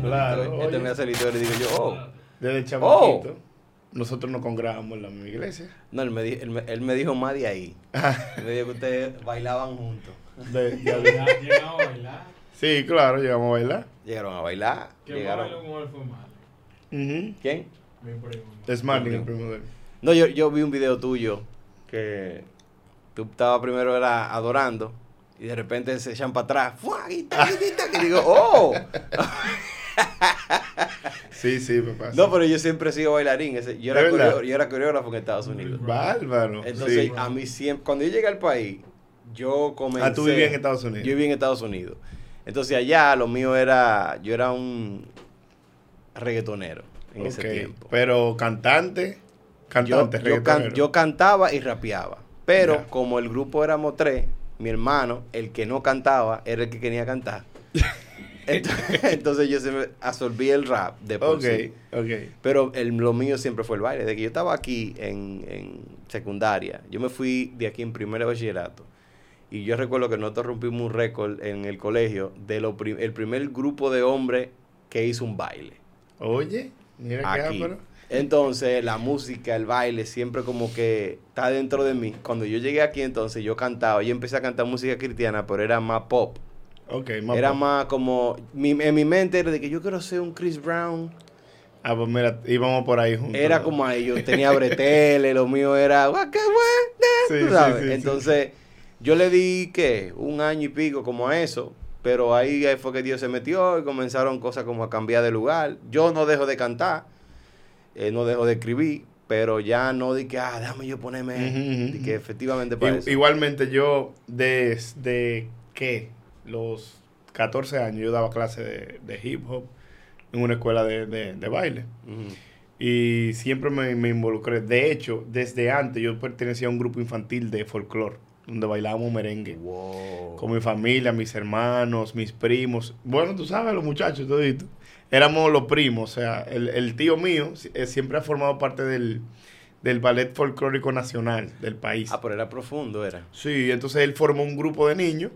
Claro, este me hace el y digo yo, oh. Desde chamaquito. Oh. Nosotros nos congregamos en la misma iglesia. No, él me, él, me, dijo más de ahí. él me dijo que ustedes bailaban juntos. ¿Llegaron a bailar? Sí, claro, llegamos a bailar. Llegaron a bailar. ¿Qué llegaron... con él fue malo? ¿Quién? Mi primo. Es Martin, el primo de él. No, yo, yo vi un video tuyo que tú estabas primero era adorando y de repente se echan para atrás. Que digo, ¡oh! sí, sí, papá. No, pero yo siempre he sido bailarín. Yo era, coreógrafo, yo era coreógrafo en Estados Unidos. Bárbaro. Entonces, a mí siempre, cuando yo llegué al país, yo comencé. Ah, tú vivías en Estados Unidos. Yo viví en Estados Unidos. Entonces, allá lo mío era. Yo era un reggaetonero en ese tiempo. Pero cantante. Cantante, yo, yo, cantaba y rapeaba. Pero como el grupo éramos tres, mi hermano, el que no cantaba, era el que quería cantar. Entonces, yo se me absorbí el rap de por sí. Pero el, lo mío siempre fue el baile. De que yo estaba aquí en, secundaria, yo me fui de aquí en primer bachillerato. Y yo recuerdo que nosotros rompimos un récord en el colegio de lo el primer grupo de hombres que hizo un baile. Oye, mira aquí. Entonces, la música, el baile, siempre como que está dentro de mí. Cuando yo llegué aquí, entonces yo cantaba. Yo empecé a cantar música cristiana, pero era más pop. Okay, más era más como. en mi mente era de que yo quiero ser un Chris Brown. Ah, pues mira, íbamos por ahí juntos. Era como ahí, yo tenía bretelles, lo mío era. ¿qué sí, sabes? Entonces, yo le di, ¿qué? Un año y pico como a eso. Pero ahí fue que Dios se metió y comenzaron cosas como a cambiar de lugar. Yo no dejo de cantar eh, no dejo de escribir, pero ya no di que, ah, déjame yo ponerme, que efectivamente para Igualmente yo, desde que los 14 años, yo daba clase de, hip hop en una escuela de, baile. Y siempre me, involucré. De hecho, desde antes yo pertenecía a un grupo infantil de folclore, donde bailábamos merengue. Con mi familia, mis hermanos, mis primos. Bueno, tú sabes, los muchachos, todito éramos los primos. O sea, el, tío mío eh, siempre ha formado parte del, ballet folclórico nacional del país. Ah, pero era profundo, era. Sí, entonces él formó un grupo de niños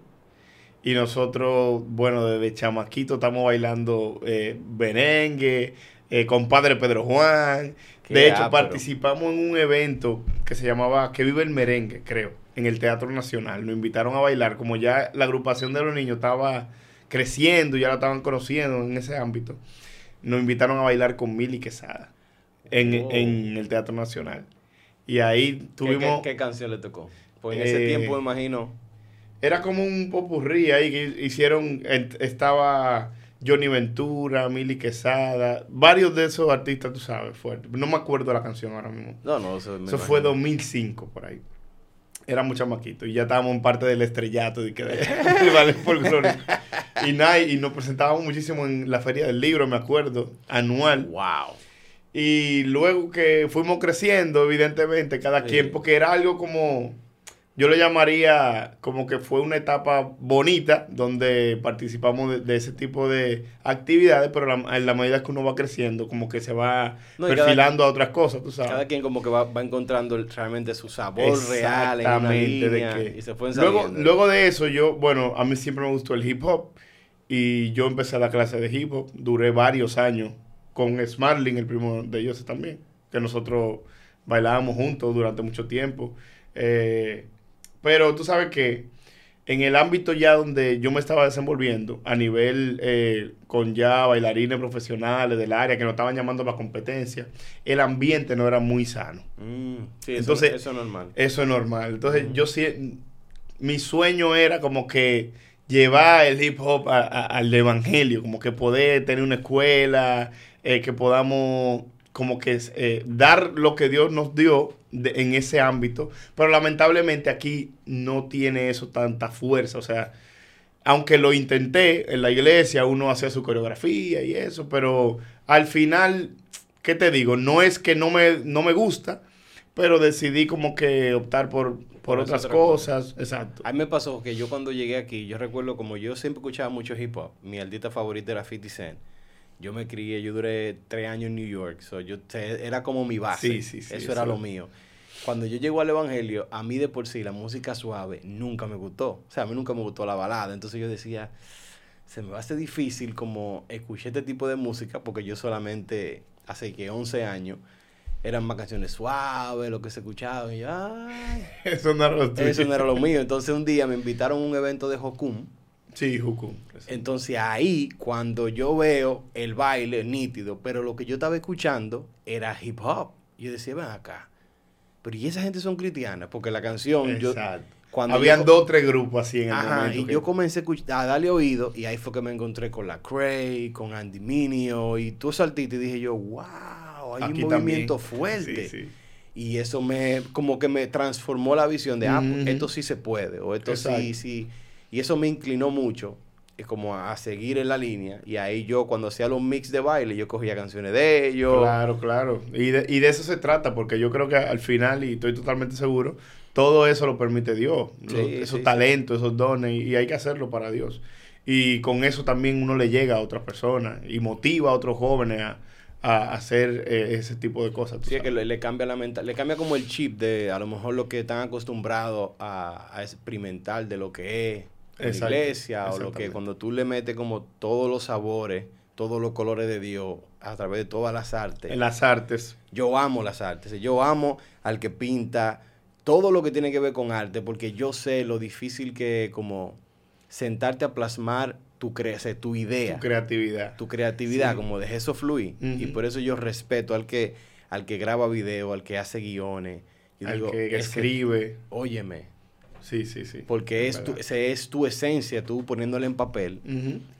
y nosotros, bueno, desde chamaquito estamos bailando eh, merengue, eh, compadre Pedro Juan. de hecho, participamos en un evento que se llamaba Que vive el merengue, creo, en el Teatro Nacional. Nos invitaron a bailar, como ya la agrupación de los niños estaba creciendo, ya la estaban conociendo en ese ámbito, nos invitaron a bailar con Mili Quesada en, en el Teatro Nacional. Y ahí tuvimos... ¿Qué, canción le tocó? Pues en ese eh, tiempo, imagino... Era como un popurrí ahí que hicieron... Estaba Johnny Ventura, Mili Quesada, varios de esos artistas, tú sabes, fuertes. No me acuerdo la canción ahora mismo. No, no, eso, eso fue 2005 por ahí era mucho maquito y ya estábamos en parte del estrellato de que de, y nada, y nos presentábamos muchísimo en la feria del libro, me acuerdo, anual. Wow. Y luego que fuimos creciendo, evidentemente, cada quien, porque era algo como yo lo llamaría como que fue una etapa bonita donde participamos de, ese tipo de actividades, pero en la medida que uno va creciendo, como que se va perfilando a otras cosas, tú sabes. Cada quien como que va, encontrando realmente su sabor real en una línea, y se fue luego, luego de eso, yo, bueno, a mí siempre me gustó el hip hop y yo empecé a dar clase de hip hop, duré varios años con Smarling, el primo de ellos también, que nosotros bailábamos juntos durante mucho tiempo. Eh, pero tú sabes que en el ámbito ya donde yo me estaba desenvolviendo, a nivel eh, con ya bailarines profesionales del área que nos estaban llamando para competencia, el ambiente no era muy sano. Mm, sí, Entonces, eso, es normal. Eso es normal. Entonces, yo sí, mi sueño era como que llevar el hip hop al evangelio, como que poder tener una escuela, eh, que podamos como que eh, dar lo que Dios nos dio en ese ámbito, pero lamentablemente aquí no tiene eso tanta fuerza, o sea, aunque lo intenté en la iglesia, uno hacía su coreografía y eso, pero al final, ¿qué te digo? No es que no me, no me gusta, pero decidí como que optar por, por, otras cosas. Exacto. A mí me pasó que yo cuando llegué aquí, yo recuerdo como yo siempre escuchaba mucho hip hop, mi artista favorito era 50 Cent yo me crié, yo duré tres años en New York, so yo, era como mi base. Sí, sí, sí, eso, era lo mío. Cuando yo llego al Evangelio, a mí de por sí la música suave nunca me gustó. O sea, a mí nunca me gustó la balada. Entonces yo decía, se me va a hacer difícil como escuchar este tipo de música porque yo solamente hace que 11 años eran más canciones suaves, lo que se escuchaba. Y yo, Ay, eso no era lo Eso no era lo mío. Entonces un día me invitaron a un evento de Hokum Sí, Juku. Entonces ahí, cuando yo veo el baile nítido, pero lo que yo estaba escuchando era hip hop. Yo decía, ven acá. Pero ¿y esa gente son cristianas? Porque la canción... Exacto. Yo, cuando Habían dos o tres grupos así en el momento. Y yo comencé a, darle oído y ahí fue que me encontré con la Cray, con Andy Minio y tú saltiste y dije yo, wow, hay un movimiento fuerte. Sí, sí. Y eso me, como que me transformó la visión de, ah, pues, esto sí se puede, o esto sí, sí y eso me inclinó mucho es como a, seguir en la línea. Y ahí yo, cuando hacía los mix de baile, yo cogía canciones de ellos. Claro, claro. Y de, y de eso se trata, porque yo creo que al final, y estoy totalmente seguro, todo eso lo permite Dios. esos talentos, esos dones, y, hay que hacerlo para Dios. Y con eso también uno le llega a otras personas y motiva a otros jóvenes a, hacer eh, ese tipo de cosas. Sí, que le, cambia la mental, le cambia como el chip de a lo mejor lo que están acostumbrados a, a experimentar de lo que es en la iglesia o lo que cuando tú le metes como todos los sabores, todos los colores de Dios a través de todas las artes. En las artes. Yo amo las artes. Yo amo al que pinta todo lo que tiene que ver con arte porque yo sé lo difícil que como sentarte a plasmar tu, cre tu idea. Tu creatividad. Tu creatividad, como deje eso fluir. Y por eso yo respeto al que, al que graba video, al que hace guiones. al que escribe. Óyeme, Sí, sí, sí. Porque es, tu, es tu esencia, tú poniéndole en papel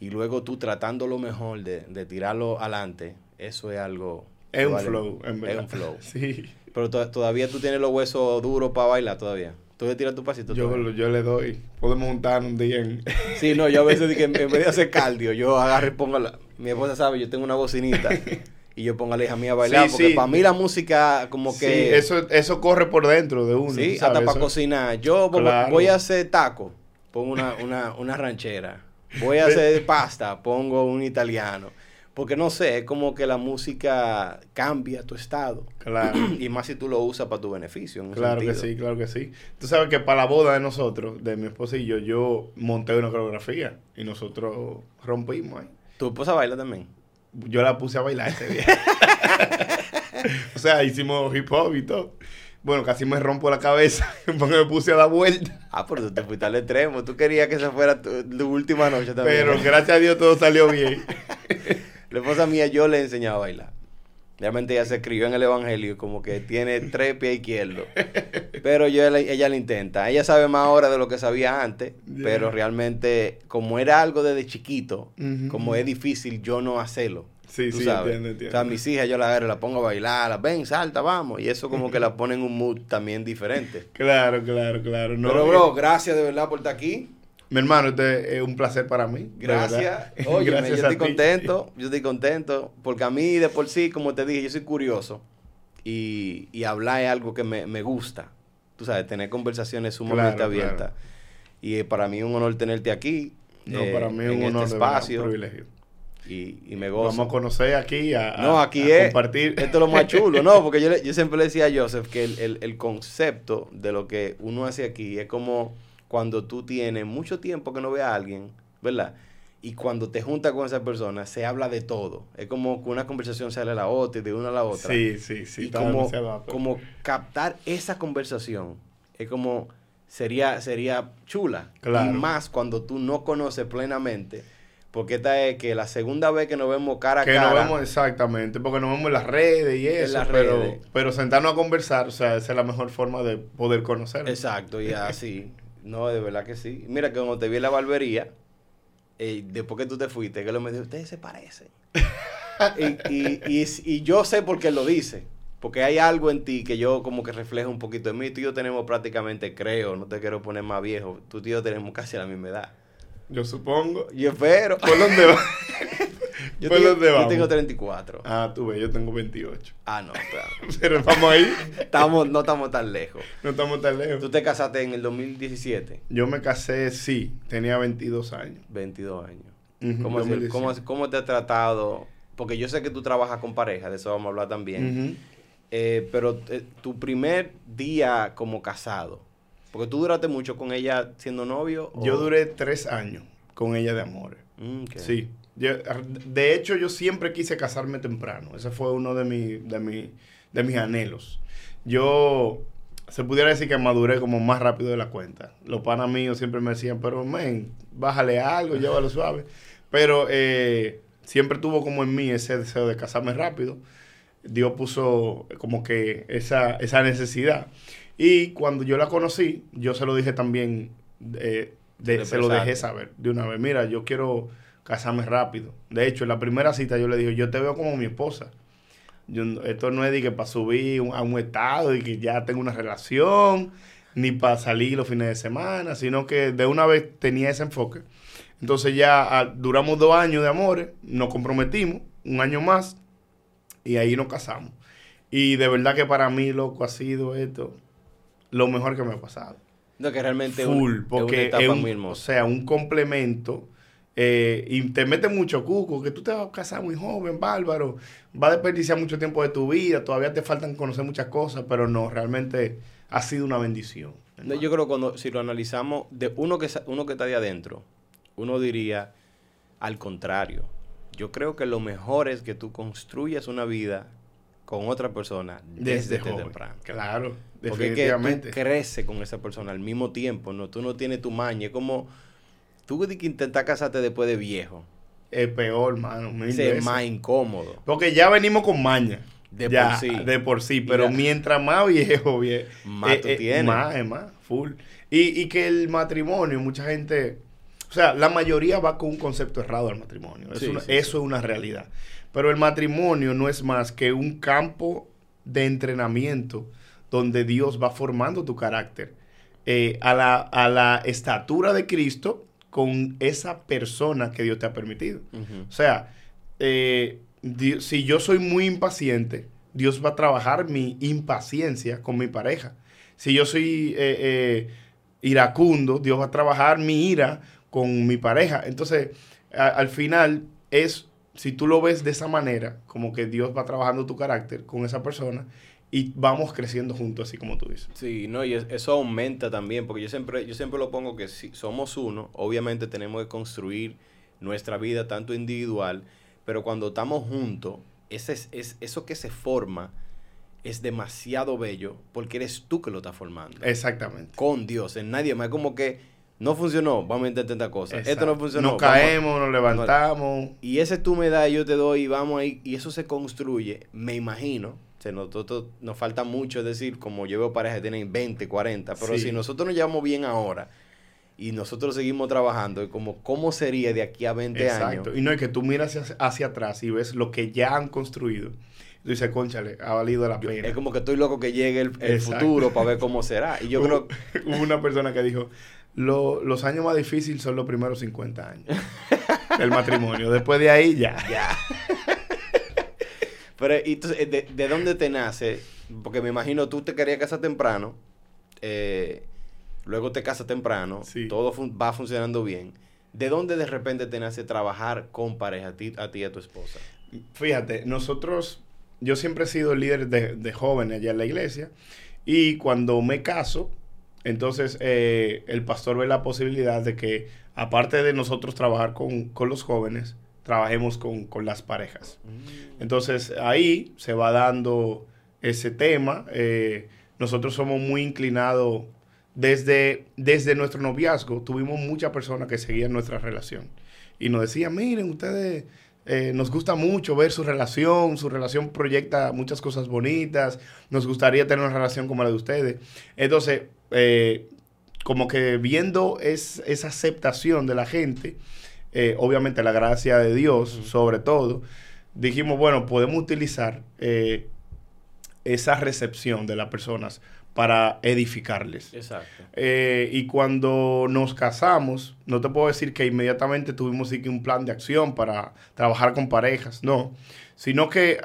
y luego tú tratando lo mejor de, de tirarlo adelante. Eso es algo... Es un flow, en verdad. Es un flow. sí. Pero todavía tú tienes los huesos duros para bailar todavía. ¿Tú le tiras tu pasito? Yo, yo le doy. Podemos juntar un día en... sí, no, yo a veces en vez de hacer cardio, yo agarro y pongo la... Mi esposa sabe, yo tengo una bocinita. y yo pongo a la hija mía a bailar. porque para mí la música como que... Sí, eso, eso corre por dentro de uno. Sí, hasta para cocinar. Yo voy a hacer taco, pongo una, una, una ranchera. Voy a hacer pasta, pongo un italiano. Porque no sé, es como que la música cambia tu estado. Claro. y más si tú lo usas para tu beneficio. claro que sí, claro que sí. Tú sabes que para la boda de nosotros, de mi esposa y yo, yo monté una coreografía y nosotros rompimos ahí. ¿Tu esposa baila también? Yo la puse a bailar ese día. o sea, hicimos hip hop y todo. Bueno, casi me rompo la cabeza porque me puse a dar vuelta. Ah, pero tú te fuiste al extremo. Tú querías que esa fuera tu, última noche también. Pero gracias a Dios todo salió bien. la esposa mía yo le he enseñado a bailar. Realmente ella se escribió en el Evangelio como que tiene tres pies izquierdos. Pero yo, ella, lo intenta. Ella sabe más ahora de lo que sabía antes, pero realmente como era algo desde chiquito, como es difícil yo no hacerlo. Sí, sí, entiendo, entiendo. O sea, mis hijas yo la agarro, la pongo a bailar, la ven, salta, vamos. Y eso como que la pone en un mood también diferente. Claro, claro, claro. pero, bro, gracias de verdad por estar aquí. Mi hermano, este es un placer para mí. Gracias. Oye, yo estoy contento, yo estoy contento, porque a mí de por sí, como te dije, yo soy curioso y, y hablar es algo que me, me, gusta. Tú sabes, tener conversaciones sumamente abiertas. Y para mí es un honor tenerte aquí. No, para mí es un este honor, espacio. privilegio. Y, y, me gozo. Vamos a conocer aquí, a, no, aquí es, compartir. Esto es lo más chulo, ¿no? Porque yo, yo siempre le decía a Joseph que el, el, el concepto de lo que uno hace aquí es como cuando tú tienes mucho tiempo que no ve a alguien, ¿verdad? Y cuando te juntas con esa persona, se habla de todo. Es como que una conversación sale a la otra y de una a la otra. Sí, sí, sí. Y como, como captar esa conversación es como sería, sería chula. Claro. Y más cuando tú no conoces plenamente. Porque esta es que la segunda vez que nos vemos cara a cara. Que nos vemos exactamente, porque nos vemos en las redes y eso. Las pero, redes. pero sentarnos a conversar, o sea, esa es la mejor forma de poder conocer. Exacto, y así. No, de verdad que sí. Mira que cuando te vi en la barbería, eh, después que tú te fuiste, que lo me dijo, ustedes se parecen. y, yo sé por qué lo dice. Porque hay algo en ti que yo como que refleja un poquito en mí. Tú y yo tenemos prácticamente, creo, no te quiero poner más viejo, tú y yo tenemos casi la misma edad. Yo supongo. Yo espero. ¿Por dónde va? Yo, tengo, yo tengo 34. Ah, tú ves, yo tengo 28. Ah, no, claro. Pero vamos ahí. estamos, no estamos tan lejos. No estamos tan lejos. ¿Tú te casaste en el 2017? Yo me casé, sí, tenía 22 años. 22 años. ¿Cómo, ¿cómo, ¿Cómo, te ha tratado porque yo sé que tú trabajas con pareja, de eso vamos a hablar también, eh, pero eh, tu primer día como casado, porque tú duraste mucho con ella siendo novio. Yo duré tres años con ella de amor. Mm, sí. De hecho, yo siempre quise casarme temprano. Ese fue uno de, mi, de, de mis anhelos. Yo se pudiera decir que maduré como más rápido de la cuenta. Los panas míos siempre me decían, pero men, bájale algo, llévalo suave. Pero eh, siempre tuvo como en mí ese deseo de casarme rápido. Dios puso como que esa, esa necesidad. Y cuando yo la conocí, yo se lo dije también, eh, se lo dejé saber de una vez. Mira, yo quiero casarme rápido. De hecho, en la primera cita yo le dije, yo te veo como mi esposa. esto no es de que para subir a un estado y que ya tengo una relación, ni para salir los fines de semana, sino que de una vez tenía ese enfoque. Entonces ya ah, duramos dos años de amores, nos comprometimos, un año más, y ahí nos casamos. Y de verdad que para mí, loco, ha sido esto lo mejor que me ha pasado. No, que realmente Full, porque es, un, O sea, un complemento. Eh, y te mete mucho cuco, que tú te vas a casar muy joven, bárbaro, va a desperdiciar mucho tiempo de tu vida, todavía te faltan conocer muchas cosas, pero no, realmente ha sido una bendición. yo creo que cuando, si lo analizamos, de uno que, uno que está de adentro, uno diría al contrario. Yo creo que lo mejor es que tú construyas una vida con otra persona desde, temprano. Claro, definitivamente. Porque tú creces con esa persona al mismo tiempo, ¿no? Tú no tienes tu maña. Es como tú que intentas casarte después de viejo. Es peor, mano. Es más incómodo. Porque ya venimos con maña. De por sí. De por sí. Pero mientras más viejo, más tú eh, eh, tienes. Más, es más, full. Y, y que el matrimonio, mucha gente. O sea, la mayoría va con un concepto errado al matrimonio. eso es una realidad. Pero el matrimonio no es más que un campo de entrenamiento donde Dios va formando tu carácter eh, a, la, estatura de Cristo con esa persona que Dios te ha permitido. O sea, eh, si yo soy muy impaciente, Dios va a trabajar mi impaciencia con mi pareja. Si yo soy eh, iracundo, Dios va a trabajar mi ira con mi pareja. Entonces, al final es si tú lo ves de esa manera, como que Dios va trabajando tu carácter con esa persona y vamos creciendo juntos, así como tú dices. Sí, no, y eso aumenta también, porque yo siempre, yo siempre lo pongo que si somos uno, obviamente tenemos que construir nuestra vida tanto individual, pero cuando estamos juntos, ese es, eso que se forma es demasiado bello porque eres tú que lo estás formando. Exactamente. Con Dios, en nadie más. como que no funcionó, vamos a intentar esta cosa. Esto no funcionó. Nos caemos, nos levantamos. Y ese tú me das, yo te doy y vamos ahí. Y eso se construye, me imagino. O nosotros nos falta mucho, es decir, como yo veo parejas que tienen 20, 40, pero si nosotros nos llevamos bien ahora y nosotros seguimos trabajando, como cómo sería de aquí a 20 Exacto. años. Y no es que tú miras hacia, atrás y ves lo que ya han construido. Y tú dices, conchale, ha valido la pena. Es como que estoy loco que llegue el, el futuro para ver cómo será. Y yo creo... Hubo una persona que dijo, los años más difíciles son los primeros 50 años el matrimonio. Después de ahí, ya. Ya. Pero, entonces, ¿de, ¿de, dónde te nace? Porque me imagino tú te querías casar temprano, eh, luego te casas temprano, todo va funcionando bien. ¿De dónde de repente te nace trabajar con pareja, a ti, a ti y a tu esposa? Fíjate, nosotros, yo siempre he sido líder de, de jóvenes allá en la iglesia, y cuando me caso, entonces, eh, el pastor ve la posibilidad de que, aparte de nosotros trabajar con, los jóvenes, trabajemos con, las parejas. Mm. Entonces, ahí se va dando ese tema. Eh, nosotros somos muy inclinados, desde, desde nuestro noviazgo, tuvimos muchas personas que seguían nuestra relación. Y nos decían, miren, ustedes... Eh, nos gusta mucho ver su relación, su relación proyecta muchas cosas bonitas, nos gustaría tener una relación como la de ustedes. Entonces, eh, como que viendo es, esa aceptación de la gente, eh, obviamente la gracia de Dios sobre todo, dijimos, bueno, podemos utilizar eh, esa recepción de las personas para edificarles. Exacto. y cuando nos casamos, no te puedo decir que inmediatamente tuvimos un plan de acción para trabajar con parejas, no, sino que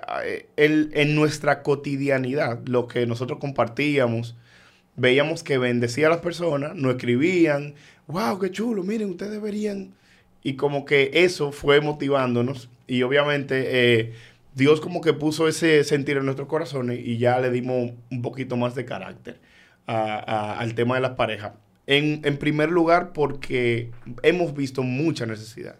en nuestra cotidianidad, lo que nosotros compartíamos, veíamos que bendecía a las personas, nos escribían, wow, qué chulo, miren, ustedes deberían. Y como que eso fue motivándonos y obviamente eh, Dios como que puso ese sentir en nuestros corazones y ya le dimos un poquito más de carácter al tema de las parejas. En, primer lugar, porque hemos visto mucha necesidad.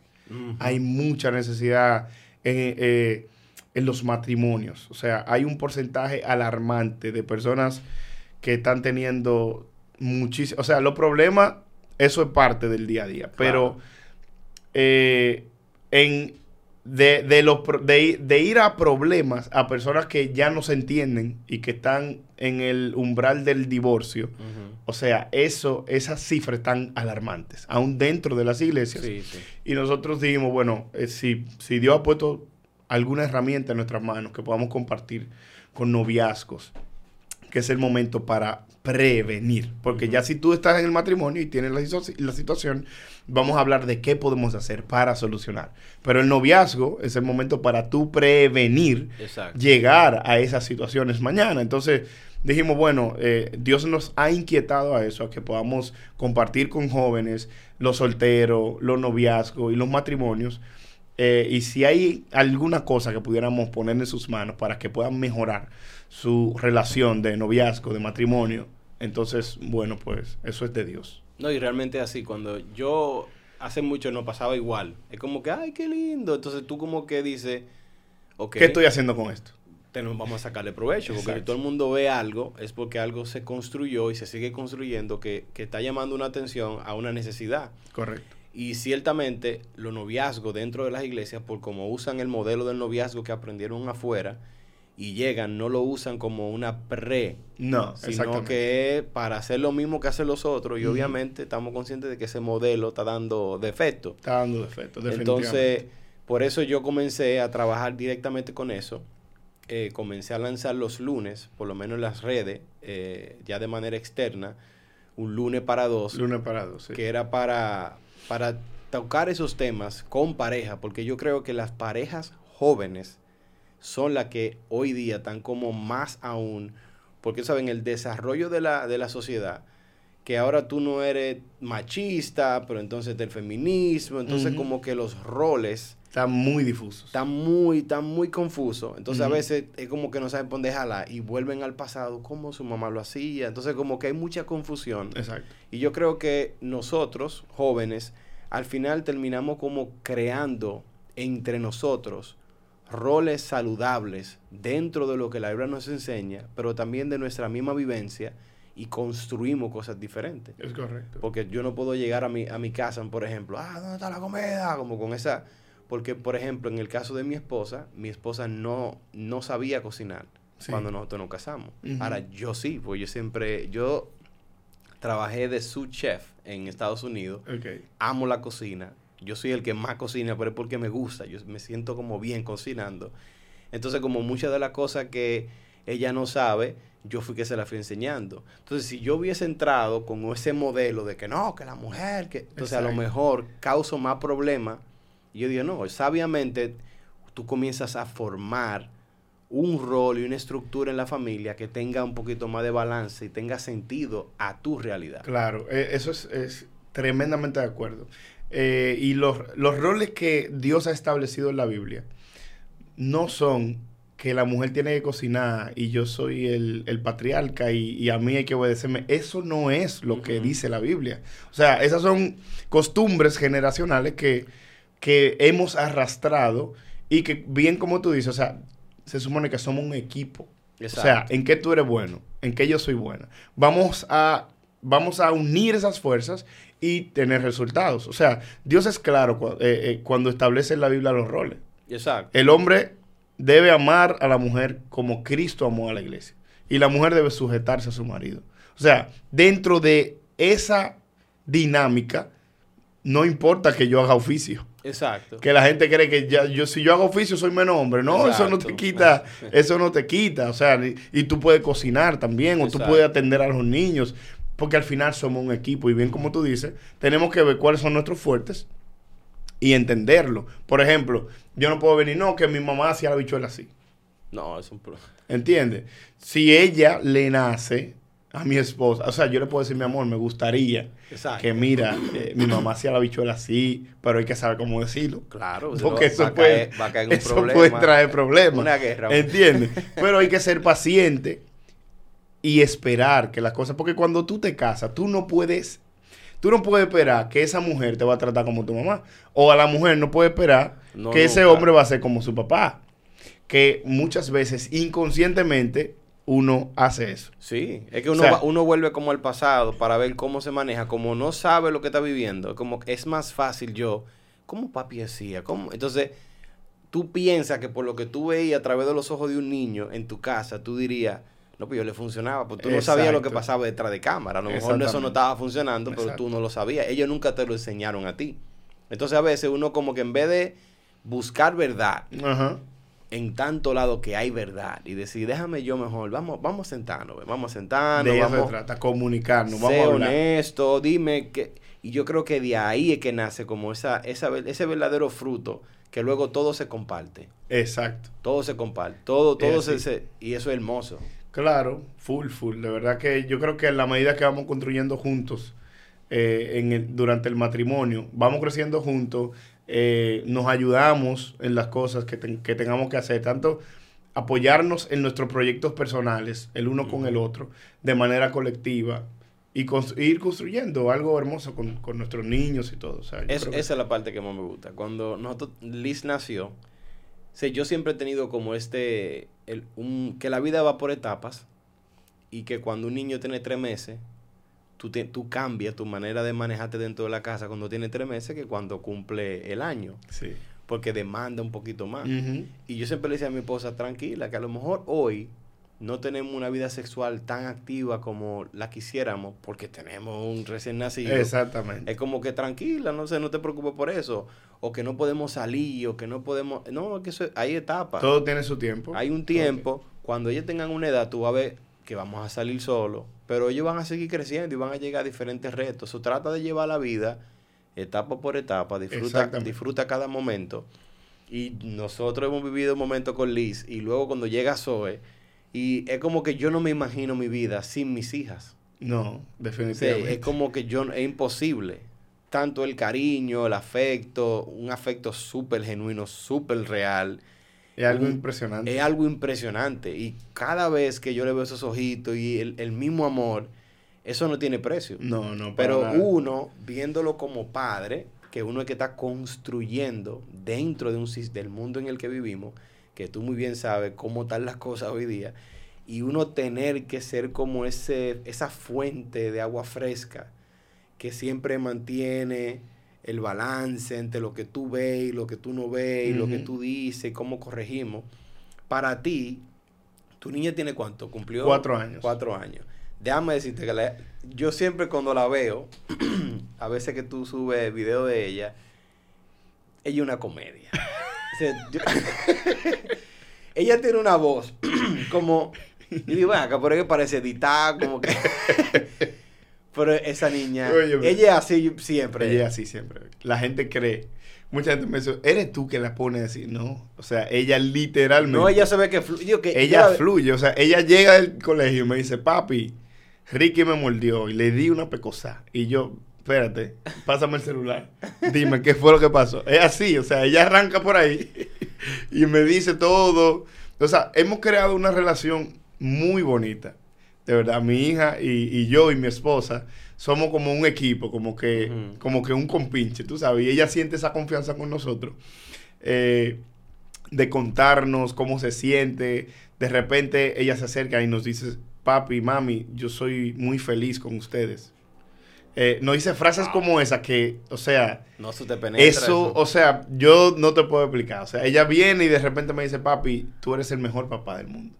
Hay mucha necesidad en, eh, en, los matrimonios. O sea, hay un porcentaje alarmante de personas que están teniendo muchísimo. O sea, los problemas, eso es parte del día a día. Pero eh, en de, de, los, de, ir a problemas a personas que ya no se entienden y que están en el umbral del divorcio, o sea, eso, esas cifras están alarmantes, aún dentro de las iglesias. Y nosotros dijimos, bueno, eh, si, si Dios ha puesto alguna herramienta en nuestras manos que podamos compartir con noviazgos, que es el momento para prevenir. Porque ya si tú estás en el matrimonio y tienes la, la, situación, vamos a hablar de qué podemos hacer para solucionar. Pero el noviazgo es el momento para tú prevenir llegar a esas situaciones mañana. Entonces dijimos, bueno, eh, Dios nos ha inquietado a eso, a que podamos compartir con jóvenes, los solteros, los noviazgos y los matrimonios. Eh, y si hay alguna cosa que pudiéramos poner en sus manos para que puedan mejorar su relación de noviazgo, de matrimonio, entonces, bueno, pues eso es de Dios. No, y realmente así, cuando yo hace mucho no pasaba igual, es como que, ay, qué lindo. Entonces tú como que dices, ¿qué estoy haciendo con esto? Tenemos, vamos a sacarle provecho, porque si todo el mundo ve algo, es porque algo se construyó y se sigue construyendo que, que está llamando una atención a una necesidad. Correcto. Y ciertamente los noviazgos dentro de las iglesias, por como usan el modelo del noviazgo que aprendieron afuera, y llegan, no lo usan como una pre, no, sino que es para hacer lo mismo que hacen los otros y obviamente estamos conscientes de que ese modelo está dando defecto. Está dando defecto, Entonces, por eso yo comencé a trabajar directamente con eso. Eh, comencé a lanzar los lunes, por lo menos en las redes, eh, ya de manera externa, un lunes para dos. Lunes para dos, sí. Que era para, para tocar esos temas con pareja, porque yo creo que las parejas jóvenes son las que hoy día están como más aún, porque saben, el desarrollo de la, de la sociedad, que ahora tú no eres machista, pero entonces del feminismo, entonces como que los roles... Están muy difusos. Están muy, están muy confusos. Entonces a veces es como que no saben dónde jalar y vuelven al pasado, como su mamá lo hacía. Entonces como que hay mucha confusión. Exacto. Y yo creo que nosotros, jóvenes, al final terminamos como creando entre nosotros roles saludables dentro de lo que la Biblia nos enseña, pero también de nuestra misma vivencia y construimos cosas diferentes. Es correcto. Porque yo no puedo llegar a mi, a mi casa, por ejemplo, ah, ¿dónde está la comida? Como con esa... Porque, por ejemplo, en el caso de mi esposa, mi esposa no, no sabía cocinar cuando nosotros nos casamos. Ahora, yo sí, porque yo siempre, yo trabajé de sous chef en Estados Unidos. Amo la cocina yo soy el que más cocina, pero es porque me gusta. Yo me siento como bien cocinando. Entonces, como muchas de las cosas que ella no sabe, yo fui que se la fui enseñando. Entonces, si yo hubiese entrado con ese modelo de que no, que la mujer, que entonces a lo mejor causo más problemas. Y yo digo, no, sabiamente tú comienzas a formar un rol y una estructura en la familia que tenga un poquito más de balance y tenga sentido a tu realidad. Claro, e, eso es, es tremendamente de acuerdo. Eh, y los, roles que Dios ha establecido en la Biblia no son que la mujer tiene que cocinar y yo soy el, el patriarca y, a mí hay que obedecerme. Eso no es lo que dice la Biblia. O sea, esas son costumbres generacionales que, que hemos arrastrado y que, bien como tú dices, o sea, se supone que somos un equipo. O sea, en qué tú eres bueno, en qué yo soy buena. Vamos a, vamos a unir esas fuerzas y tener resultados. O sea, Dios es claro eh, eh, cuando establece en la Biblia los roles. Exacto. El hombre debe amar a la mujer como Cristo amó a la iglesia. Y la mujer debe sujetarse a su marido. O sea, dentro de esa dinámica, no importa que yo haga oficio. Exacto. Que la gente cree que ya, yo, si yo hago oficio soy menos hombre. No, eso no te quita, eso no te quita. O sea, y, tú puedes cocinar también, o tú puedes atender a los niños porque al final somos un equipo y bien como tú dices, tenemos que ver cuáles son nuestros fuertes y entenderlo. Por ejemplo, yo no puedo venir, no, que mi mamá hacía la bichuela así. No, es un problema. ¿Entiendes? Si ella le nace a mi esposa, o sea, yo le puedo decir, mi amor, me gustaría que mira, eh, mi mamá hacía la bichuela así, pero hay que saber cómo decirlo. Claro, porque eso, puede, eso puede traer problemas. Una guerra. ¿Entiendes? pero hay que ser paciente y esperar que las cosas, porque cuando tú te casas, tú no puedes, tú no puedes esperar que esa mujer te va a tratar como tu mamá, o a la mujer no puede esperar que ese hombre va a ser como su papá, que muchas veces inconscientemente uno hace eso. Sí, es que uno, uno vuelve como al pasado para ver cómo se maneja, como no sabe lo que está viviendo, como es más fácil yo, ¿cómo papi hacía? ¿Cómo? Entonces, tú piensas que por lo que tú veías a través de los ojos de un niño en tu casa, tú dirías, no, pues yo le funcionaba, porque tú no sabías lo que pasaba detrás de cámara, a lo mejor eso no estaba funcionando, pero tú no lo sabías, ellos nunca te lo enseñaron a ti. Entonces, a veces uno como que en vez de buscar verdad, Ajá en tanto lado que hay verdad y decir, déjame yo mejor, vamos, vamos a sentarnos, vamos a sentarnos. De eso se trata, comunicarnos, vamos a hablar. honesto, dime que... Y yo creo que de ahí es que nace como esa, esa, ese verdadero fruto que luego todo se comparte. Exacto. Todo se comparte, todo, todo se, Y eso es hermoso. Claro, full, full. De verdad que yo creo que en la medida que vamos construyendo juntos eh, en el, durante el matrimonio, vamos creciendo juntos, eh, nos ayudamos en las cosas que, tengamos que hacer, tanto apoyarnos en nuestros proyectos personales, el uno con el otro, de manera colectiva, y ir construyendo algo hermoso con, nuestros niños y todo. esa es la parte que más me gusta. Cuando nosotros, Liz nació, yo siempre he tenido como este, el, un, que la vida va por etapas y que cuando un niño tiene tres meses, tú, tú cambias tu manera de manejarte dentro de la casa cuando tiene tres meses que cuando cumple el año. Sí. Porque demanda un poquito más. Y yo siempre le decía a mi esposa, tranquila, que a lo mejor hoy no tenemos una vida sexual tan activa como la quisiéramos porque tenemos un recién nacido. Exactamente. Es como que tranquila, no sé, no te preocupes por eso. O que no podemos salir, o que no podemos... No, que eso, hay etapas. Todo tiene su tiempo. Hay un tiempo. Cuando ellos tengan una edad, tú vas a ver que vamos a salir solos, pero ellos van a seguir creciendo y van a llegar a diferentes retos. Se trata de llevar la vida etapa por etapa, disfruta, disfruta cada momento. Y nosotros hemos vivido un momento con Liz y luego cuando llega Zoe, y es como que yo no me imagino mi vida sin mis hijas. No, definitivamente. es como que yo, es imposible. Tanto el cariño, el afecto, un afecto súper genuino, súper real es algo impresionante. Es algo impresionante. Y cada vez que yo le veo esos ojitos y el, mismo amor, eso no tiene precio. No, no. Pero uno, viéndolo como padre, que uno es que está construyendo dentro de un, del mundo en el que vivimos, que tú muy bien sabes cómo están las cosas hoy día, y uno tener que ser como ese, esa fuente de agua fresca que siempre mantiene el balance entre lo que tú ves y lo que tú no ves, y lo que tú dices, cómo corregimos. Para ti, tu niña tiene cuánto? Cumplió cuatro años. Cuatro años. Déjame decirte que yo siempre cuando la veo, a veces que tú subes video de ella, ella es una comedia. ella tiene una voz como, y digo, acá, por que parece editada, como que... Pero esa niña, ella es así siempre. Ella es así siempre. La gente cree. Mucha gente me dice, ¿eres tú que la pone así? No. O sea, ella literalmente. No, ella se ve que fluye. Que ella fluye. O sea, ella llega del colegio y me dice, papi, Ricky me mordió y le di una pecosa. Y yo, espérate, pásame el celular. Dime, ¿qué fue lo que pasó? Es así. O sea, ella arranca por ahí y me dice todo. O sea, hemos creado una relación muy bonita de verdad, mi hija y, yo y mi esposa somos como un equipo, como que, como que un compinche, tú sabes, y ella siente esa confianza con nosotros eh, de contarnos cómo se siente. De repente ella se acerca y nos dice, papi, mami, yo soy muy feliz con ustedes. Eh, nos dice frases como esa que, o sea, no se te penetra eso, o sea, yo no te puedo explicar. O sea, ella viene y de repente me dice, papi, tú eres el mejor papá del mundo.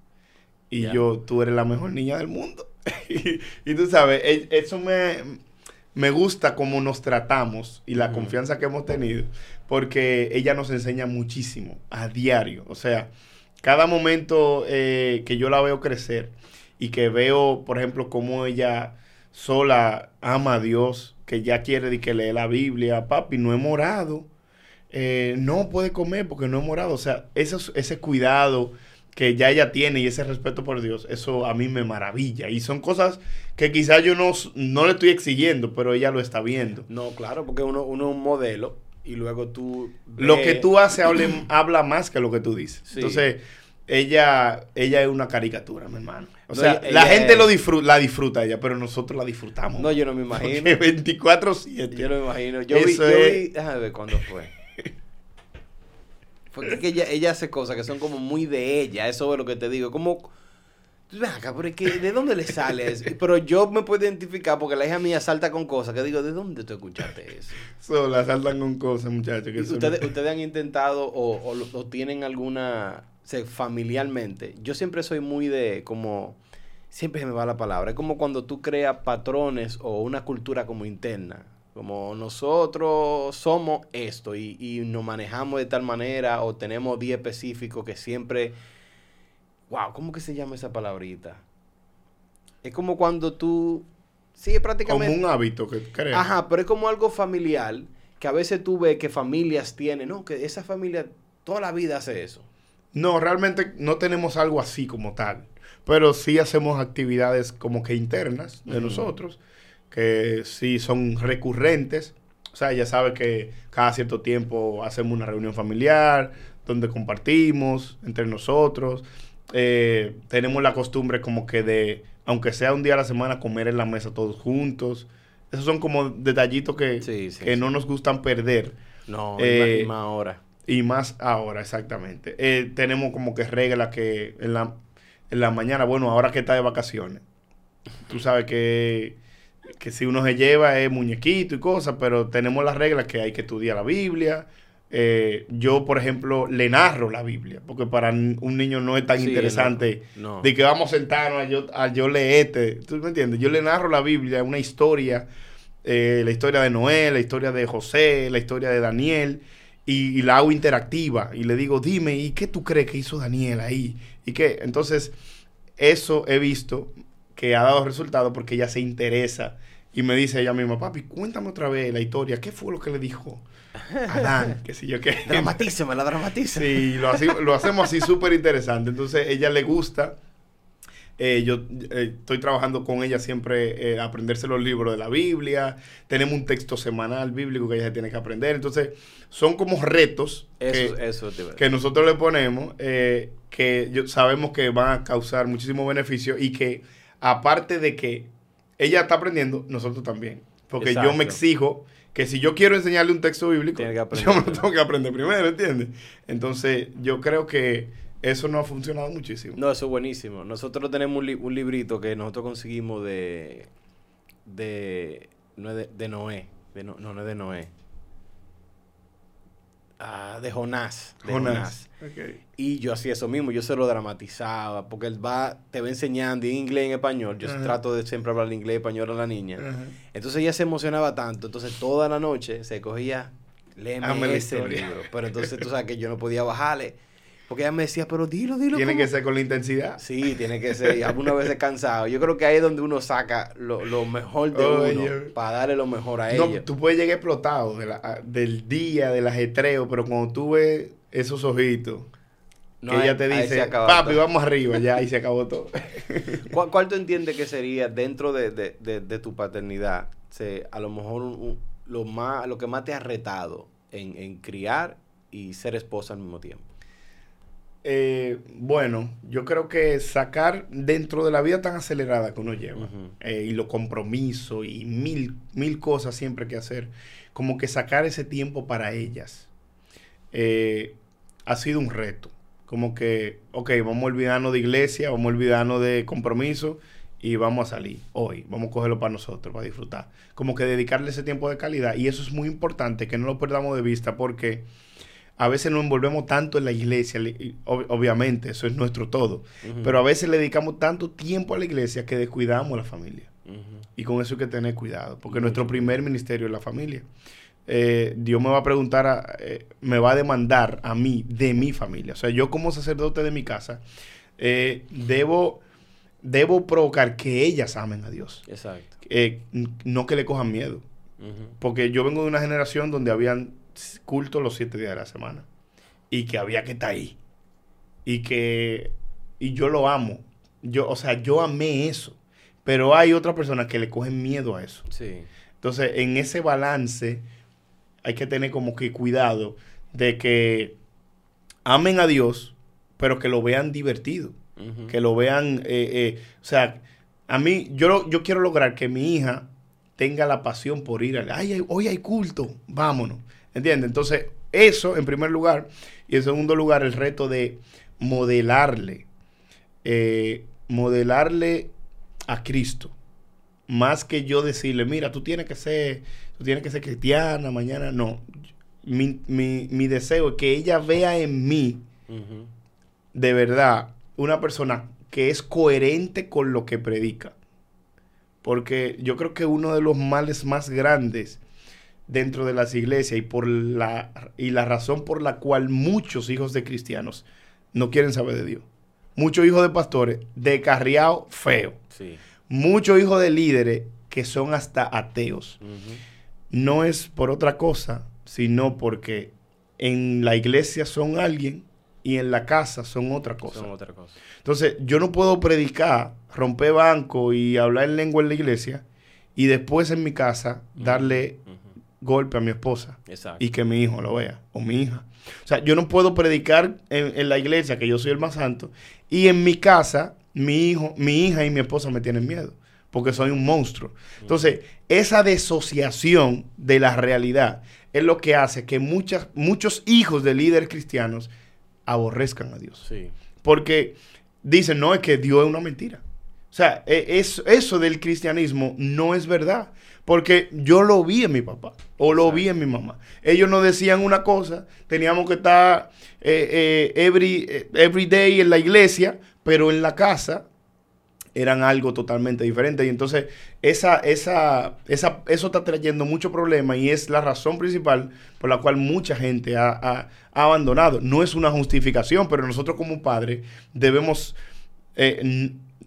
Y yo, tú eres la mejor niña del mundo. y, tú sabes, e, eso me, me gusta cómo nos tratamos y la confianza que hemos tenido, porque ella nos enseña muchísimo a diario. O sea, cada momento eh, que yo la veo crecer y que veo, por ejemplo, cómo ella sola ama a Dios, que ya quiere que lee la Biblia, papi, no he morado. Eh, no puede comer porque no he morado. O sea, eso, ese cuidado que ya ella tiene y ese respeto por Dios, eso a mí me maravilla. Y son cosas que quizás yo no, no le estoy exigiendo, pero ella lo está viendo. No, claro, porque uno, uno es un modelo y luego tú... Lo que tú haces habla más que lo que tú dices. Entonces, ella, ella es una caricatura, mi hermano. O sea, la gente lo disfruta, la disfruta ella, pero nosotros la disfrutamos. No, yo no me imagino. 24-7. Yo no me imagino. Yo vi, yo vi, déjame ver cuándo fue. Porque que ella, ella hace cosas que son como muy de ella, eso es lo que te digo. Como, acá, pero es que, ¿de dónde le sale eso? Pero yo me puedo identificar porque la hija mía salta con cosas que digo, ¿de dónde tú escuchaste eso? Solo saltan con cosas, muchachos. ¿Ustedes, ¿Ustedes han intentado o, o, tienen alguna, o familiarmente? Yo siempre soy muy de, como, siempre se me va la palabra, es como cuando tú creas patrones o una cultura como interna como nosotros somos esto y, nos manejamos de tal manera o tenemos día específico que siempre... Wow, ¿cómo que se llama esa palabrita? Es como cuando tú... Sí, prácticamente... Como un hábito que creas. Ajá, pero es como algo familiar que a veces tú ves que familias tienen, ¿no? Que esa familia toda la vida hace eso. No, realmente no tenemos algo así como tal, pero sí hacemos actividades como que internas de nosotros que sí son recurrentes. O sea, ya sabe que cada cierto tiempo hacemos una reunión familiar donde compartimos entre nosotros. Eh, tenemos la costumbre como que de, aunque sea un día a la semana, comer en la mesa todos juntos. Esos son como detallitos que, que no nos gustan perder. No, eh, más, ahora. Y más ahora, exactamente. Eh, tenemos como que reglas que en la, en la mañana, bueno, ahora que está de vacaciones, tú sabes que que si uno se lleva es muñequito y cosas, pero tenemos las reglas que hay que estudiar la Biblia. Eh, yo, por ejemplo, le narro la Biblia, porque para un niño no es tan interesante de que vamos a sentarnos a yo, a yo leerte. ¿Tú me entiendes? Yo le narro la Biblia, una historia, eh, la historia de Noé, la historia de José, la historia de Daniel, y, y, la hago interactiva. Y le digo, dime, ¿y qué tú crees que hizo Daniel ahí? ¿Y qué? Entonces, eso he visto que ha dado resultado porque ella se interesa y me dice ella misma, papi, cuéntame otra vez la historia, ¿qué fue lo que le dijo Adán? que si yo qué. Dramatízame, la dramatízame. Sí, lo, lo hacemos así súper interesante. Entonces, ella le gusta. Eh, yo eh, estoy trabajando con ella siempre eh, aprenderse los libros de la Biblia. Tenemos un texto semanal bíblico que ella tiene que aprender. Entonces, son como retos que, nosotros le ponemos que yo, sabemos que van a causar muchísimo beneficio y que aparte de que ella está aprendiendo, nosotros también. Porque yo me exijo que si yo quiero enseñarle un texto bíblico, yo me lo tengo que aprender primero, ¿entiendes? Entonces, yo creo que eso no ha funcionado muchísimo. No, eso es buenísimo. Nosotros tenemos un, librito que nosotros conseguimos de, de, no de, de Noé. no, no es de Noé. Ah, de Jonás. De Jonás. Y yo hacía eso mismo, yo se lo dramatizaba, porque él va, te va enseñando en inglés y en español. Yo trato de siempre hablar inglés y español a la niña. Entonces ella se emocionaba tanto, entonces toda la noche se cogía, léeme ese libro. Pero entonces tú sabes que yo no podía bajarle porque ella me decía, pero dilo, dilo. Tiene que ser con la intensidad. Sí, tiene que ser. Y algunas veces cansado. Yo creo que ahí es donde uno saca lo, mejor de uno para darle lo mejor a no, Tú puedes llegar explotado del día, del ajetreo, pero cuando tú ves esos ojitos, que ella te dice, papi, vamos arriba, ya, y se acabó todo. ¿Cuál, tú entiendes que sería dentro de, tu paternidad, a lo mejor lo, más, lo que más te ha retado en, en criar y ser esposa al mismo tiempo? Eh, bueno, yo creo que sacar dentro de la vida tan acelerada que uno lleva eh, y los compromisos y mil, mil cosas siempre que hacer, como que sacar ese tiempo para ellas eh, ha sido un reto. Como que, ok, vamos a olvidarnos de iglesia, vamos a olvidarnos de compromiso y vamos a salir hoy, vamos a cogerlo para nosotros, para disfrutar. Como que dedicarle ese tiempo de calidad y eso es muy importante, que no lo perdamos de vista porque a veces nos envolvemos tanto en la iglesia, obviamente, eso es nuestro todo, pero a veces le dedicamos tanto tiempo a la iglesia que descuidamos a la familia. Y con eso hay que tener cuidado, porque nuestro primer ministerio es la familia. Eh, Dios me va a preguntar, eh, me va a demandar a mí de mi familia. O sea, yo como sacerdote de mi casa, eh, debo, debo provocar que ellas amen a Dios. Exacto. no que le cojan miedo. Porque yo vengo de una generación donde habían culto los siete días de la semana. Y que había que estar ahí. Y que y yo lo amo. Yo, o sea, yo amé eso. Pero hay otras personas que le cogen miedo a eso. Sí. Entonces, en ese balance hay que tener como que cuidado de que amen a Dios, pero que lo vean divertido. Que lo vean, eh, eh, o sea, a mí, yo, yo quiero lograr que mi hija tenga la pasión por ir al, ay, hoy hay culto, vámonos. ¿Entiendes? Entonces, eso en primer lugar. Y en segundo lugar, el reto de modelarle, eh, modelarle a Cristo. Más que yo decirle, mira, tú tienes que ser, tú tienes que ser cristiana mañana. No. Mi, mi, deseo es que ella vea en mí, de verdad, una persona que es coherente con lo que predica. Porque yo creo que uno de los males más grandes dentro de las iglesias y por la y la razón por la cual muchos hijos de cristianos no quieren saber de Dios. Muchos hijos de pastores descarriados feo. Muchos hijos de líderes que son hasta ateos. No es por otra cosa, sino porque en la iglesia son alguien y en la casa son otra cosa. Son otra cosa. Entonces, yo no puedo predicar, romper banco y hablar en lengua en la iglesia y después en mi casa darle golpe a mi esposa y que mi hijo lo vea o mi hija. O sea, yo no puedo predicar en, la iglesia que yo soy el más santo y en mi casa mi hijo, mi hija y mi esposa me tienen miedo porque soy un monstruo. Entonces, esa desociación de la realidad es lo que hace que muchas, muchos hijos de líderes cristianos aborrezcan a Dios. Porque dicen, no, es que Dios es una mentira. O sea, e, eso del cristianismo no es verdad. Porque yo lo vi en mi papá o lo vi en mi mamá. Ellos nos decían una cosa, teníamos que estar eh, eh, every, eh, every day en la iglesia, pero en la casa eran algo totalmente diferente. Y entonces esa, esa, esa, eso está trayendo mucho problema y es la razón principal por la cual mucha gente ha, ha, abandonado. No es una justificación, pero nosotros como padres debemos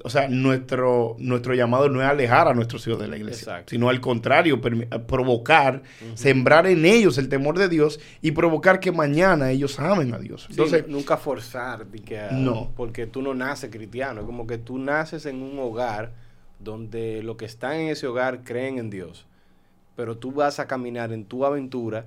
o sea, nuestro, nuestro llamado no es alejar a nuestros hijos de la iglesia, sino al contrario, provocar, sembrar en ellos el temor de Dios y provocar que mañana ellos amen a Dios. Entonces, nunca forzar, que, no. porque tú no naces cristiano, es como que tú naces en un hogar donde los que están en ese hogar creen en Dios, pero tú vas a caminar en tu aventura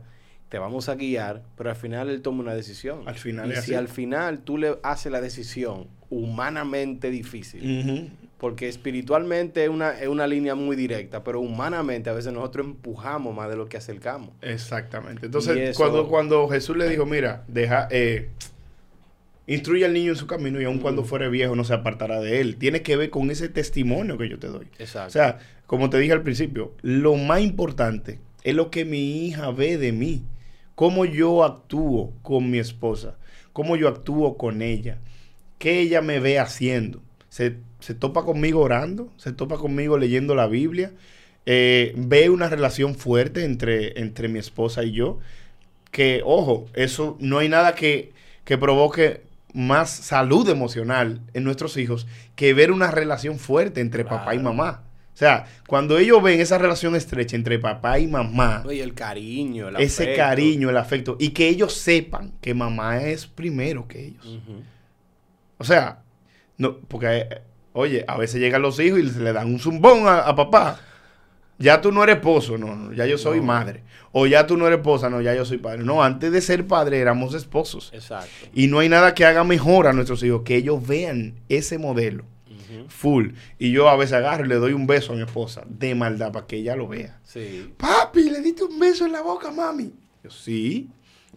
te vamos a guiar, pero al final él toma una decisión. Al final y si al final tú le haces la decisión humanamente difícil, porque espiritualmente es una, es una línea muy directa, pero humanamente a veces nosotros empujamos más de lo que acercamos. Exactamente. Entonces, cuando, cuando Jesús le dijo, mira, deja, eh, instruye al niño en su camino y aun cuando fuere viejo no se apartará de él. Tiene que ver con ese testimonio que yo te doy. Exacto. O sea, como te dije al principio, lo más importante es lo que mi hija ve de mí cómo yo actúo con mi esposa, cómo yo actúo con ella, qué ella me ve haciendo. Se, topa conmigo orando, se topa conmigo leyendo la Biblia, eh, ve una relación fuerte entre, entre mi esposa y yo, que, ojo, eso no hay nada que, que provoque más salud emocional en nuestros hijos que ver una relación fuerte entre papá y mamá. O sea, cuando ellos ven esa relación estrecha entre papá y mamá. Y el cariño, el Ese cariño, el afecto. Y que ellos sepan que mamá es primero que ellos. O sea, no, porque, oye, a veces llegan los hijos y le dan un zumbón a, papá. Ya tú no eres esposo, no, ya yo soy madre. O ya tú no eres esposa, no, ya yo soy padre. No, antes de ser padre éramos esposos. Exacto. Y no hay nada que haga mejor a nuestros hijos que ellos vean ese modelo full. Y yo a veces agarro y le doy un beso a mi esposa de maldad para que ella lo vea. Sí. Papi, le diste un beso en la boca, mami. Yo, sí,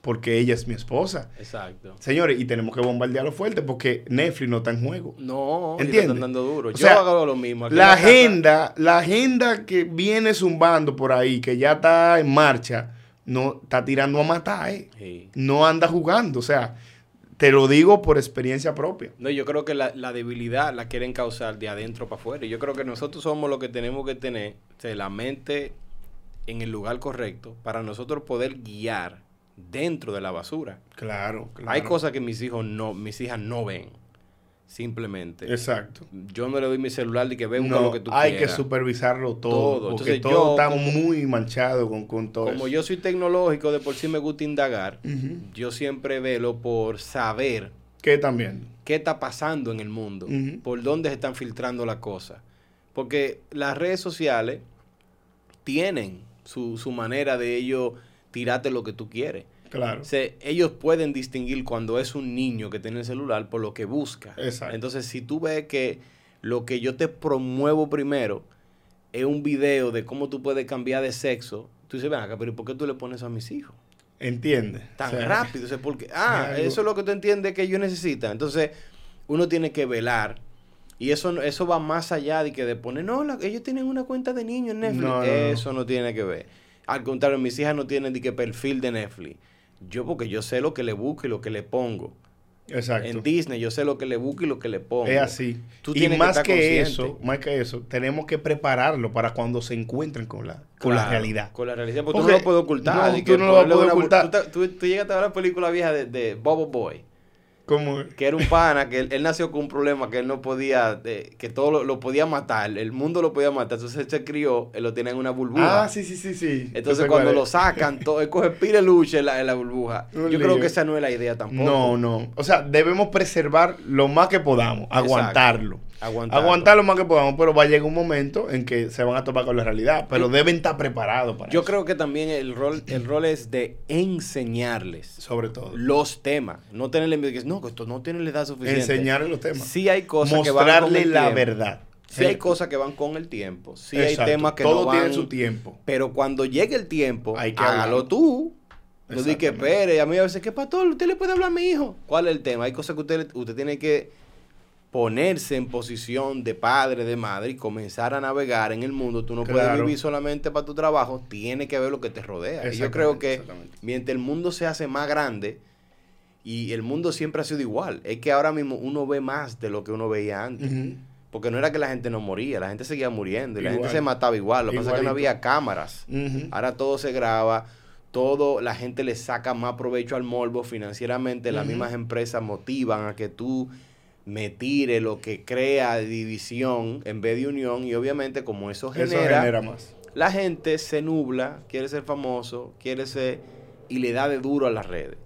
porque ella es mi esposa. Exacto. Señores, y tenemos que bombardearlo fuerte porque Netflix no está en juego. No, ¿entiendes? dando duro. yo hago lo mismo. la, agenda, la agenda que viene zumbando por ahí, que ya está en marcha, no está tirando a matar, ¿eh? No anda jugando, o sea, te lo digo por experiencia propia. No, yo creo que la, debilidad la quieren causar de adentro para afuera. Y yo creo que nosotros somos lo que tenemos que tener, la mente en el lugar correcto para nosotros poder guiar dentro de la basura. Claro, claro. Hay cosas que mis hijos no, mis hijas no ven. Simplemente. Exacto. Yo no le doy mi celular y que vea lo que tú hay que supervisarlo todo. Porque todo está muy manchado con, con todo Como yo soy tecnológico, de por sí me gusta indagar, yo siempre velo por saber. ¿Qué también? qué está pasando en el mundo, por dónde se están filtrando las cosas. Porque las redes sociales tienen su, su manera de ellos tirarte lo que tú quieres. Claro. ellos pueden distinguir cuando es un niño que tiene el celular por lo que busca. Exacto. Entonces, si tú ves que lo que yo te promuevo primero es un video de cómo tú puedes cambiar de sexo, tú dices, ven acá, pero ¿por qué tú le pones a mis hijos? Entiende. Tan rápido. O porque, ah, eso es lo que tú entiendes que ellos necesitan. Entonces, uno tiene que velar. Y eso, eso va más allá de que de poner, no, ellos tienen una cuenta de niños en Netflix. eso no. tiene que ver. Al contrario, mis hijas no tienen ni que perfil de Netflix. Yo porque yo sé lo que le busco y lo que le pongo. Exacto. En Disney yo sé lo que le busco y lo que le pongo. Es así. Tú y más que, eso, más que eso, tenemos que prepararlo para cuando se encuentren con la, con la realidad. Con la realidad, porque, tú no lo puedes ocultar. No, tú no lo puedes ocultar. Tú, tú, llegaste a ver la película vieja de, de Bobo Boy. Que era un pana, que él, nació con un problema que él no podía, que todo lo, podía matar, el mundo lo podía matar. Entonces él se crió, él lo tiene en una burbuja. Ah, sí, sí, sí, sí. Entonces cuando lo sacan, todo, él coge pile lucha en la, en la burbuja. Yo creo que esa no es la idea tampoco. No, no. O sea, debemos preservar lo más que podamos, aguantarlo. Aguantar lo más que podamos, pero va a llegar un momento en que se van a topar con la realidad, pero deben estar preparados para Yo creo que también el rol, el rol es de enseñarles. Sobre todo. Los temas. No tenerle miedo que no, esto no tiene la edad suficiente. Enseñarles los temas. Sí hay cosas que van con el la verdad. Sí hay cosas que van con el tiempo. Sí hay temas que Todo no van. tiene su tiempo. Pero cuando llegue el tiempo, hay que hágalo tú. No di que espere. A mí a veces, ¿qué pastor? ¿Usted le puede hablar a mi hijo? ¿Cuál es el tema? Hay cosas que usted, usted tiene que ponerse en posición de padre, de madre y comenzar a navegar en el mundo. Tú no puedes vivir solamente para tu trabajo, tiene que ver lo que te rodea. Y yo creo que mientras el mundo se hace más grande, y el mundo siempre ha sido igual, es que ahora mismo uno ve más de lo que uno veía antes. Porque no era que la gente no moría, la gente seguía muriendo y la gente se mataba igual. Lo que pasa es que no había cámaras. Ahora todo se graba, todo, la gente le saca más provecho al morbo financieramente, las mismas empresas motivan a que tú me tire lo que crea división en vez de unión y obviamente como eso genera, más. la gente se nubla, quiere ser famoso, quiere ser y le da de duro a las redes.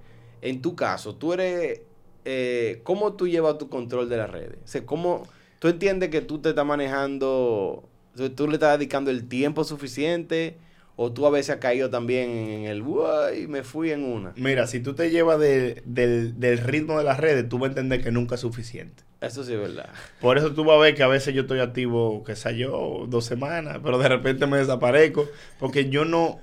En tu caso, tú eres, eh, ¿cómo tú llevas tu control de las redes? O sea, ¿cómo tú entiendes que tú te estás manejando, tú le estás dedicando el tiempo suficiente? ¿O tú a veces has caído también en el, uy, me fui en una? Mira, si tú te llevas del, ritmo de las redes, tú vas a entender que nunca es suficiente. Eso sí es verdad. Por eso tú vas a ver que a veces yo estoy activo, qué sé yo, dos semanas, pero de repente me desaparezco. Porque yo no,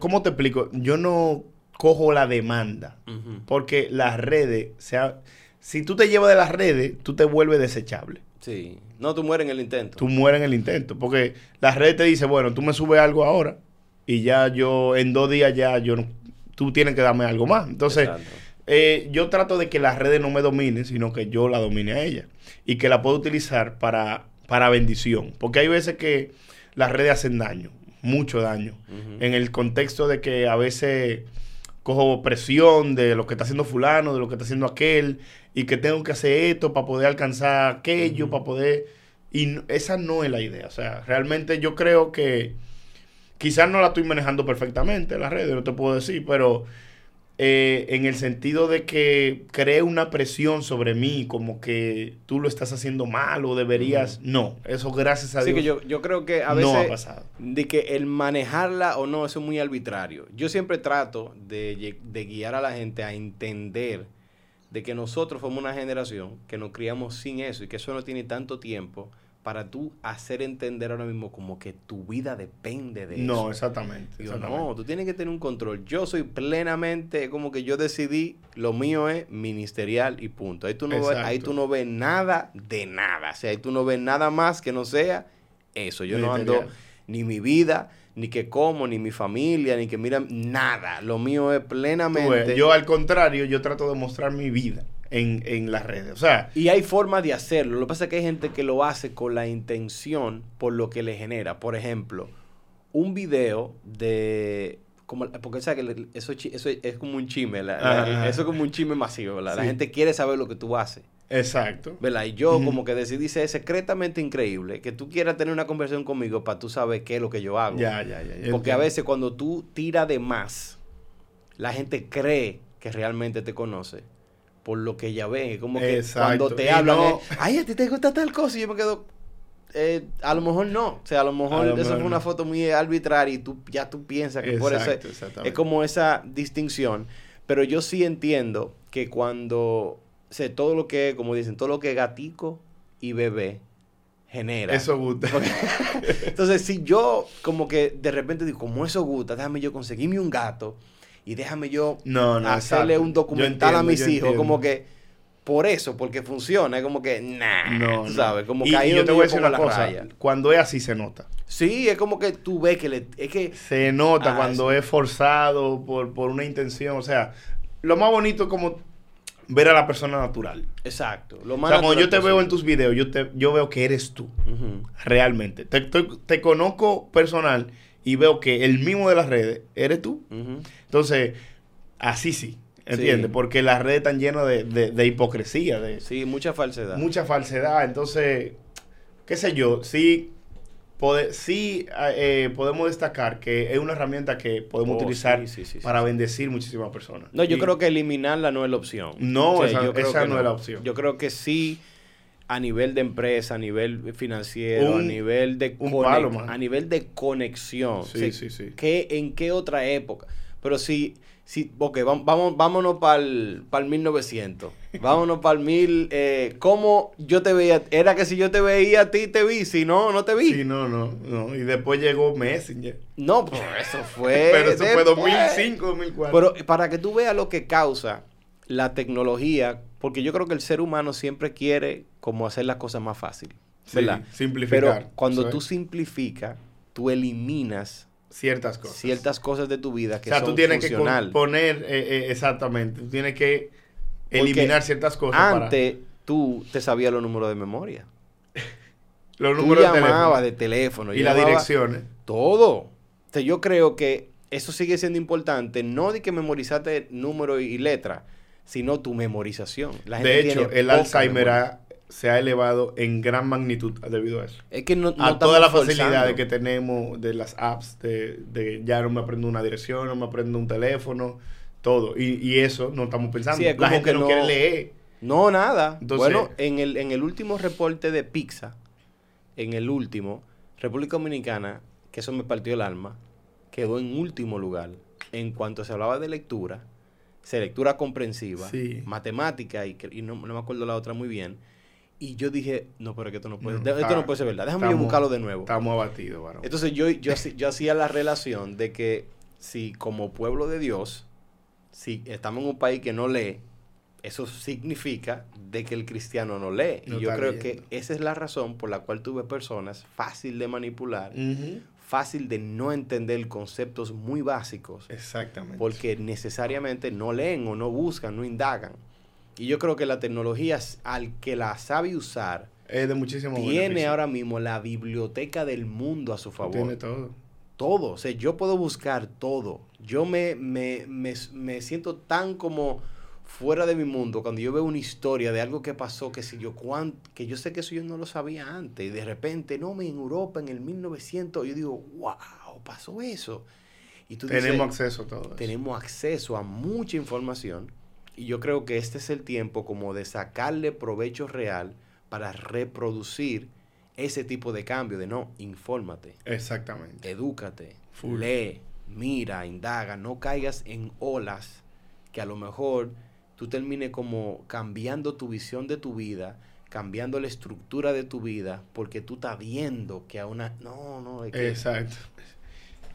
¿cómo te explico? Yo no cojo la demanda. Porque las redes, sea, si tú te llevas de las redes, tú te vuelves desechable. Sí. No, tú mueres en el intento. Tú mueres en el intento. Porque la red te dice, bueno, tú me subes algo ahora y ya yo, en dos días ya yo, tú tienes que darme algo más. Entonces, eh, yo trato de que las redes no me dominen, sino que yo la domine a ella. Y que la puedo utilizar para, para bendición. Porque hay veces que las redes hacen daño, mucho daño. En el contexto de que a veces cojo presión de lo que está haciendo fulano, de lo que está haciendo aquel, y que tengo que hacer esto para poder alcanzar aquello, para poder... Y esa no es la idea. O sea, realmente yo creo que quizás no la estoy manejando perfectamente las redes, no te puedo decir, pero eh, en el sentido de que cree una presión sobre mí, como que tú lo estás haciendo mal o deberías. No, eso gracias a Dios. que yo, yo creo que a veces. No ha pasado. De que el manejarla o no, eso es muy arbitrario. Yo siempre trato de, de guiar a la gente a entender de que nosotros fuimos una generación que nos criamos sin eso y que eso no tiene tanto tiempo para tú hacer entender ahora mismo como que tu vida depende de eso. No, exactamente, No, tú tienes que tener un control. Yo soy plenamente como que yo decidí, lo mío es ministerial y punto. Ahí tú no, ves, ahí tú no ves nada de nada. O sea, ahí tú no ves nada más que no sea eso. Yo no ando ni mi vida, ni que como, ni mi familia, ni que miran nada. Lo mío es plenamente. yo al contrario, yo trato de mostrar mi vida en, en, las redes. O sea. Y hay formas de hacerlo. Lo que pasa es que hay gente que lo hace con la intención por lo que le genera. Por ejemplo, un video de. Como, porque ¿sabes que eso, eso es como un chisme. eso es como un chisme masivo. La gente quiere saber lo que tú haces. Exacto. ¿Verdad? Y yo como que decidí ser secretamente increíble, que tú quieras tener una conversación conmigo para tú saber qué es lo que yo hago. Ya, ya, ya. Porque a veces cuando tú tiras de más, la gente cree que realmente te conoce, por lo que ella ve. Como que cuando te hablan, ay, a ti te gusta tal cosa, y yo me quedo, eh, a lo mejor no. O sea, a lo mejor eso fue una foto muy arbitraria y tú ya tú piensas que por eso es, como esa distinción. Pero yo sí entiendo que cuando, sé, todo lo que, como dicen, todo lo que gatico y bebé genera. Eso gusta. entonces, si yo como que de repente digo, como eso gusta, déjame yo conseguirme un gato y déjame yo hacerle un documental a mis hijos, como que por eso, porque funciona, es como que, nah, no, ¿sabes? Como que ahí yo te voy a decir una cosa, cuando es así se nota. Sí, es como que tú ves que le, es que... Se nota ah, cuando es forzado por, por una intención, o sea, lo más bonito es como ver a la persona natural. Exacto. Lo más o sea, cuando yo te veo en tus videos, yo, te, yo veo que eres tú, realmente. Te, te, conozco personal y veo que el mismo de las redes eres tú. Entonces, así sí. ¿Entiendes? Porque las redes están llenas de, de, hipocresía. De, sí, mucha falsedad. Mucha falsedad. Entonces, qué sé yo, sí, sí eh, podemos destacar que es una herramienta que podemos oh, utilizar para bendecir muchísimas personas. No, yo creo que eliminarla no es la opción. No, esa, no, es la opción. Yo creo que sí a nivel de empresa, a nivel financiero, a nivel de a nivel de conexión. Sí, sí, sí. ¿En qué otra época? Pero sí, sí, ok, vamos, vámonos para el 1900. vámonos para el 1000. Eh, ¿Cómo yo te veía? Era que si yo te veía a ti, te vi. Si no, no te vi. Sí, no, no. no. Y después llegó Messenger. No, pues eso fue. Pero eso fue 2005, 2004. Pero para que tú veas lo que causa la tecnología, porque yo creo que el ser humano siempre quiere como hacer las cosas más fáciles. ¿verdad? simplificar. Pero cuando tú simplificas, tú eliminas ciertas cosas. Ciertas cosas de tu vida que o sea, tú tienes que poner, eh, eh, exactamente, tú tienes que eliminar ciertas cosas. Antes tú te sabías los números de memoria. los números tú llamabas de teléfono. y las direcciones. Todo. O yo creo que eso sigue siendo importante, no de que memorizaste número y letra, sino tu memorización. de hecho, el Alzheimer se ha elevado en gran magnitud debido a eso. Es que no, a todas las facilidades que tenemos de las apps, de, ya no me aprendo una dirección, no me aprendo un teléfono, todo. Y, eso no estamos pensando. la gente no, quiere leer. No, nada. bueno, en el, en el último reporte de Pizza, en el último, República Dominicana, que eso me partió el alma, quedó en último lugar en cuanto se hablaba de lectura lectura comprensiva, matemática y, y no, me acuerdo la otra muy bien. Y yo dije, no, pero que esto no puede, esto no puede ser verdad. Déjame yo buscarlo de nuevo. Estamos abatidos, varón. Entonces yo, yo, yo hacía la relación de que si como pueblo de Dios, si estamos en un país que no lee, eso significa de que el cristiano no lee. y yo creo que esa es la razón por la cual tuve personas fácil de manipular, fácil de no entender conceptos muy básicos. Exactamente. Porque necesariamente no leen o no buscan, no indagan. Y yo creo que la tecnología, al que la sabe usar, es de muchísimo Tiene ahora mismo la biblioteca del mundo a su favor. Tiene todo. Todo. O sea, yo puedo buscar todo. Yo me, me, me, me siento tan como fuera de mi mundo, cuando yo veo una historia de algo que pasó, que si yo que yo sé que eso yo no lo sabía antes, y de repente, no, en Europa en el 1900, yo digo, wow, pasó eso. Y tú tenemos acceso a todo. Tenemos acceso a mucha información y yo creo que este es el tiempo como de sacarle provecho real para reproducir ese tipo de cambio, de no, infórmate. Exactamente. Edúcate, lee, mira, indaga, no caigas en olas que a lo mejor tú termines como cambiando tu visión de tu vida, cambiando la estructura de tu vida, porque tú estás viendo que a una... No, no, es que... Exacto.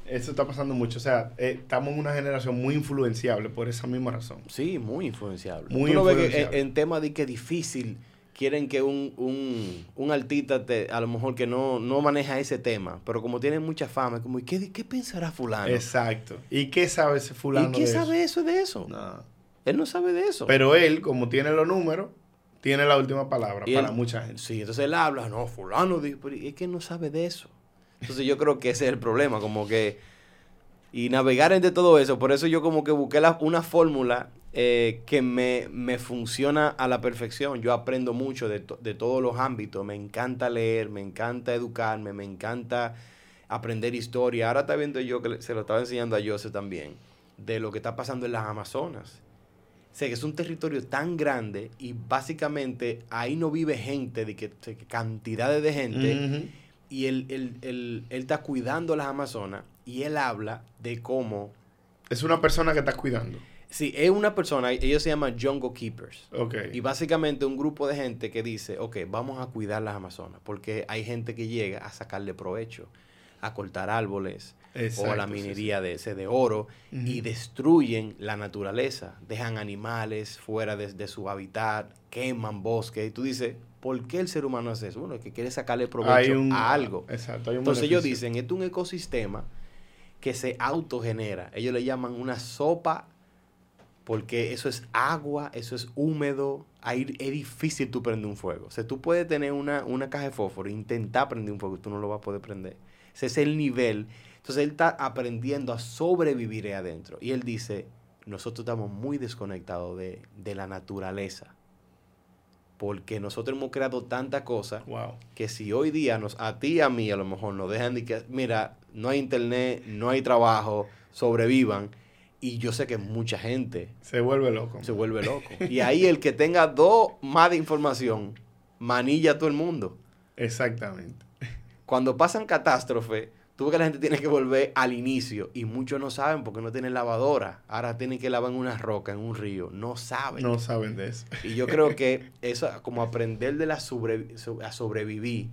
Eso está pasando mucho. O sea, eh, estamos en una generación muy influenciable por esa misma razón. Sí, muy influenciable. Muy influenciable. en, tema de que difícil quieren que un, un, un artista, te, a lo mejor que no, no maneja ese tema, pero como tiene mucha fama, como, ¿qué, qué pensará fulano? Exacto. ¿Y qué sabe ese fulano ¿Y qué sabe eso de eso? No. Él no sabe de eso. Pero él, como tiene los números, tiene la última palabra para mucha gente. Sí, entonces él habla, no, fulano, pero es que no sabe de eso. Entonces yo creo que ese es el problema, como que... Y navegar entre todo eso, por eso yo como que busqué una fórmula eh, que me, me, funciona a la perfección. Yo aprendo mucho de, de todos los ámbitos, me encanta leer, me encanta educarme, me encanta aprender historia. Ahora está viendo yo que se lo estaba enseñando a José también, de lo que está pasando en las Amazonas sé que es un territorio tan grande y básicamente ahí no vive gente, de que, cantidades de gente. Y él, él, él, él, está cuidando las Amazonas y él habla de cómo... Es una persona que está cuidando. Sí, es una persona, ellos se llaman Jungle Keepers. Ok. Y básicamente un grupo de gente que dice, ok, vamos a cuidar las Amazonas, porque hay gente que llega a sacarle provecho, a cortar árboles, o la minería de ese de oro, y destruyen la naturaleza, dejan animales fuera de, su hábitat, queman bosques, y tú dices, ¿por qué el ser humano hace eso? Bueno, es que quiere sacarle provecho a algo. Exacto. Entonces ellos dicen, esto es un ecosistema que se autogenera. Ellos le llaman una sopa porque eso es agua, eso es húmedo, ahí es difícil tú prender un fuego. O sea, tú puedes tener una, una caja de fósforo e intentar prender un fuego, tú no lo vas a poder prender. Ese es el nivel. Entonces él está aprendiendo a sobrevivir ahí adentro. Y él dice, nosotros estamos muy desconectados de, la naturaleza. Porque nosotros hemos creado tanta cosa que si hoy día nos, a ti y a mí a lo mejor nos dejan de que, mira, no hay internet, no hay trabajo, sobrevivan y yo sé que mucha gente se vuelve loco. Se vuelve loco. y ahí el que tenga dos más de información, manilla a todo el mundo. Exactamente. Cuando pasan catástrofes, tú ves que la gente tiene que volver al inicio y muchos no saben porque no tienen lavadora. Ahora tienen que lavar en una roca, en un río. No saben. No saben de eso. Y yo creo que eso, como aprender de la a sobrevivir,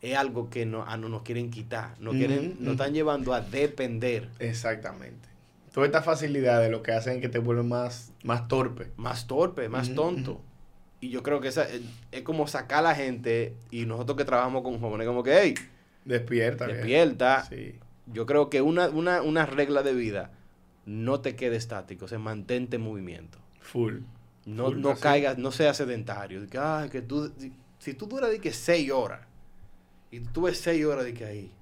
es algo que no, no nos quieren quitar. Nos, quieren, nos están llevando a depender. Exactamente toda esta facilidad de lo que hacen que te vuelven más, más torpe. Más torpe, más tonto. Y yo creo que esa, es, como sacar a la gente y nosotros que trabajamos con jóvenes, como que, hey, despierta. Despierta. Sí. Yo creo que una, una, una regla de vida, no te quede estático, o sea, mantente en movimiento. Full. No, no caigas, no seas sedentario. Que, que tú, si, tú duras de que seis horas y tú ves seis horas de que ahí,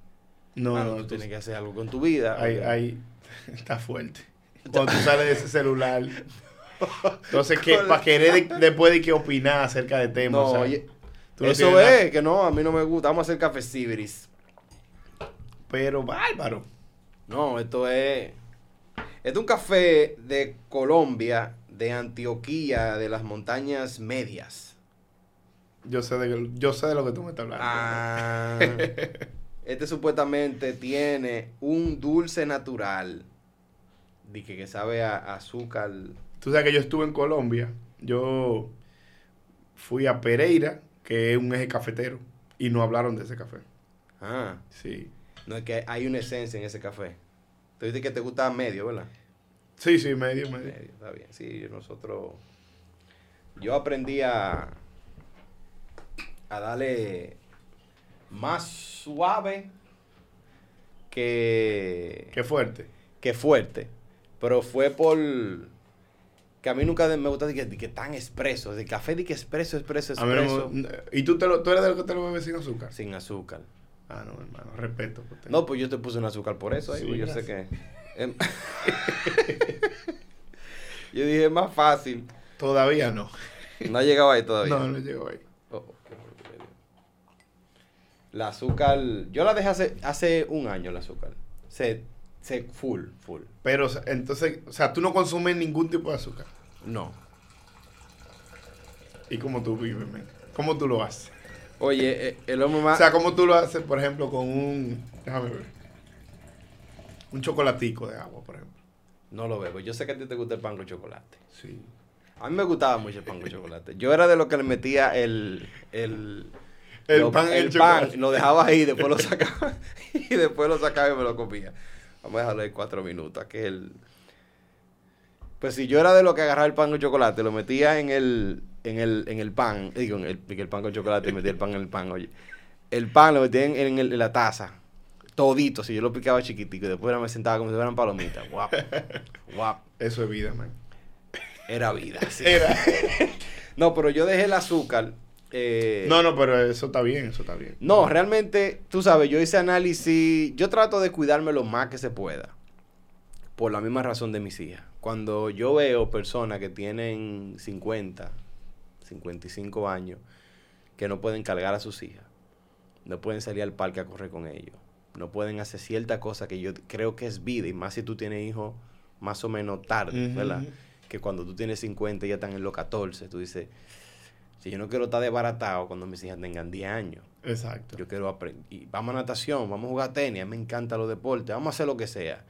no, no tú, tienes que hacer algo con tu vida. Hay, hay, Está fuerte. Cuando tú sales de ese celular. Entonces, ¿qué, para querer después de que opinar acerca de temas. No, eso es, que no, a mí no me gusta. Vamos a hacer café ciberis. Pero bárbaro. No, esto es. Esto es un café de Colombia, de Antioquía, de las montañas medias. Yo sé de, yo sé de lo que tú me estás hablando. Ah. Este supuestamente tiene un dulce natural. Dije que sabe a, azúcar. Tú sabes que yo estuve en Colombia. Yo fui a Pereira, que es un eje cafetero, y no hablaron de ese café. Ah. Sí. No es que hay una esencia en ese café. Tú dices que te gusta medio, ¿verdad? Sí, sí, medio, medio. medio está bien. Sí, nosotros. Yo aprendí a. a darle más suave que... Que fuerte. Que fuerte. Pero fue por... Que a mí nunca me gusta de que, tan expreso. De café de que expreso, expreso, expreso. ¿Y tú, te lo, tú eres de los que te lo bebes sin azúcar? Sin azúcar. Ah, no, hermano. Respeto. No, pues yo te puse un azúcar por eso. Ahí, pues yo sé que... Yo dije, es más fácil. Todavía no. No ha llegado ahí todavía. No, no ha llegado ahí. La azúcar, yo la dejé hace, hace un año la azúcar. Se, se, full, full. Pero entonces, o sea, tú no consumes ningún tipo de azúcar. No. ¿Y cómo tú vives, ¿Cómo tú lo haces? Oye, eh, el hombre más... O sea, ¿cómo tú lo haces, por ejemplo, con un... Déjame ver. Un chocolatico de agua, por ejemplo. No lo bebo. Yo sé que a ti te gusta el pan con chocolate. Sí. A mí me gustaba mucho el pan con chocolate. Yo era de lo que le metía el, el el pan, el, pan, lo dejaba ahí, después lo sacaba y después lo sacaba y me lo comía. Vamos a dejarlo ahí cuatro minutos, que el... Pues si yo era de lo que agarraba el pan con chocolate, lo metía en el, en el, en el pan, digo, en el, el pan con chocolate y metía el pan en el pan, oye. El pan lo metía en, la taza, todito, si yo lo picaba chiquitico y después me sentaba como si fueran palomitas. Guap, guap. Eso es vida, man. Era vida, sí. Era. no, pero yo dejé el azúcar eh, no, no, pero eso está bien, eso está bien. No, realmente, tú sabes, yo hice análisis, yo trato de cuidarme lo más que se pueda, por la misma razón de mis hijas. Cuando yo veo personas que tienen 50, 55 años, que no pueden cargar a sus hijas, no pueden salir al parque a correr con ellos, no pueden hacer cierta cosa que yo creo que es vida, y más si tú tienes hijos más o menos tarde, ¿verdad? que cuando tú tienes 50 ya están en los 14, tú dices, si yo no quiero estar desbaratado cuando mis hijas tengan 10 años. Exacto. Yo quiero aprender. Vamos a natación, vamos a jugar tenis, a mí me encantan los deportes, vamos a hacer lo que sea.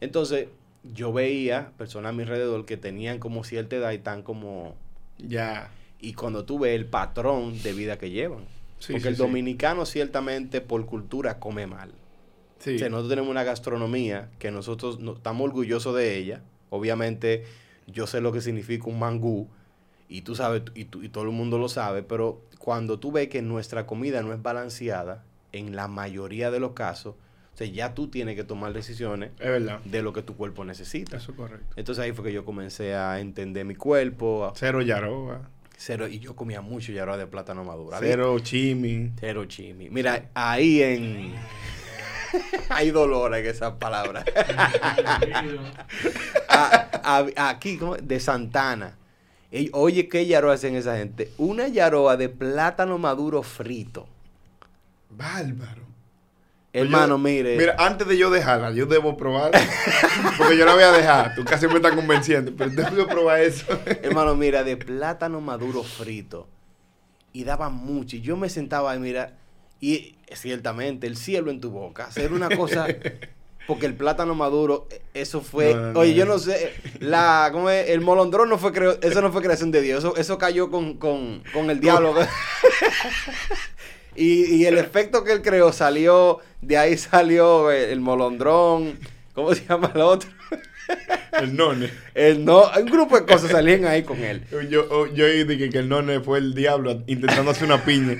Entonces, yo veía personas a mi alrededor que tenían como cierta edad y tan como... Ya. Y cuando tú ves el patrón de vida que llevan. porque el dominicano ciertamente por cultura come mal. O sea, nosotros tenemos una gastronomía que nosotros estamos orgullosos de ella. Obviamente, yo sé lo que significa un mangú y tú sabes, y, y todo el mundo lo sabe, pero cuando tú ves que nuestra comida no es balanceada, en la mayoría de los casos, o sea, ya tú tienes que tomar decisiones de lo que tu cuerpo necesita. Eso es correcto. Entonces ahí fue que yo comencé a entender mi cuerpo. Cero yaroa. Cero, y yo comía mucho yaroa de plátano maduro. Cero chimi. Cero chimi. Mira, ahí en... Hay dolor en esas palabras. aquí, de Santana. Oye, ¿qué yaroa hacen esa gente? Una yaroa de plátano maduro frito. Bárbaro. Hermano, mire. Mira, antes de yo dejarla, yo debo probar. porque yo la voy a dejar. Tú casi me estás convenciendo. Pero debo probar eso. Hermano, mira, de plátano maduro frito. Y daba mucho. Y yo me sentaba y mira. Y ciertamente, el cielo en tu boca. Hacer una cosa. Porque el plátano maduro, eso fue. oye, yo no sé. La, ¿cómo es? El molondrón no fue creo, eso no fue creación de Dios. Eso, eso cayó con, con, con el diablo. Y, el efecto que él creó salió, de ahí salió el, molondrón, ¿cómo se llama el otro? El none. El no, un grupo de cosas salían ahí con él. Yo, yo dije que el none fue el diablo intentando hacer una piña.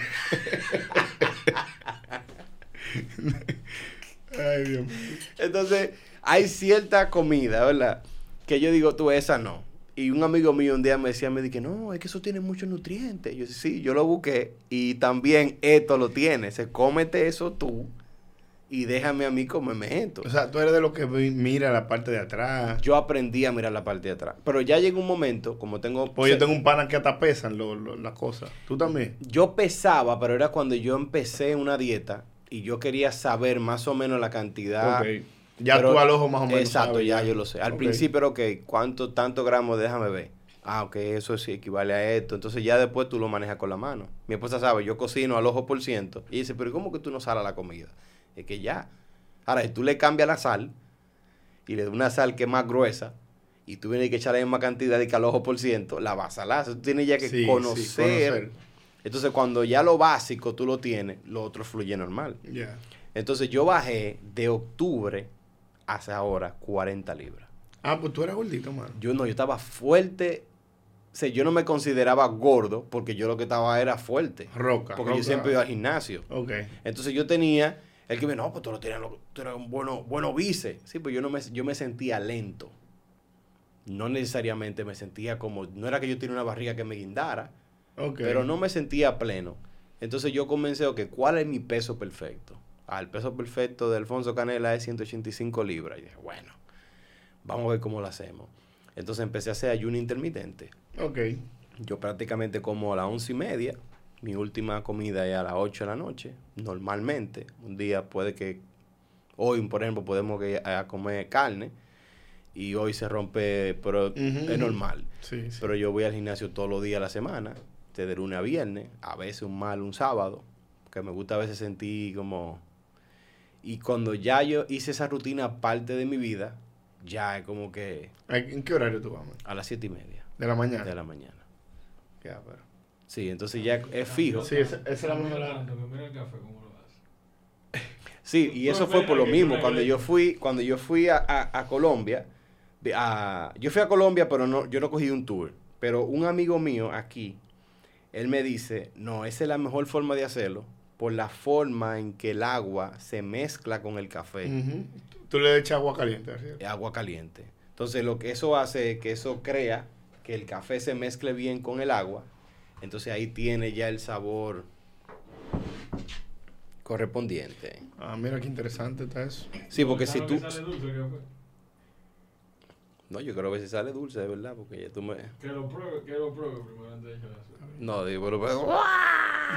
Ay, Dios mío. Entonces, hay cierta comida, ¿verdad? Que yo digo, tú, esa no. Y un amigo mío un día me decía, me dije, no, es que eso tiene muchos nutrientes. yo decía, sí, yo lo busqué y también esto lo tiene. Se cómete eso tú y déjame a mí comerme esto. O sea, tú eres de los que mira la parte de atrás. Yo aprendí a mirar la parte de atrás. Pero ya llegó un momento, como tengo... Pues yo tengo un pana que hasta pesan las cosas. ¿Tú también? Yo pesaba, pero era cuando yo empecé una dieta y yo quería saber más o menos la cantidad... Ya tú al ojo más o menos. Exacto, ya, yo lo sé. Al principio era, ok, ¿cuánto, tanto gramos? Déjame ver. Ah, ok, eso sí equivale a esto. Entonces ya después tú lo manejas con la mano. Mi esposa sabe, yo cocino al ojo por ciento. Y dice, pero ¿cómo que tú no salas la comida? Es que ya. Ahora, si tú le cambias la sal y le das una sal que es más gruesa y tú vienes que echar la misma cantidad de que al ojo por ciento, la vas a salar. Tú tienes ya que conocer. Entonces, cuando ya lo básico tú lo tienes, lo otro fluye normal. Entonces, yo bajé de octubre hace ahora 40 libras. Ah, pues tú eras gordito, man. Yo no, yo estaba fuerte. O sea, yo no me consideraba gordo porque yo lo que estaba era fuerte. Roca. Porque yo siempre iba al gimnasio. Ok. Entonces yo tenía, el que me, no, pues tú, lo tienes, tú eres un bueno, bueno vice. Sí, pues yo, no me, yo me sentía lento. No necesariamente me sentía como, no era que yo tenía una barriga que me guindara, okay. pero no me sentía pleno. Entonces yo comencé, ok, ¿cuál es mi peso perfecto? Al peso perfecto de Alfonso Canela es 185 libras. Y dije, bueno, vamos a ver cómo lo hacemos. Entonces empecé a hacer ayuno intermitente. Ok. Yo prácticamente como a las once y media. Mi última comida es a las 8 de la noche, normalmente. Un día puede que, hoy por ejemplo, podemos a comer carne y hoy se rompe, pero es normal. Sí, Pero yo voy al gimnasio todos los días de la semana, desde lunes a viernes, a veces un mal un sábado, que me gusta a veces sentir como y cuando ya yo hice esa rutina parte de mi vida, ya es como que... ¿En qué horario tú vas? A las siete y media. ¿De la mañana? De la mañana. Ya, pero... Sí, entonces ya es fijo. Sí, esa, es la mejor Sí, y eso fue por lo mismo. Cuando yo fui, cuando yo fui a, a, Colombia, a, yo fui a Colombia, pero no, yo no cogí un tour. Pero un amigo mío aquí, él me dice, no, esa es la mejor forma de hacerlo por la forma en que el agua se mezcla con el café. Tú le echas agua caliente, ¿cierto? Agua caliente. Entonces lo que eso hace es que eso crea que el café se mezcle bien con el agua. Entonces ahí tiene ya el sabor correspondiente. Ah, mira qué interesante está eso. Sí, porque si tú... No, yo creo que si sale dulce, de verdad, porque ya tú me... Que lo pruebe, que lo pruebe primero antes de echar No, digo, pero...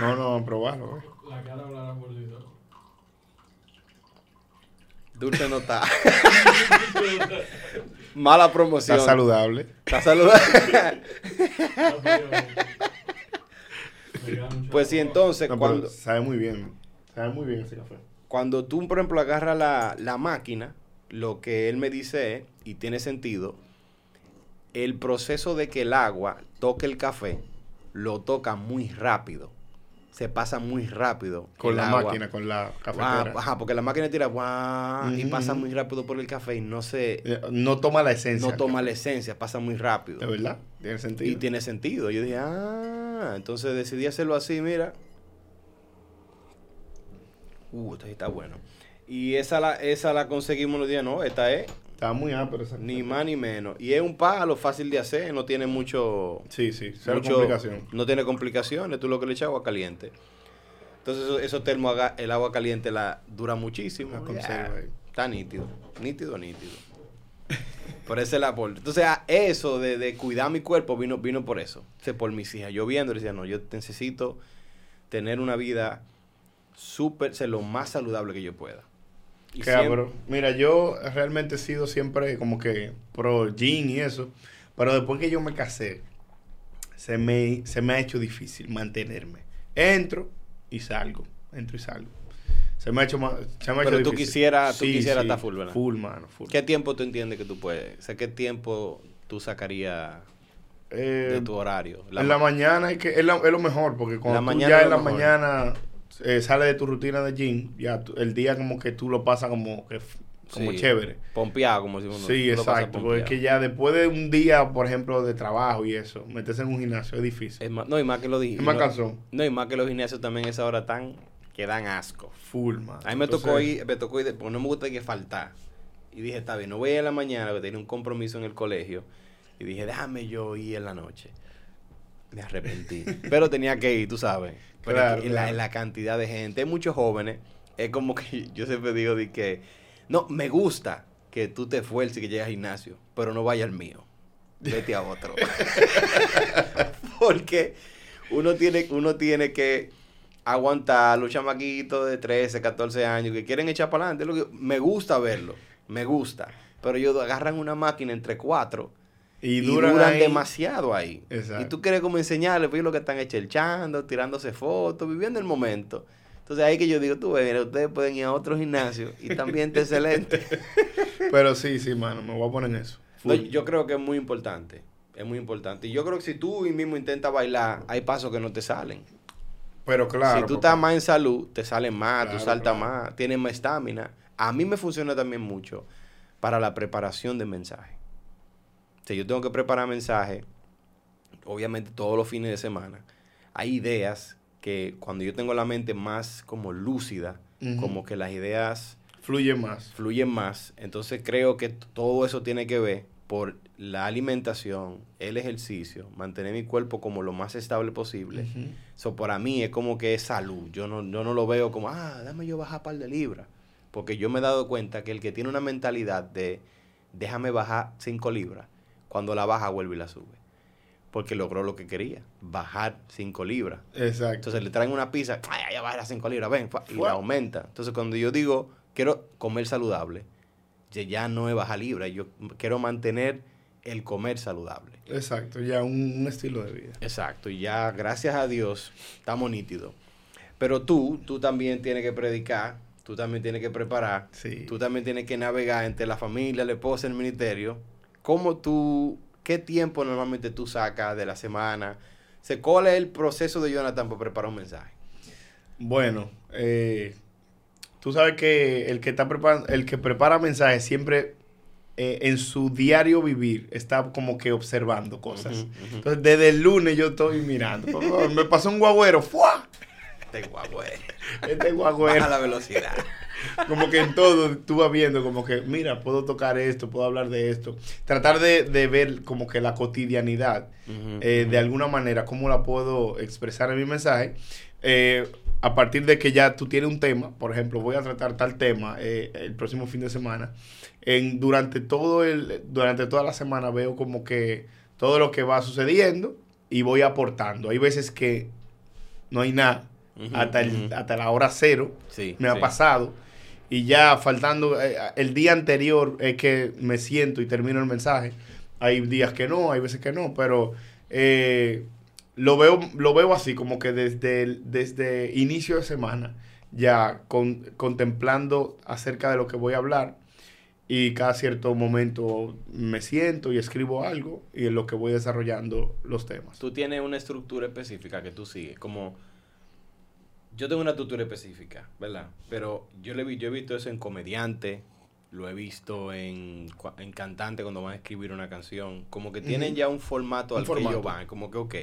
No, no, probarlo. La cara hablará por sí Dulce no está. Mala promoción. Está saludable. Está saludable. pues sí, entonces, No, cuando, Sabe muy bien. Sabe muy bien ese café. cuando tú, por ejemplo, agarras la, la máquina, lo que él me dice es, y tiene sentido, el proceso de que el agua toque el café, lo toca muy rápido. Se pasa muy rápido. Con la agua. máquina, con la cafetera. ajá, porque la máquina tira guau, y pasa muy rápido por el café y no se Eh, No toma la esencia. no toma la esencia, pasa muy rápido. ¿De verdad? Tiene sentido. Y tiene sentido. Yo dije, ah, entonces decidí hacerlo así, mira. Uh, esto sí está bueno. Y esa la, esa la conseguimos los días, no, esta es Está muy ápero esa ni más ni menos. Y es un palo fácil de hacer, no tiene mucho, Sí, sí. Mucho- complicación. No tiene complicaciones, tú lo que le echas agua caliente. Entonces eso- esos termos, aga- el agua caliente la dura muchísimo. La ahí. está nítido, nítido, nítido. Por ese es el aporte. Entonces, a eso de, de cuidar mi cuerpo vino, vino por eso. O sea, por mis hijas. Yo viendo, decía, no, yo necesito tener una vida súper, ser lo más saludable que yo pueda. Y Qué siempre- ápero. Mira, yo realmente he sido siempre como que pro gym y eso. Pero después que yo me casé, se me, se me ha hecho difícil mantenerme. Entro y salgo. Entro y salgo. Se me ha hecho, ma- se me ha Pero hecho tú quisieras- tú quisieras estar full, ¿verdad? Full, mano, full. ¿Qué tiempo tú entiendes que tú puedes? O sea, ¿qué tiempo tú sacarías Eh, de tu horario? La en la ma- mañana es, que es, la- es lo mejor, porque cuando La tú mañana ya en la mejor. mañana eh, sales de tu rutina de gym, ya tú- el día como que tú lo pasas como que como Sí, chévere. Pompeado, como si uno Sí, exacto. Porque es que ya después de un día, por ejemplo, de trabajo y eso, meterse en un gimnasio es difícil. Es más, no, y más que lo dije. Es más cansón. No, y más que los gimnasios también a esa hora tan que dan asco. Full, man. A mí me tocó ir, me tocó ir, porque no me gusta que faltar. Y dije, está bien, no voy a ir en la mañana, porque tenía un compromiso en el colegio. Y dije, déjame yo ir en la noche. Me arrepentí. Pero tenía que ir, tú sabes. Pero Claro, la, cantidad de gente, hay muchos jóvenes. Es como que yo siempre digo de que, no, me gusta que tú te esfuerces y que llegues al gimnasio, pero no vaya al mío. Vete a otro. Porque uno tiene, uno tiene que aguantar los chamaquitos de 13, 14 años que quieren echar para adelante. Lo que- Me gusta verlo, me gusta. Pero ellos agarran una máquina entre cuatro y y, duran, ahí- demasiado ahí. Exacto. Y tú quieres como enseñarles, pues lo que están echelchando, tirándose fotos, viviendo el momento. Entonces ahí que yo digo, tú ves, mira, ustedes pueden ir a otro gimnasio y también está excelente. Pero sí, sí, mano, me voy a poner en eso. No, yo creo que es muy importante. Es muy importante. Y yo creo que si tú mismo intentas bailar, hay pasos que no te salen. Pero claro. si tú papá. estás más en salud, te salen más, Claro, tú saltas claro. más, tienes más estamina. A mí me funciona también mucho para la preparación de mensajes. O sea, yo tengo que preparar mensajes, obviamente todos los fines de semana. Hay ideas que cuando yo tengo la mente más como lúcida, como que las ideas Fluye más. fluyen más. Entonces creo que todo eso tiene que ver por la alimentación, el ejercicio, mantener mi cuerpo como lo más estable posible. Eso para mí es como que es salud. Yo no, yo no lo veo como, ah, dame yo bajar par de libras. Porque yo me he dado cuenta que el que tiene una mentalidad de déjame bajar 5 libras, cuando la baja vuelve y la sube. Porque logró lo que quería, bajar 5 libras. Exacto. Entonces le traen una pizza, ay, ya baja las 5 libras, ven, y la aumenta. Entonces cuando yo digo, quiero comer saludable, ya- no es bajar libras, yo quiero mantener el comer saludable. Exacto, ya un, un estilo de vida. Exacto, y ya gracias a Dios estamos nítidos. Pero tú, tú también tienes que predicar, tú también tienes que preparar, Sí. tú también tienes que navegar entre la familia, la esposa, el ministerio. ¿Cómo tú, qué tiempo normalmente tú sacas de la semana? ¿Cuál es el proceso de Jonathan para preparar un mensaje? Bueno, eh, tú sabes que el que está preparando, el que prepara mensajes siempre eh, en su diario vivir está como que observando cosas. Entonces, desde el lunes yo estoy mirando. Me pasó un guagüero. ¡Fua! Este guagüe. Este Baja guagüero. la velocidad. Como que en todo tú vas viendo como que, mira, puedo tocar esto, puedo hablar de esto. Tratar de, de ver como que la cotidianidad, eh, de alguna manera, cómo la puedo expresar en mi mensaje. Eh, a partir de que ya tú tienes un tema, por ejemplo, voy a tratar tal tema eh, el próximo fin de semana. En, durante, todo el, durante toda la semana veo como que todo lo que va sucediendo y voy aportando. Hay veces que no hay nada hasta, el- hasta la hora cero Sí, me ha sí. pasado. Y ya faltando eh, el día anterior es que me siento y termino el mensaje. Hay días que no, hay veces que no, pero eh, lo, veo, lo veo así, como que desde, desde inicio de semana, ya contemplando acerca de lo que voy a hablar y cada cierto momento me siento y escribo algo y en lo que voy desarrollando los temas. Tú tienes una estructura específica que tú sigues, como yo tengo una estructura específica, ¿verdad? Pero yo, le, yo he visto eso en comediante, lo he visto en, en cantante cuando van a escribir una canción, como que tienen ya un formato al que ellos van, como que, ok,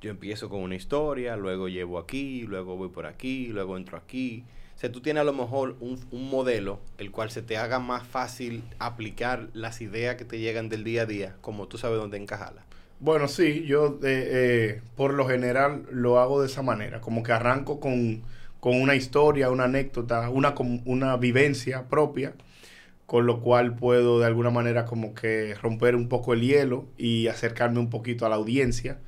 yo empiezo con una historia, luego llevo aquí, luego voy por aquí, luego entro aquí. O sea, tú tienes a lo mejor un, un modelo el cual se te haga más fácil aplicar las ideas que te llegan del día a día, como tú sabes dónde encajarlas. Bueno, sí, yo eh, eh, por lo general lo hago de esa manera, como que arranco con, con una historia, una anécdota, una, una vivencia propia con lo cual puedo de alguna manera como que romper un poco el hielo y acercarme un poquito a la audiencia,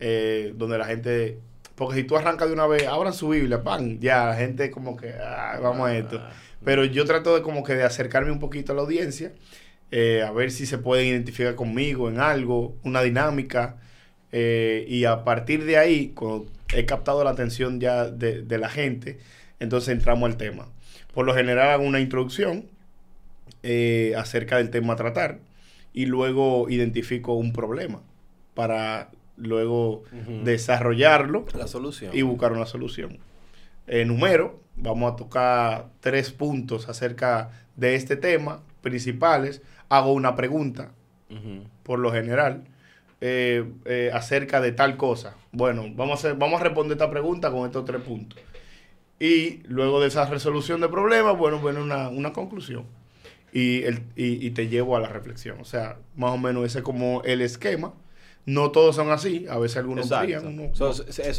eh, donde la gente, porque si tú arrancas de una vez, abran su Biblia, pan, ya la gente como que, vamos a esto, ah. pero yo trato de como que de acercarme un poquito a la audiencia, eh, a ver si se pueden identificar conmigo en algo, una dinámica, eh, y a partir de ahí, cuando he captado la atención ya de, de la gente, entonces entramos al tema. Por lo general hago una introducción, eh, acerca del tema a tratar y luego identifico un problema para luego desarrollarlo la solución. y buscar una solución. número, vamos a tocar tres puntos acerca de este tema principales. Hago una pregunta, por lo general, eh, eh, acerca de tal cosa. Bueno, vamos a, vamos a responder esta pregunta con estos tres puntos. Y luego de esa resolución de problemas, bueno, bueno, una, una conclusión y, el, y, te llevo a la reflexión. O sea, más o menos ese es como el esquema. No todos son así, a veces algunos varían.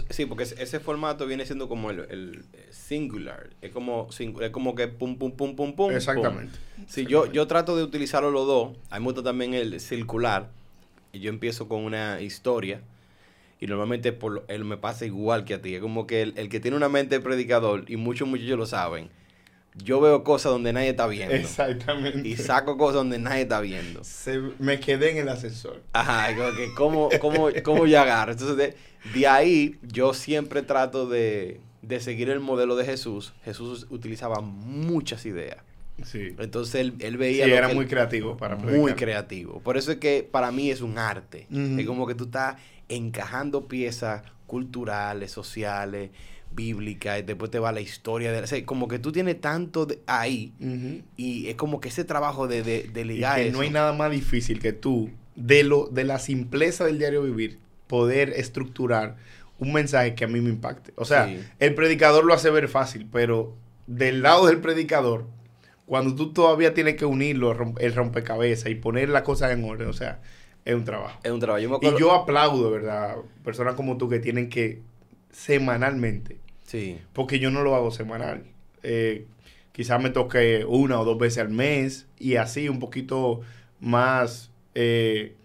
sí, porque ese formato viene siendo como el, singular. Es como, es como que pum, pum, pum, pum, pum. Exactamente. Sí, Yo, yo trato de utilizarlo los dos. Hay mucho también el circular. Y yo empiezo con una historia. Y normalmente por él me pasa igual que a ti. Es como que el, el que tiene una mente de predicador, y muchos muchachos lo saben, yo veo cosas donde nadie está viendo. Exactamente. Y saco cosas donde nadie está viendo. Se, me quedé en el ascensor. Ajá, como que cómo, cómo, cómo yo agarro. Entonces, de, ahí yo siempre trato de, de, seguir el modelo de Jesús. Jesús utilizaba muchas ideas. Sí. Entonces él, él veía... Sí, era muy creativo para predicar. Muy creativo. Por eso es que para mí es un arte. Es como que tú estás encajando piezas culturales, sociales, bíblica, y después te va la historia de o como que tú tienes tanto ahí y es como que ese trabajo de, de, de ligar y que no hay nada más difícil que tú, de, lo, de la simpleza del diario vivir, poder estructurar un mensaje que a mí me impacte. O sea, el predicador lo hace ver fácil, pero del lado del predicador, cuando tú todavía tienes que unirlo, el rompecabezas y poner las cosas en orden, o sea, es un trabajo. Es un trabajo. Y yo aplaudo, ¿verdad? Personas como tú que tienen que semanalmente Sí. Porque yo no lo hago semanal. Eh, quizás me toque una o dos veces al mes y así un poquito más, eh,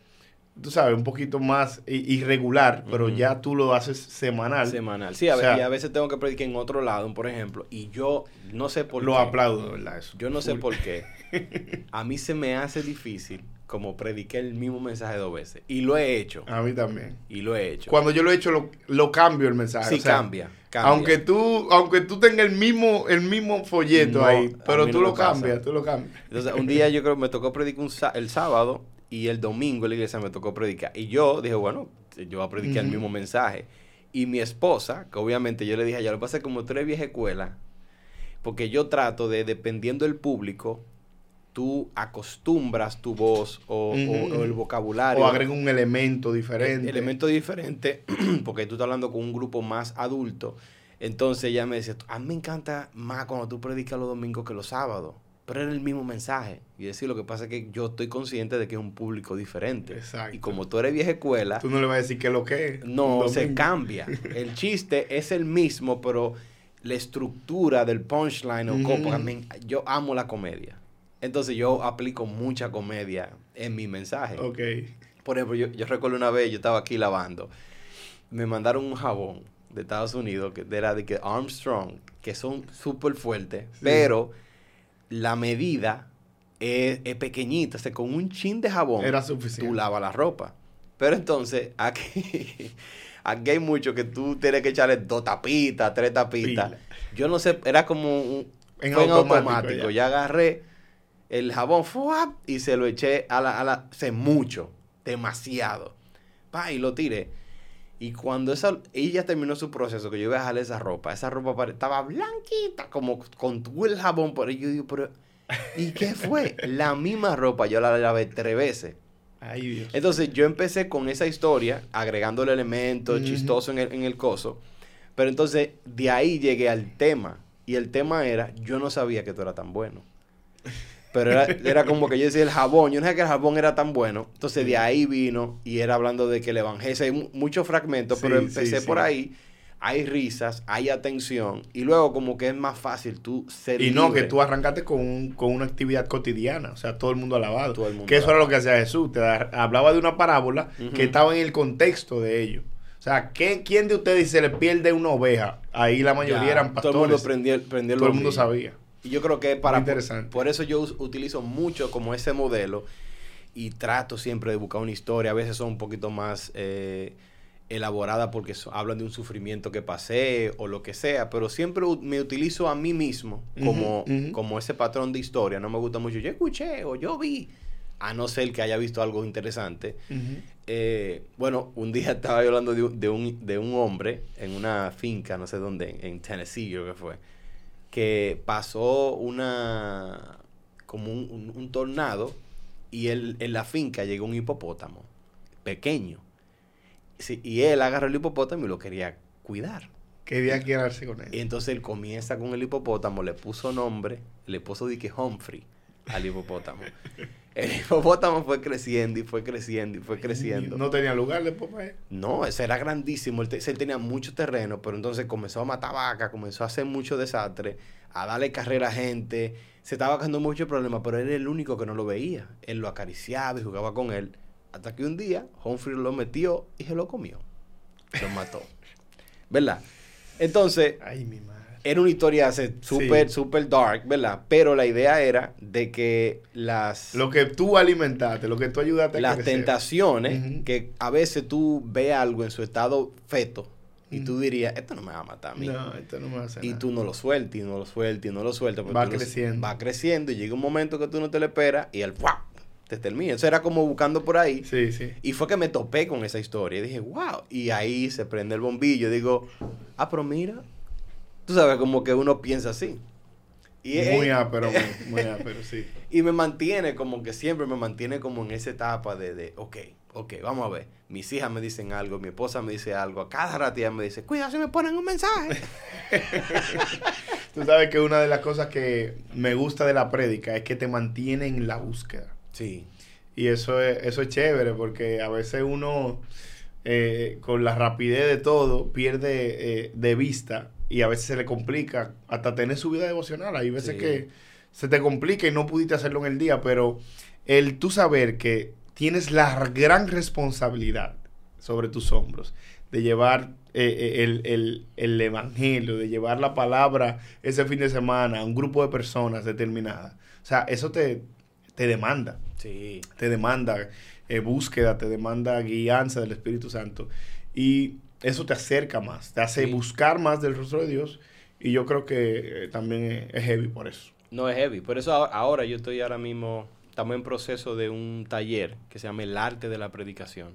tú sabes, un poquito más irregular, pero ya tú lo haces semanal. Semanal. Sí, a y a veces tengo que predicar en otro lado, por ejemplo, y yo no sé por qué. Lo aplaudo, ¿verdad? Eso. Yo no sé por qué. A mí se me hace difícil como prediqué el mismo mensaje dos veces. Y lo he hecho. A mí también. Y lo he hecho. Cuando yo lo he hecho, lo, cambio el mensaje. Sí, cambia, Aunque tú, aunque tú tengas el mismo, el mismo folleto ahí, pero tú lo cambias, tú lo cambias. Entonces, un día yo creo que me tocó predicar el sábado y el domingo en la iglesia me tocó predicar. Y yo dije, bueno, yo voy a predicar el mismo mensaje. Y mi esposa, que obviamente yo le dije, ya lo es como tú eres vieja escuela, porque yo trato de, dependiendo del público, tú acostumbras tu voz o, el vocabulario. O agrega un elemento diferente. elemento diferente, porque tú estás hablando con un grupo más adulto. Entonces ella me decía, a mí me encanta más cuando tú predicas los domingos que los sábados. Pero era el mismo mensaje. Y decir, lo que pasa es que yo estoy consciente de que es un público diferente. Exacto. Y como tú eres vieja escuela... Tú no le vas a decir qué es lo que es. No, se cambia. El chiste es el mismo, pero la estructura del punchline o yo amo la comedia. Entonces yo aplico mucha comedia en mi mensaje. Ok. Por ejemplo, yo, yo recuerdo una vez, yo estaba aquí lavando, me mandaron un jabón de Estados Unidos que era de que Armstrong, que son súper fuertes, pero la medida es, es pequeñita, o sea, con un chin de jabón Era suficiente. tú lavas la ropa. Pero entonces, aquí, aquí hay mucho que tú tienes que echarle dos tapitas, tres tapitas. Pila. Yo no sé, era como un, En automático, automático. ya. Ya agarré el jabón ¡fuap! y se lo eché a la, a la, mucho, demasiado. Pa, y lo tiré. Y cuando esa, ella terminó su proceso, que yo iba a dejarle esa ropa, esa ropa pare- estaba blanquita, como con todo el jabón por ahí. Yo digo, pero, ¿y qué fue? la misma ropa, yo la lavé tres veces. Ay, Dios. Entonces yo empecé con esa historia, agregándole elementos Ujú. chistosos en el, en el coso. Pero entonces de ahí llegué al tema. Y el tema era, yo no sabía que tú eras tan bueno. Pero era, era como que yo decía el jabón, yo no sabía que el jabón era tan bueno. Entonces de ahí vino y era hablando de que el evangelio, hay mu- muchos fragmentos, pero empecé sí, por ahí. Hay risas, hay atención. Y luego como que es más fácil tú ser Y no, que tú arrancaste con, un- con una actividad cotidiana, o sea, todo el mundo alabado. Todo el mundo que eso era lo que hacía Jesús, te hablaba de una parábola que estaba en el contexto de ello. O sea, ¿qué- ¿quién de ustedes se le pierde una oveja? Ahí la mayoría Ya, eran Todo el mundo pastores. prendió Todo el mundo sabía. Y yo creo que para Muy interesante. Por eso yo utilizo mucho como ese modelo y trato siempre de buscar una historia. A veces son un poquito más eh, elaboradas porque so- hablan de un sufrimiento que pasé o lo que sea, pero siempre me utilizo a mí mismo como, como ese patrón de historia. No me gusta mucho, yo escuché o yo vi, a no ser que haya visto algo interesante. Eh, bueno, un día estaba yo hablando de, un- de un, de un hombre en una finca, no sé dónde, en Tennessee creo que fue, que pasó una, como un, un- un tornado y él, en la finca llegó un hipopótamo pequeño. Sí, y él agarró el hipopótamo y lo quería cuidar. Quería quedarse con Y él. entonces él comienza con el hipopótamo, le puso nombre, le puso de que Humphrey al hipopótamo. El hipopótamo fue creciendo y fue creciendo y fue creciendo. No tenía lugar después para él. No, ese era grandísimo. Él, te- él tenía mucho terreno, pero entonces comenzó a matar vacas, comenzó a hacer mucho desastre, a darle carrera a gente. Se estaba haciendo mucho problema, pero él era el único que no lo veía. Él lo acariciaba y jugaba con él. Hasta que un día Humphrey lo metió y se lo comió. Lo mató. ¿Verdad? Entonces, Ay, mi madre. Era una historia súper, Sí. súper dark, ¿verdad? Pero la idea era de que las Lo que tú alimentaste, lo que tú ayudaste a las crecer. tentaciones, que a veces tú ves algo en su estado feto y tú dirías, esto no me va a matar a mí. No, esto no me va a hacer y nada. tú no lo sueltas y no lo sueltas y no lo sueltas. Va creciendo. Va creciendo y llega un momento que tú no te lo esperas y el ¡guau! te termina. Eso era como buscando por ahí. Sí, sí. Y fue que me topé con esa historia y dije, wow. Y ahí se prende el bombillo. Digo, ah, pero mira. Tú sabes, como que uno piensa así. Y, es- muy ápero, muy, muy ápero, sí. y me mantiene como que siempre me mantiene como en esa etapa de, de, ok, ok, vamos a ver. Mis hijas me dicen algo, mi esposa me dice algo, a cada rato ella me dice, cuidado si me ponen un mensaje. Tú sabes que una de las cosas que me gusta de la prédica es que te mantiene en la búsqueda. sí, Y eso es, eso es chévere porque a veces uno, eh, con la rapidez de todo, pierde eh, de vista y a veces se le complica hasta tener su vida devocional. Hay veces Sí. que se te complica y no pudiste hacerlo en el día, pero el tú saber que tienes la gran responsabilidad sobre tus hombros de llevar eh, eh, el, el- el evangelio, de llevar la palabra ese fin de semana a un grupo de personas determinadas. O sea, eso te, te demanda sí. te demanda eh, búsqueda, te demanda guianza del Espíritu Santo. Y eso te acerca más, te hace Sí. buscar más del rostro de Dios. Y yo creo que eh, también es- heavy por eso. No es heavy. Por eso ahora, ahora yo estoy ahora mismo, estamos en proceso de un taller que se llama El Arte de la Predicación.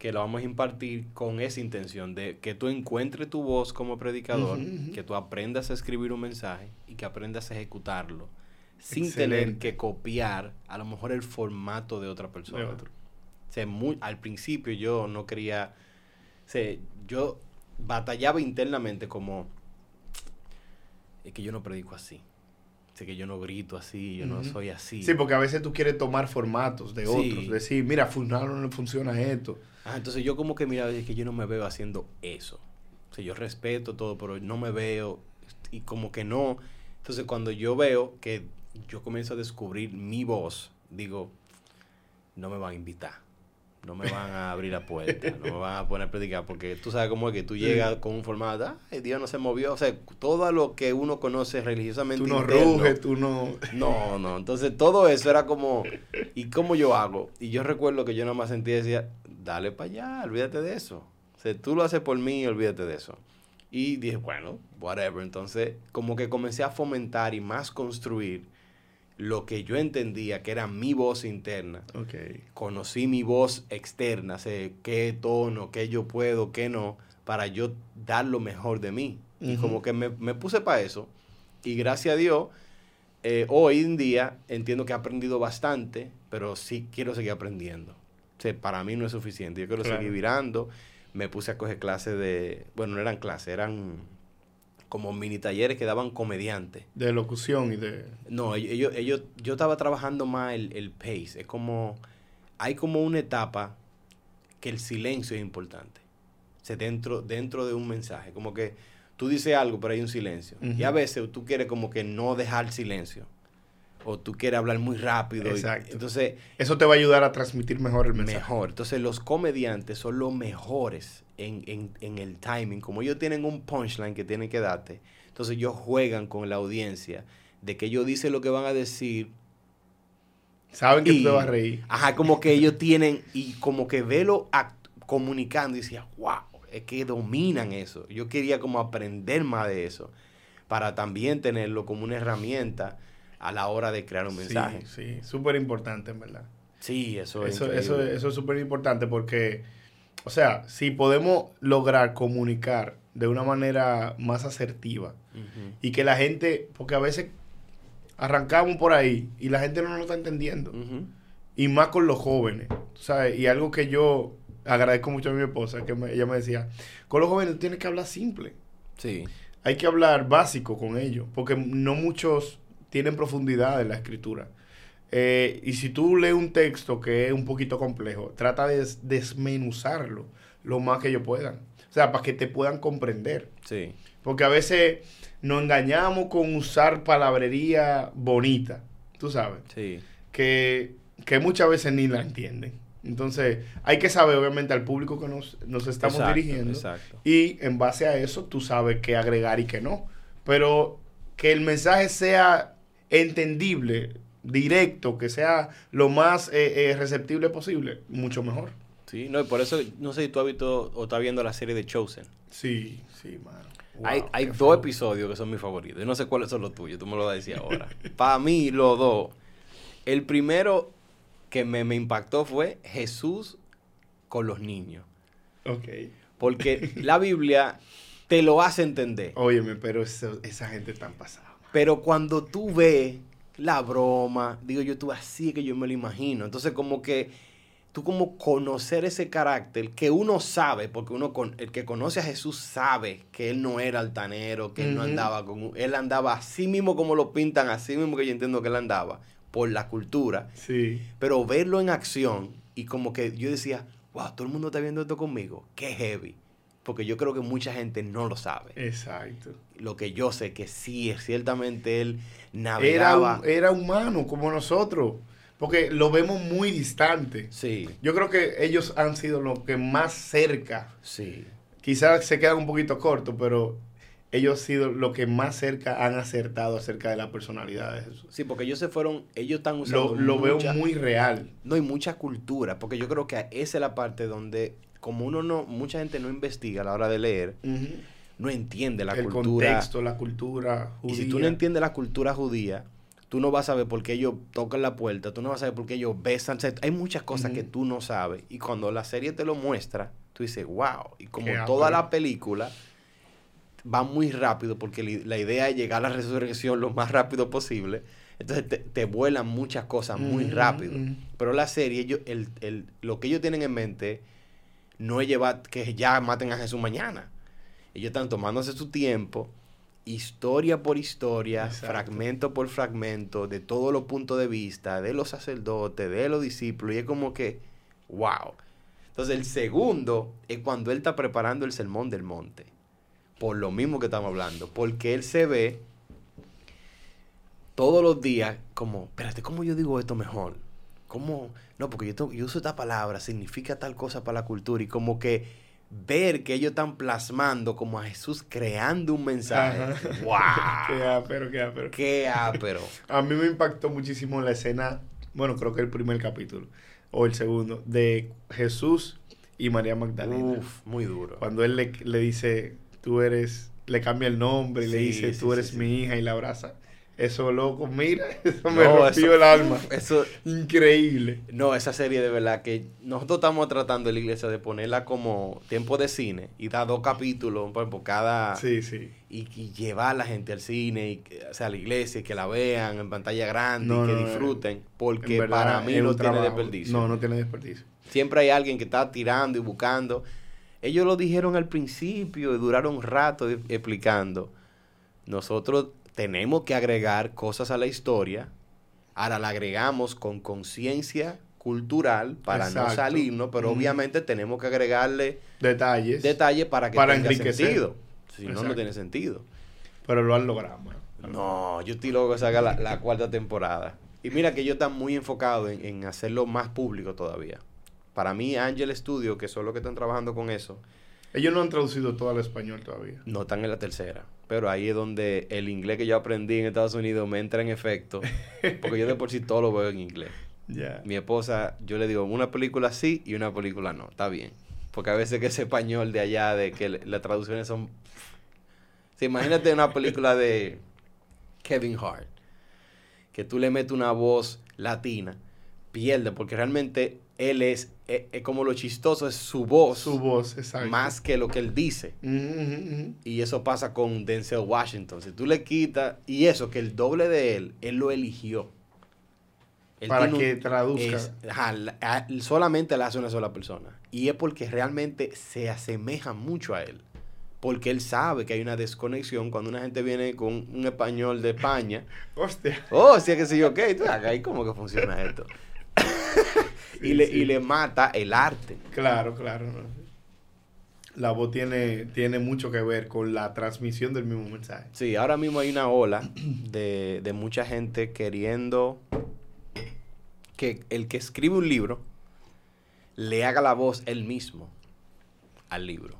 que lo vamos a impartir con esa intención de que tú encuentres tu voz como predicador, que tú aprendas a escribir un mensaje y que aprendas a ejecutarlo sin Excelente. tener que copiar a lo mejor el formato de otra persona. De otro. O sea, muy- al principio yo no quería, o sea, yo batallaba internamente como, es que yo no predico así, es que yo no grito así, yo no soy así. Sí, porque a veces tú quieres tomar formatos de Sí. otros. Decir, mira, fulano no funciona esto. Ah, entonces yo como que mira, es que yo no me veo haciendo eso. O sea, yo respeto todo, pero no me veo y como que no. Entonces cuando yo veo que yo comienzo a descubrir mi voz, digo, no me van a invitar. No me van a abrir la puerta, no me van a poner a predicar, porque tú sabes cómo es que tú llegas con un formato, ay, Dios no se movió, o sea, todo lo que uno conoce religiosamente. Tú no ruges, tú no... No, no, entonces todo eso era como, ¿y cómo yo hago? Y yo recuerdo que yo nada más sentía y decía, dale para allá, olvídate de eso. O sea, tú lo haces por mí, olvídate de eso. Y dije, bueno, whatever. Entonces, como que comencé a fomentar y más construir lo que yo entendía que era mi voz interna. Okay. Conocí mi voz externa, sé qué tono, qué yo puedo, qué no, para yo dar lo mejor de mí. Y como que me, puse para eso. Y gracias a Dios, eh, hoy en día entiendo que he aprendido bastante, pero sí quiero seguir aprendiendo. O sea, para mí no es suficiente. Yo quiero seguir virando me puse a coger clases de, bueno, no eran clases, eran como mini talleres que daban comediantes. De locución y de... No, ellos, ellos, yo estaba trabajando más el, el pace. Es como, hay como una etapa que el silencio es importante. O dentro, dentro de un mensaje. Como que tú dices algo, pero hay un silencio. Y a veces tú quieres como que no dejar silencio o tú quieres hablar muy rápido. Exacto. entonces, eso te va a ayudar a transmitir mejor el mensaje. Mejor. Entonces, los comediantes son los mejores en, el timing. Como ellos tienen un punchline que tienen que darte, entonces ellos juegan con la audiencia de que ellos dicen lo que van a decir. Saben que tú te vas a reír. Ajá, como que ellos tienen, y como que velo comunicando y decía, wow, es que dominan eso. Yo quería como aprender más de eso para también tenerlo como una herramienta a la hora de crear un mensaje. Sí, súper importante, en verdad. Sí, eso es. Eso, eso, eso es súper importante porque, o sea, si podemos lograr comunicar de una manera más asertiva y que la gente, porque a veces arrancamos por ahí y la gente no lo está entendiendo. Y más con los jóvenes, ¿sabes? Y algo que yo agradezco mucho a mi esposa, que ella me decía, con los jóvenes tienes que hablar simple. Sí. Hay que hablar básico con ellos, porque no muchos tienen profundidad en la escritura. Eh, y si tú lees un texto que es un poquito complejo, trata de desmenuzarlo lo más que ellos puedan. O sea, para que te puedan comprender. Sí. Porque a veces nos engañamos con usar palabrería bonita, tú sabes. Sí. Que, que muchas veces ni la entienden. Entonces, hay que saber, obviamente, al público que nos, estamos dirigiendo. Exacto. Y en base a eso, tú sabes qué agregar y qué no. Pero que el mensaje sea entendible, directo, que sea lo más eh, eh, receptible posible, mucho mejor. Sí, no, y por eso, no sé si tú has visto o estás viendo la serie de Chosen. Sí, sí, mano. hay, hay dos episodios que son mis favoritos. Yo no sé cuáles son los tuyos, tú me lo vas a decir ahora. Para mí, los dos. El primero que me, me impactó fue Jesús con los niños. Ok. Porque la Biblia te lo hace entender. Óyeme, pero esa gente tan pasada. Pero cuando tú ves la broma, digo yo, tú así que yo me lo imagino. Entonces, como que tú como conocer ese carácter que uno sabe, porque uno con, el que conoce a Jesús sabe que él no era altanero, que él no andaba con él andaba así mismo como lo pintan, así mismo que yo entiendo que él andaba por la cultura. Sí. Pero verlo en acción y como que yo decía, "Wow, todo el mundo está viendo esto conmigo, qué heavy." Porque yo creo que mucha gente no lo sabe. Exacto. Lo que yo sé que sí, ciertamente él navegaba. Era, era humano como nosotros, porque lo vemos muy distante. Sí. Yo creo que ellos han sido los que más cerca. Sí. Quizás se quedan un poquito cortos, pero ellos han sido los que más cerca han acertado acerca de la personalidad de Jesús. Sí, porque ellos se fueron, ellos están usando. Lo, lo veo muy real. No, hay mucha cultura, porque yo creo que esa es la parte donde como uno no, mucha gente no investiga a la hora de leer, no entiende la cultura. El contexto, la cultura judía. Y si tú no entiendes la cultura judía, tú no vas a saber por qué ellos tocan la puerta, tú no vas a saber por qué ellos besan. hay muchas cosas que tú no sabes. Y cuando la serie te lo muestra, tú dices, wow. Y como toda la película va muy rápido, porque la idea es llegar a la resurrección lo más rápido posible. Entonces te, vuelan muchas cosas muy rápido. Pero la serie, ellos, el, el, lo que ellos tienen en mente no es llevar que ya maten a Jesús mañana. Ellos están tomándose su tiempo, historia por historia, fragmento por fragmento, de todos los puntos de vista, de los sacerdotes, de los discípulos, y es como que, wow. Entonces el segundo es cuando él está preparando el sermón del monte, por lo mismo que estamos hablando, porque él se ve todos los días como, espérate, ¿cómo yo digo esto mejor? ¿Cómo? No, porque yo, yo uso esta palabra, significa tal cosa para la cultura y como que ver que ellos están plasmando como a Jesús creando un mensaje. ¡Wow! qué ápero, qué ápero. Qué ápero. a mí me impactó muchísimo la escena, bueno, creo que el primer capítulo, o el segundo, de Jesús y María Magdalena. Uf, muy duro. Cuando él le, le dice, tú eres, le cambia el nombre y le dice, tú eres mi hija y la abraza. Eso, loco, mira, eso me rompió el alma. Eso, increíble. No, esa serie de verdad que nosotros estamos tratando en la iglesia de ponerla como tiempo de cine y dar dos capítulos por cada... Sí, sí. Y, llevar a la gente al cine, y, o sea, a la iglesia, y que la vean en pantalla grande, y que disfruten, porque para mí no tiene desperdicio. No, no tiene desperdicio. Siempre hay alguien que está tirando y buscando. Ellos lo dijeron al principio y duraron un rato explicando. Nosotros tenemos que agregar cosas a la historia. Ahora la agregamos con conciencia cultural para no salirnos, pero obviamente tenemos que agregarle detalles, detalles para que para tenga sentido. Si no, no tiene sentido. Pero lo han logrado. No, yo estoy loco que salga la, cuarta temporada. Y mira que yo están muy enfocado en, en, hacerlo más público todavía. Para mí, Angel Studio, que son los que están trabajando con eso. Ellos no han traducido todo al español todavía. No están en la tercera. Pero ahí es donde el inglés que yo aprendí en Estados Unidos me entra en efecto. Porque yo de por sí todo lo veo en inglés. Mi esposa, yo le digo una película sí y una película no. Está bien. Porque a veces que ese español de allá, de que las traducciones son... Sí, imagínate una película de Kevin Hart. Que tú le metes una voz latina. Pierde. Porque realmente él es, eh, eh, como lo chistoso es su voz. Su voz, exacto. Más que lo que él dice. Y eso pasa con Denzel Washington. Si tú le quitas, y eso, que el doble de él, él lo eligió. Para que traduzca. solamente le hace una sola persona. Y es porque realmente se asemeja mucho a él. Porque él sabe que hay una desconexión cuando una gente viene con un español de España. Hostia. Oh, sí, que sí, ok. Tú, ahí cómo que funciona esto y, le, y le mata el arte. Claro, claro. La voz tiene, tiene mucho que ver con la transmisión del mismo mensaje. Sí, ahora mismo hay una ola de, de mucha gente queriendo que el que escribe un libro le haga la voz él mismo al libro.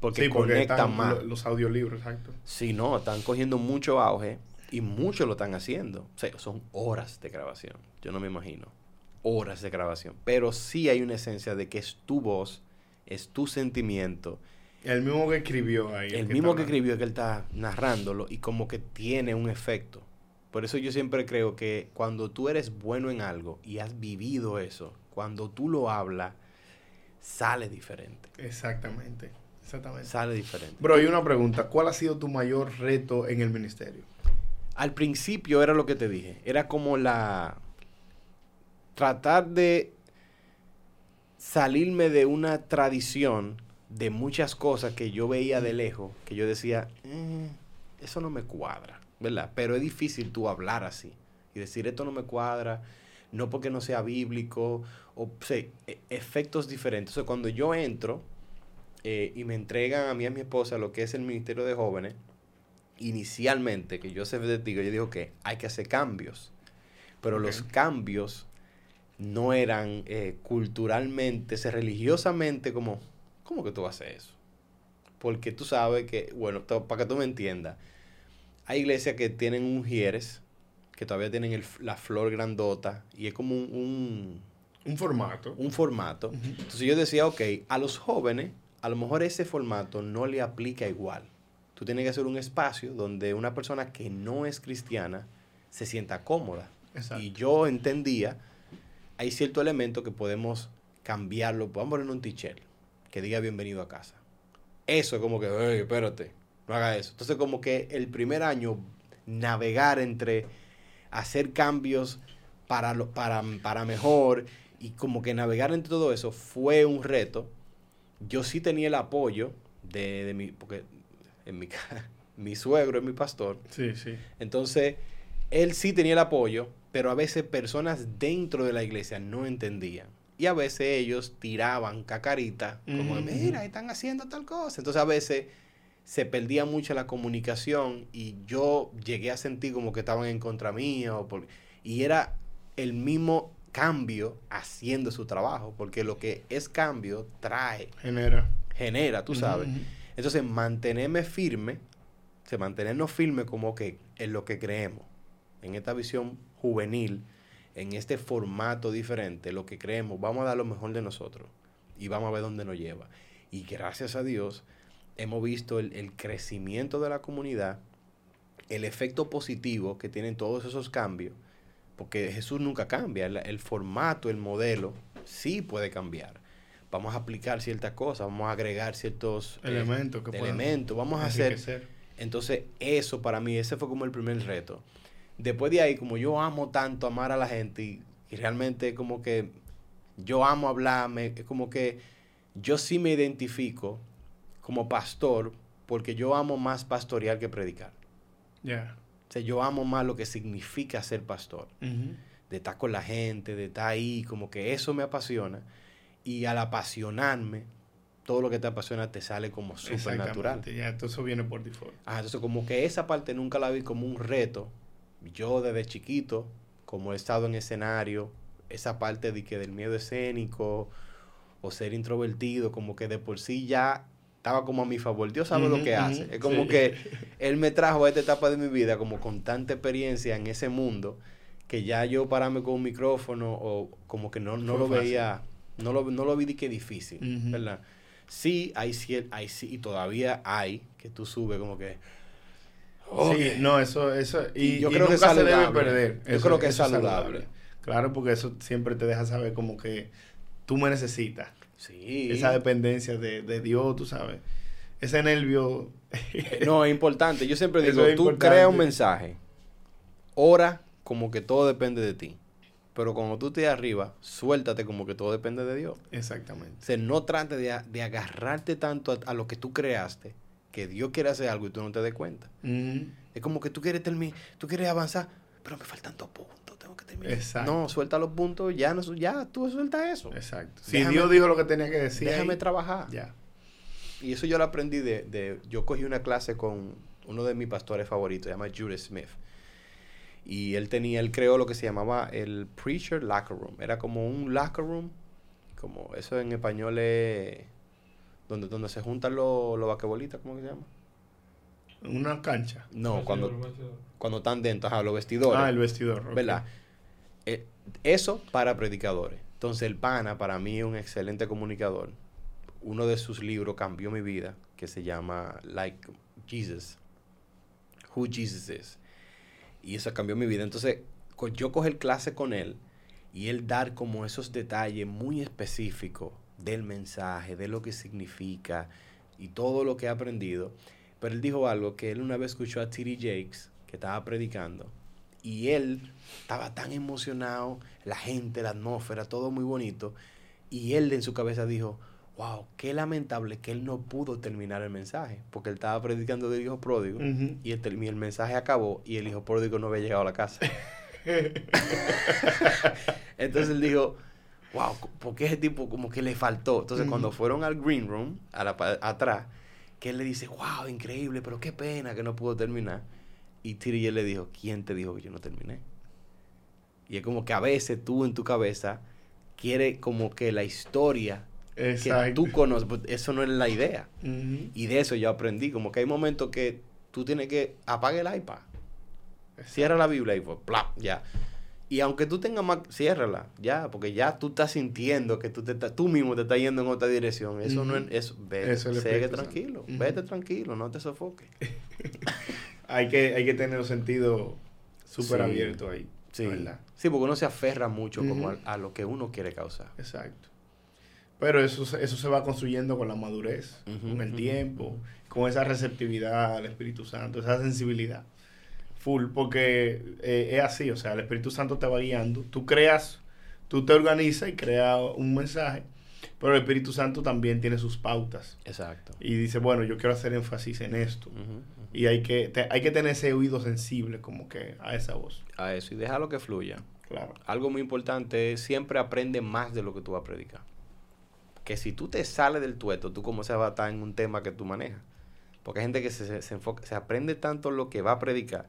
Porque, sí, conectan más. Los audiolibros, exacto. Sí, no, están cogiendo mucho auge y muchos lo están haciendo. O sea, son horas de grabación. Yo no me imagino horas de grabación, pero sí hay una esencia de que es tu voz, es tu sentimiento. El mismo que escribió ahí. El, mismo que escribió que él está narrándolo y como que tiene un efecto. Por eso yo siempre creo que cuando tú eres bueno en algo y has vivido eso, cuando tú lo hablas, sale diferente. Exactamente, exactamente. Sale diferente. Bro, hay una pregunta. ¿Cuál ha sido tu mayor reto en el ministerio? Al principio era lo que te dije. Era como la tratar de salirme de una tradición de muchas cosas que yo veía de lejos, que yo decía, eh, eso no me cuadra, ¿verdad? Pero es difícil tú hablar así y decir, esto no me cuadra, no porque no sea bíblico, o sea, e, efectos diferentes. O cuando yo entro eh, y me entregan a mí y a mi esposa lo que es el Ministerio de Jóvenes, inicialmente, que yo de ti, yo digo que hay que hacer cambios, pero los cambios no eran eh, culturalmente, religiosamente como, ¿cómo que tú haces eso? Porque tú sabes que, bueno, para que tú me entiendas, hay iglesias que tienen un jieres, que todavía tienen la flor grandota, y es como un... un, formato. Un formato. Entonces yo decía, ok, a los jóvenes, a lo mejor ese formato no le aplica igual. Tú tienes que hacer un espacio donde una persona que no es cristiana se sienta cómoda. Y yo entendía hay cierto elemento que podemos cambiarlo. Podemos poner un t que diga bienvenido a casa. Eso es como que, hey, espérate, no haga eso. Entonces, como que el primer año, navegar entre hacer cambios para, lo, para, para mejor y como que navegar entre todo eso fue un reto. Yo sí tenía el apoyo de, de mi, porque en mi, mi suegro es mi pastor. Sí, sí. Entonces, él sí tenía el apoyo, pero a veces personas dentro de la iglesia no entendían. Y a veces ellos tiraban cacarita, como, mira, están haciendo tal cosa. Entonces a veces se perdía mucho la comunicación y yo llegué a sentir como que estaban en contra mío. y era el mismo cambio haciendo su trabajo, porque lo que es cambio trae. Genera. Genera, tú sabes. Entonces, mantenerme firme, se mantenernos firme como que en lo que creemos, en esta visión juvenil, en este formato diferente, lo que creemos, vamos a dar lo mejor de nosotros y vamos a ver dónde nos lleva. Y gracias a Dios hemos visto el, el crecimiento de la comunidad, el efecto positivo que tienen todos esos cambios, porque Jesús nunca cambia, el, el formato, el modelo, sí puede cambiar vamos a aplicar ciertas cosas, vamos a agregar ciertos eh, elementos, elementos vamos a hacer. Entonces, eso para mí, ese fue como el primer reto. Después de ahí, como yo amo tanto amar a la gente y, realmente como que yo amo hablarme, es como que yo sí me identifico como pastor porque yo amo más pastorear que predicar. Ya. O sea, yo amo más lo que significa ser pastor. De estar con la gente, de estar ahí, como que eso me apasiona. Y al apasionarme, todo lo que te apasiona te sale como súper natural. Ya, entonces eso viene por default. Ah, entonces como que esa parte nunca la vi como un reto. Yo desde chiquito, como he estado en escenario, esa parte de que del miedo escénico o ser introvertido, como que de por sí ya estaba como a mi favor. Dios sabe lo que hace. Es como que Él me trajo a esta etapa de mi vida como con tanta experiencia en ese mundo que ya yo pararme con un micrófono o como que no, no lo veía no lo, no lo vi de que difícil, ¿verdad? Sí, hay, hay sí, y todavía hay, que tú subes como que... Sí, no, eso, eso, y, yo creo que se debe perder. Yo creo que es saludable. Claro, porque eso siempre te deja saber como que tú me necesitas. Sí. Esa dependencia de, de Dios, tú sabes. Ese nervio. no, es importante. Yo siempre digo, tú creas un mensaje, ora como que todo depende de ti. Pero cuando tú estés arriba, suéltate como que todo depende de Dios. Exactamente. O sea, no trate de, agarrarte tanto a, lo que tú creaste, que Dios quiere hacer algo y tú no te des cuenta. Es como que tú quieres terminar, tú quieres avanzar, pero me faltan dos puntos, tengo que terminar. Exacto. No, suelta los puntos, ya, no, ya tú suelta eso. Exacto. Si Dios dijo lo que tenía que decir. Déjame trabajar. Ya. Y eso yo lo aprendí de, de, yo cogí una clase con uno de mis pastores favoritos, se llama Judah Smith. Y él tenía, él creó lo que se llamaba el Preacher Locker Room. Era como un locker room, como eso en español es donde, donde se juntan los, los vaquebolitas, ¿cómo se llama? Una cancha. No, cuando, cuando están dentro, ajá, los vestidores. Ah, el vestidor. ¿Verdad? Eh, eso para predicadores. Entonces el pana para mí es un excelente comunicador. Uno de sus libros cambió mi vida, que se llama Like Jesus. Who Jesus Is. Y eso cambió mi vida. Entonces, yo coger clase con él y él dar como esos detalles muy específicos del mensaje, de lo que significa y todo lo que he aprendido. Pero él dijo algo que él una vez escuchó a T.D. Jakes, que estaba predicando, y él estaba tan emocionado, la gente, la atmósfera, todo muy bonito, y él en su cabeza dijo, wow, qué lamentable que él no pudo terminar el mensaje, porque él estaba predicando del hijo pródigo y, el, el, mensaje acabó y el hijo pródigo no había llegado a la casa. Entonces él dijo, wow, porque ese tipo como que le faltó. Entonces cuando fueron al green room, a la, atrás, que él le dice, wow, increíble, pero qué pena que no pudo terminar. Y Tiriel le dijo, ¿quién te dijo que yo no terminé? Y es como que a veces tú en tu cabeza quieres como que la historia que tú conoces, pues, eso no es la idea. Y de eso yo aprendí, como que hay momentos que tú tienes que apagar el iPad, cierra la Biblia y pues, ya. Y aunque tú tengas más, ciérrala, ya, porque ya tú estás sintiendo que tú, te tú mismo te estás yendo en otra dirección. Eso no es, eso, vete, tranquilo, vete tranquilo, no te sofoques. hay, que, hay que tener un sentido súper abierto ahí. Sí. sí, porque uno se aferra mucho como a, lo que uno quiere causar. Exacto. Pero eso, eso se va construyendo con la madurez, con el tiempo, con esa receptividad al Espíritu Santo, esa sensibilidad. Full, porque eh, es así, o sea, el Espíritu Santo te va guiando. Tú creas, tú te organizas y creas un mensaje, pero el Espíritu Santo también tiene sus pautas. Exacto. Y dice, bueno, yo quiero hacer énfasis en esto. Y hay que, hay que tener ese oído sensible como que a esa voz. A eso, y déjalo que fluya. Claro. Algo muy importante es siempre aprende más de lo que tú vas a predicar que si tú te sales del tueto, tú como se va a estar en un tema que tú manejas. Porque hay gente que se, se, enfoca, se aprende tanto lo que va a predicar,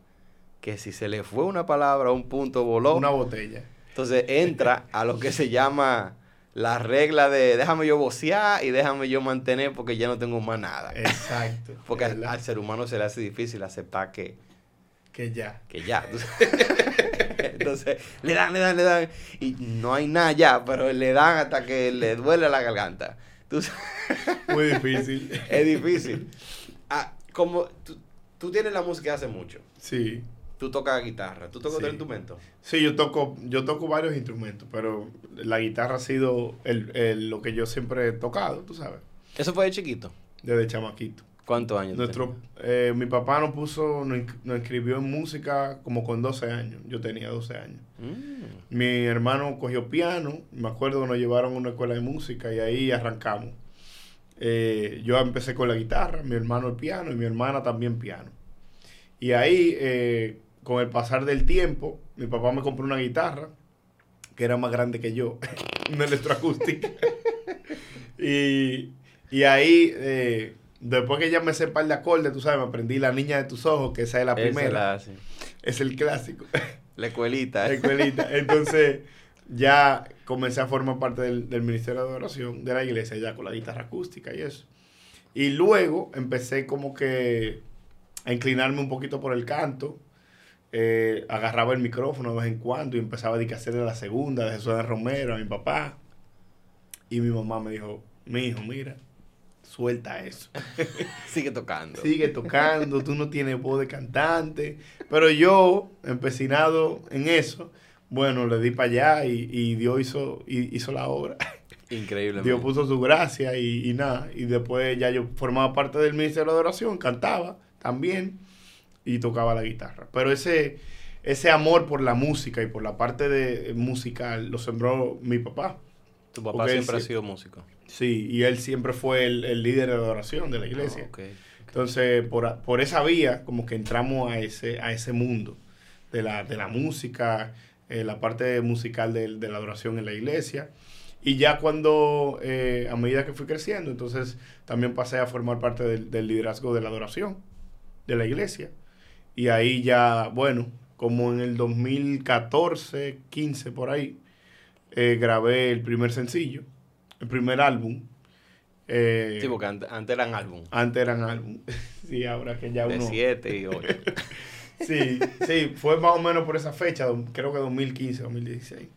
que si se le fue una palabra, un punto, voló. Una botella. Entonces entra a lo que se llama la regla de déjame yo vocear y déjame yo mantener porque ya no tengo más nada. Exacto. Porque al, al ser humano se le hace difícil aceptar que, Que ya. que ya. Entonces, le dan, le dan, le dan. Y no hay nada ya, pero le dan hasta que le duele la garganta. Tú Muy difícil. es difícil. Ah, como tú, tú tienes la música hace mucho. Sí. Tú tocas guitarra. ¿Tú tocas Sí. otro instrumento? Sí, yo toco, yo toco varios instrumentos, pero la guitarra ha sido el, el- lo que yo siempre he tocado, tú sabes, ¿Eso fue de chiquito? desde chamaquito. ¿Cuántos años? Nuestro, eh, mi papá nos puso, nos, nos inscribió en música como con 12 años. Yo tenía 12 años. Mm. Mi hermano cogió piano, me acuerdo que nos llevaron a una escuela de música y ahí arrancamos. Eh, yo empecé con la guitarra, mi hermano el piano y mi hermana también piano. Y ahí, eh, con el pasar del tiempo, mi papá me compró una guitarra que era más grande que yo, una electroacústica. y, y ahí, eh, después que ya me sé par de acordes, tú sabes, me aprendí La Niña de tus Ojos, que esa es la Esa primera, la, sí. es el clásico. La escuelita. La escuelita. Entonces, ya comencé a formar parte del, del Ministerio de Oración de la iglesia, ya con la guitarra acústica y eso. Y luego empecé como que a inclinarme un poquito por el canto. Eh, agarraba el micrófono de vez en cuando y empezaba a hacerle la segunda de Jesús de Romero a mi papá. Y mi mamá me dijo, mi hijo, mira, suelta eso. Sigue tocando. Sigue tocando, tú no tienes voz de cantante. Pero yo, empecinado en eso, bueno, le di para allá y, y Dios hizo, y- hizo la obra. Increíble. Dios puso su gracia y, y nada. Y después ya yo formaba parte del Ministerio de Oración, cantaba también y tocaba la guitarra. Pero ese, ese amor por la música y por la parte de musical lo sembró mi papá. Tu papá porque él siempre ha sido músico. Sí, y él siempre fue el, el líder de oración de la iglesia. Ah, ok. Entonces, por, por esa vía, como que entramos a ese, a ese mundo de la, de la música, eh, la parte musical de, de la adoración en la iglesia. Y ya cuando, eh, a medida que fui creciendo, entonces también pasé a formar parte del, del liderazgo de la adoración de la iglesia. Y ahí ya, bueno, como en el 2014, 15 por ahí, eh, grabé el primer sencillo, el primer álbum. Eh, Sí, porque antes, antes eran álbum. antes eran álbum. sí, ahora que ya De uno. 7 y 8. Sí, sí, fue más o menos por esa fecha, creo que 2015, 2016.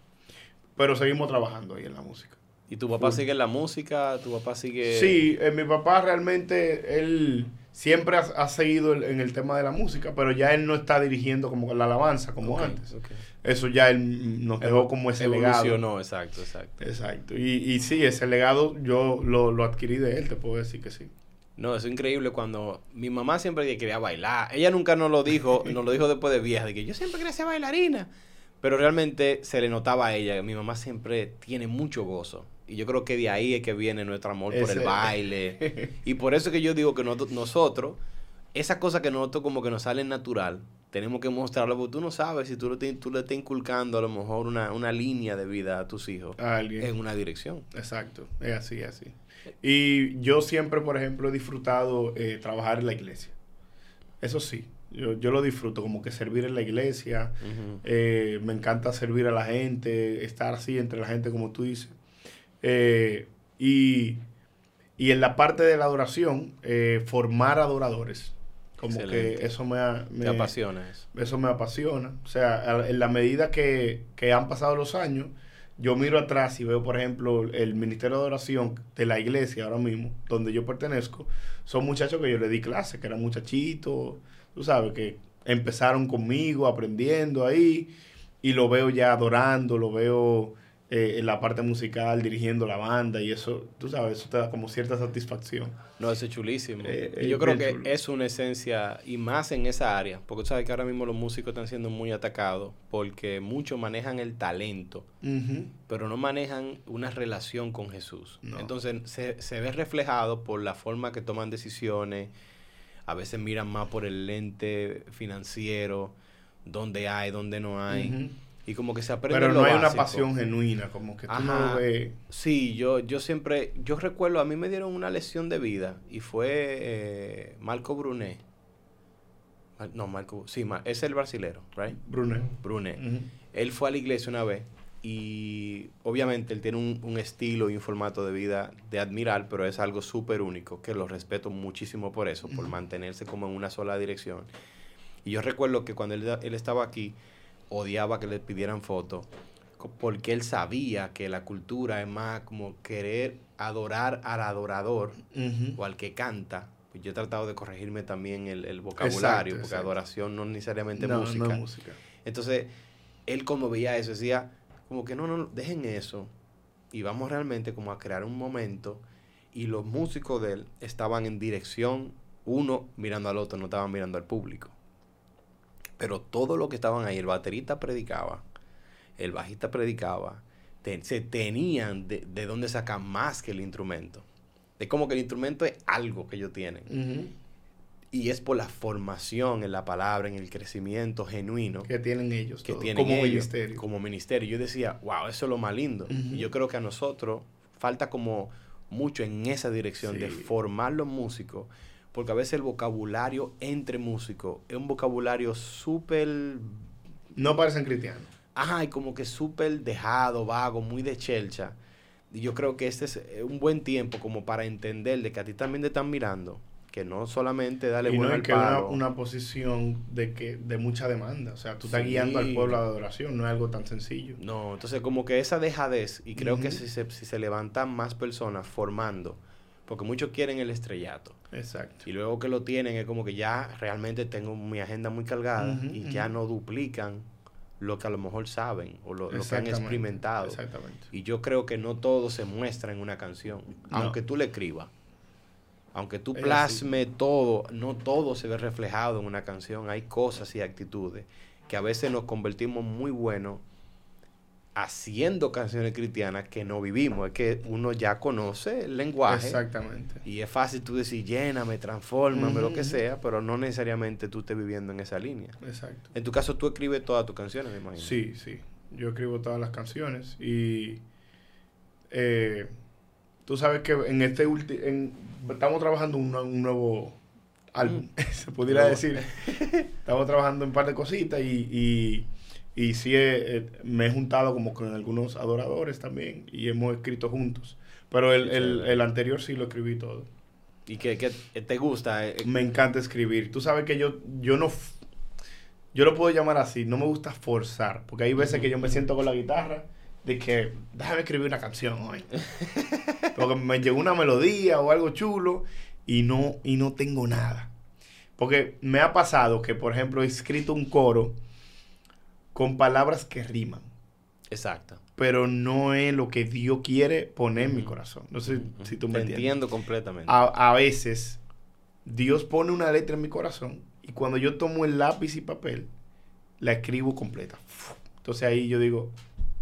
Pero seguimos trabajando ahí en la música. ¿Y tu papá Full. sigue en la música? ¿Tu papá sigue...? Sí, eh, mi papá realmente, él siempre ha, ha seguido el- en el tema de la música, pero ya él no está dirigiendo como la alabanza como antes. Eso ya él nos dejó como ese legado. Evolucionó, exacto, exacto. Exacto. Y, y sí, ese legado yo lo, lo adquirí de él, te puedo decir que sí. No, es increíble cuando mi mamá siempre quería bailar. Ella nunca nos lo dijo, nos lo dijo después de vieja, de que yo siempre quería ser bailarina. Pero realmente se le notaba a ella. Mi mamá siempre tiene mucho gozo. Y yo creo que de ahí es que viene nuestro amor por el baile. Y por eso que yo digo que nosotros, nosotros esa cosa que nosotros como que nos sale natural, tenemos que mostrarlo, porque tú no sabes si tú, lo te- tú le estás inculcando a lo mejor una, una línea de vida a tus hijos A alguien. en una dirección. Exacto, es así, es así. Y yo siempre, por ejemplo, he disfrutado eh, trabajar en la iglesia. Eso sí, yo, yo lo disfruto, como que servir en la iglesia. Eh, me encanta servir a la gente, estar así entre la gente, como tú dices. Eh, y, y en la parte de la adoración, eh, formar adoradores. Como Excelente. que eso me, me apasiona eso. eso me apasiona. O sea, en la medida que, que han pasado los años, yo miro atrás y veo, por ejemplo, el Ministerio de Oración de la iglesia ahora mismo, donde yo pertenezco, son muchachos que yo le di clase, que eran muchachitos, tú sabes, que empezaron conmigo aprendiendo ahí, y lo veo ya adorando, lo veo eh, en la parte musical, dirigiendo la banda, y eso, tú sabes, eso te da como cierta satisfacción. No, eso es chulísimo. Eh, y yo creo que chulo. es una esencia, y más en esa área, porque tú sabes que ahora mismo los músicos están siendo muy atacados, porque muchos manejan el talento, pero no manejan una relación con Jesús. No. Entonces se, se ve reflejado por la forma que toman decisiones, a veces miran más por el lente financiero, dónde hay, dónde no hay. Y como que se aprende Pero lo no hay una básico. pasión genuina, como que tú no Ajá. lo ves. Sí, yo, yo siempre, yo recuerdo, a mí me dieron una lección de vida y fue eh, Marco Brunet. No, Marco, sí, Mar- es el brasilero, right? Brunet. Brunet. Ujú. Él fue a la iglesia una vez y obviamente él tiene un, estilo y un formato de vida de admirar, pero es algo súper único, que lo respeto muchísimo por eso, por mantenerse como en una sola dirección. Y yo recuerdo que cuando él, él estaba aquí, odiaba que le pidieran fotos, porque él sabía que la cultura es más como querer adorar al adorador o al que canta. Pues yo he tratado de corregirme también el, vocabulario, porque adoración no necesariamente música. música. Entonces, él como veía eso, decía, como que no, no, dejen eso. Y vamos realmente como a crear un momento. Y los músicos de él estaban en dirección, uno mirando al otro, no estaban mirando al público. Pero todo lo que estaban ahí, el baterista predicaba, el bajista predicaba, se tenían de, de dónde sacar más que el instrumento. Es como que el instrumento es algo que ellos tienen. Y es por la formación en la palabra, en el crecimiento genuino. Que tienen ellos. Que tienen como ministerio. Como ministerio. Yo decía, wow, eso es lo más lindo. Y yo creo que a nosotros falta como mucho en esa dirección de formar los músicos. Porque a veces el vocabulario entre músicos es un vocabulario súper... No parecen cristianos. Ajá, y como que súper dejado, vago, muy de chelcha. Y yo creo que este es un buen tiempo como para entender de que a ti también te están mirando que no solamente darle y no es que Una, una, posición de que de mucha demanda, o sea, tú estás guiando al pueblo a la adoración, no es algo tan sencillo. No, entonces como que esa dejadez, y creo que si se, si se levantan más personas formando, porque muchos quieren el estrellato. Exacto. Y luego que lo tienen es como que ya realmente tengo mi agenda muy cargada y ya no duplican lo que a lo mejor saben o lo, que han experimentado. Exactamente. Y yo creo que no todo se muestra en una canción, aunque tú le escribas. Aunque tú plasme todo, no todo se ve reflejado en una canción. Hay cosas y actitudes que a veces nos convertimos muy buenos haciendo canciones cristianas que no vivimos. Es que uno ya conoce el lenguaje. Exactamente. Y es fácil tú decir, lléname, transfórmame, lo que sea, pero no necesariamente tú estés viviendo en esa línea. Exacto. En tu caso, tú escribes todas tus canciones, me imagino. Sí, sí. Yo escribo todas las canciones y... Eh, tú sabes que en este último estamos trabajando un, un nuevo álbum, mm. se pudiera decir. estamos trabajando en un par de cositas y, y, sí me he juntado como con algunos adoradores también y hemos escrito juntos. Pero el, anterior sí lo escribí todo. ¿Y qué, te gusta? Eh, me encanta escribir. Tú sabes que yo, yo no... Yo lo puedo llamar así, no me gusta forzar, porque hay veces que yo me siento con la guitarra de que déjame escribir una canción hoy. Porque me llegó una melodía o algo chulo y no, y no tengo nada. Porque me ha pasado que, por ejemplo, he escrito un coro con palabras que riman. Exacto. Pero no es lo que Dios quiere poner en mi corazón. No sé si tú me entiendes. entiendo completamente. A, a, veces Dios pone una letra en mi corazón y cuando yo tomo el lápiz y papel, la escribo completa. Entonces ahí yo digo,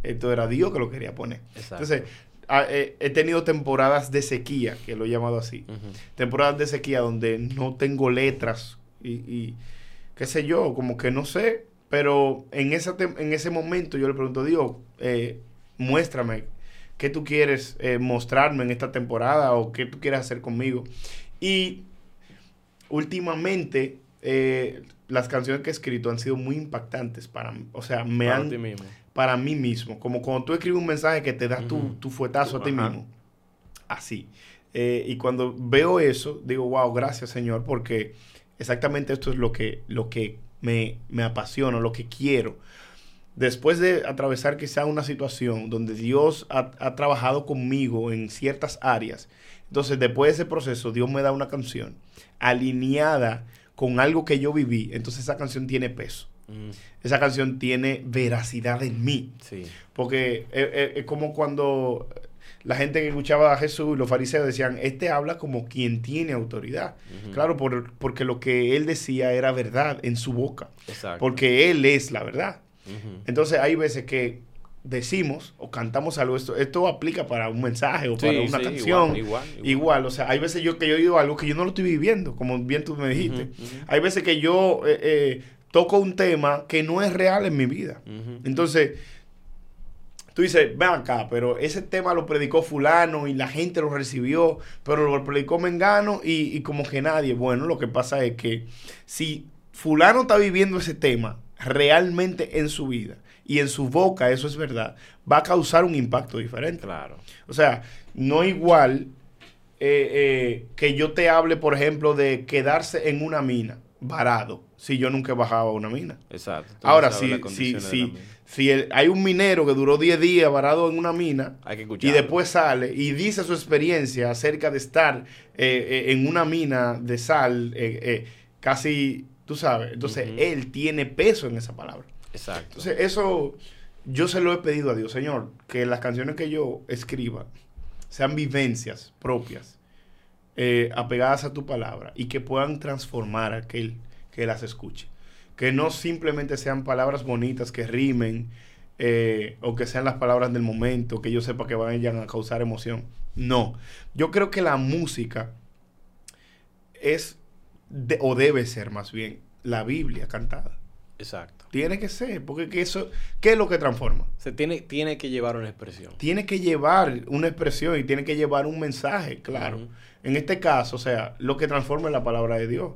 esto era Dios que lo quería poner. Entonces, eh, he tenido temporadas de sequía, que lo he llamado así. Temporadas de sequía donde no tengo letras y, qué sé yo, como que no sé. Pero en, esa en ese momento yo le pregunto, Dios, eh, muéstrame qué tú quieres eh, mostrarme en esta temporada o qué tú quieres hacer conmigo. Y últimamente las canciones que he escrito han sido muy impactantes para mí. O sea, me han para mí mismo. Como cuando tú escribes un mensaje que te da tu, tu, fuetazo a ti mismo. Así. Eh, y cuando veo eso, digo, wow, gracias Señor, porque exactamente esto es lo que, lo que me, me apasiona, lo que quiero. Después de atravesar quizá una situación donde Dios ha, ha, trabajado conmigo en ciertas áreas, entonces después de ese proceso Dios me da una canción alineada con algo que yo viví, entonces esa canción tiene peso. Mm. Esa canción tiene veracidad en mí. Porque es, como cuando la gente que escuchaba a Jesús, los fariseos decían, este habla como quien tiene autoridad. Claro, por, porque lo que él decía era verdad en su boca. Porque él es la verdad. Entonces hay veces que decimos o cantamos algo, esto, esto aplica para un mensaje o para una canción. Igual, igual, o sea, hay veces yo que yo digo algo que yo no lo estoy viviendo, como bien tú me dijiste. Hay veces que yo eh, eh, toco un tema que no es real en mi vida. Entonces, tú dices, ven acá, pero ese tema lo predicó fulano y la gente lo recibió, pero lo predicó Mengano y, y como que nadie. Bueno, lo que pasa es que si fulano está viviendo ese tema, realmente en su vida y en su boca eso es verdad, va a causar un impacto diferente. Claro. O sea, no igual eh, eh, que yo te hable, por ejemplo, de quedarse en una mina varado si yo nunca he bajado a una mina. Exacto. Ahora, si, si, si. Si el- hay un minero que duró 10 días varado en una mina Hay que y después sale y dice su experiencia acerca de estar eh, eh, en una mina de sal, eh, casi, tú sabes, entonces él tiene peso en esa palabra. Exacto. Entonces, eso yo se lo he pedido a Dios, Señor, que las canciones que yo escriba sean vivencias propias, apegadas a tu palabra y que puedan transformar a aquel que las escuche. Que no simplemente sean palabras bonitas que rimen eh, o que sean las palabras del momento, que yo sepa que vayan a causar emoción. No. Yo creo que la música es, de- o debe ser más bien, la Biblia cantada. Exacto. Tiene que ser, porque que eso, ¿qué es lo que transforma? Se tiene, tiene que llevar una expresión. Tiene que llevar una expresión y tiene que llevar un mensaje, claro. En este caso, o sea, lo que transforma es la palabra de Dios.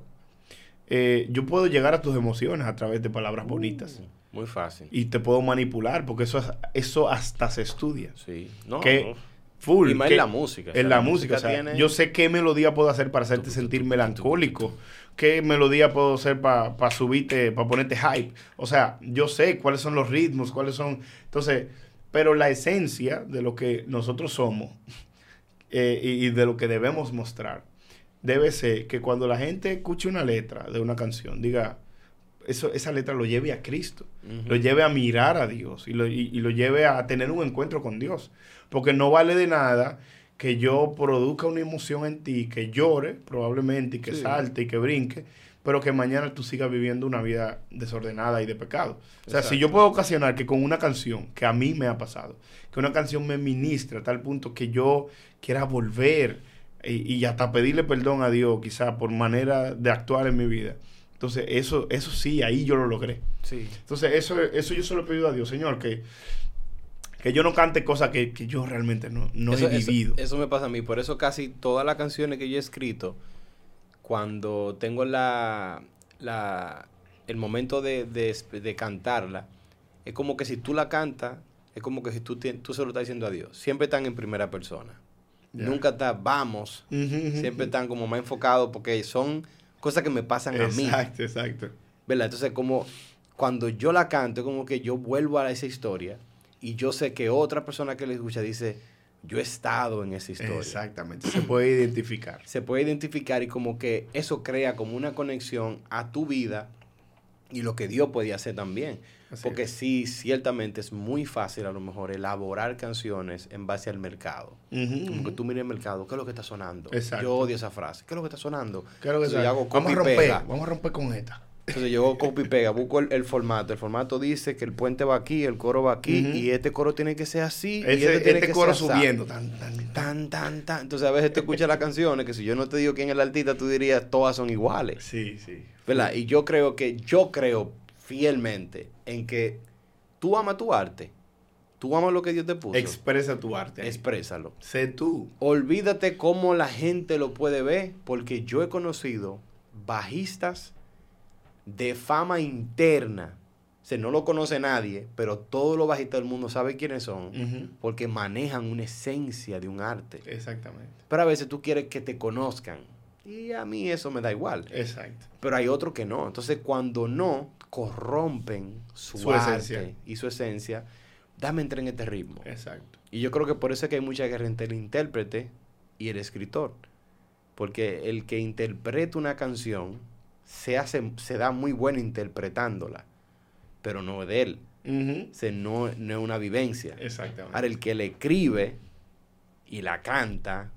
Eh, yo puedo llegar a tus emociones a través de palabras bonitas Uh, muy fácil. y te puedo manipular, porque eso, es- eso hasta se estudia. Sí. No, que no. full. Y más que- en la música. En la, música, o sea, tiene- yo sé qué melodía puedo hacer para hacerte Tu, tu, sentir tu, melancólico, qué melodía puedo hacer para subirte, para ponerte hype. O sea, yo sé cuáles son los ritmos, cuáles son... Entonces, pero la esencia de lo que nosotros somos eh, y, y de lo que debemos mostrar debe ser que cuando la gente escuche una letra de una canción, diga, eso, esa letra lo lleve a Cristo, lo lleve a mirar a Dios y lo, y- y lo lleve a tener un encuentro con Dios. Porque no vale de nada que yo produzca una emoción en ti, que llore probablemente y que Sí. salte y que brinque, pero que mañana tú sigas viviendo una vida desordenada y de pecado. O sea, si yo puedo ocasionar que con una canción, que a mí me ha pasado, que una canción me ministra a tal punto que yo quiera volver y, y hasta pedirle perdón a Dios, quizá por manera de actuar en mi vida. Entonces, eso, eso sí, ahí yo lo logré. Sí. Entonces, eso, eso yo se lo he pedido a Dios, Señor, que, que yo no cante cosas que, que yo realmente no, no eso, he vivido. Eso, me pasa a mí. Por eso casi todas las canciones que yo he escrito, cuando tengo la, la el momento de, de, de cantarla, es como que si tú la cantas, es como que si tú, tú se lo estás diciendo a Dios. Siempre están en primera persona. Nunca está vamos. Siempre están como más enfocados porque son cosas que me pasan a mí. Exacto, exacto. ¿Verdad? Entonces, como cuando yo la canto, es como que yo vuelvo a esa historia y yo sé que otra persona que la escucha dice, yo he estado en esa historia. Exactamente. Se puede identificar. Se puede identificar y como que eso crea como una conexión a tu vida y lo que Dios podía hacer también. Así Porque es. sí, ciertamente es muy fácil a lo mejor elaborar canciones en base al mercado. Como que tú mires el mercado, ¿qué es lo que está sonando? Exacto. Yo odio esa frase. ¿Qué es lo que está sonando? Yo hago Vamos a romper, pega. vamos a romper con esta. Entonces yo copy y pega, busco el, el formato. El formato dice que el puente va aquí, el coro va aquí, y este coro tiene que ser así. y este tiene este que coro ser subiendo. Tan, tan, tan. Tan, tan, tan. Entonces a veces tú escuchas las canciones que si yo no te digo quién es el artista, tú dirías todas son iguales. Sí, sí. ¿Verdad? Y yo creo que, yo creo fielmente en que tú amas tu arte. Tú amas lo que Dios te puso. Expresa tu arte. ahí. Exprésalo. Sé tú. Olvídate cómo la gente lo puede ver, porque yo he conocido bajistas de fama interna. O sea, no lo conoce nadie, pero todos los bajistas del mundo saben quiénes son, porque manejan una esencia de un arte. Exactamente. Pero a veces tú quieres que te conozcan. Y a mí eso me da igual. Exacto. Pero hay otros que no. Entonces, cuando no, corrompen su, Su arte esencia. y su esencia, dame entrar en este ritmo. Exacto. Y yo creo que por eso es que hay mucha guerra entre el intérprete y el escritor. Porque el que interpreta una canción se, hace, se da muy bueno interpretándola, pero no es de él. O sea, no, no es una vivencia. Exactamente. Ahora, el que la escribe y la canta,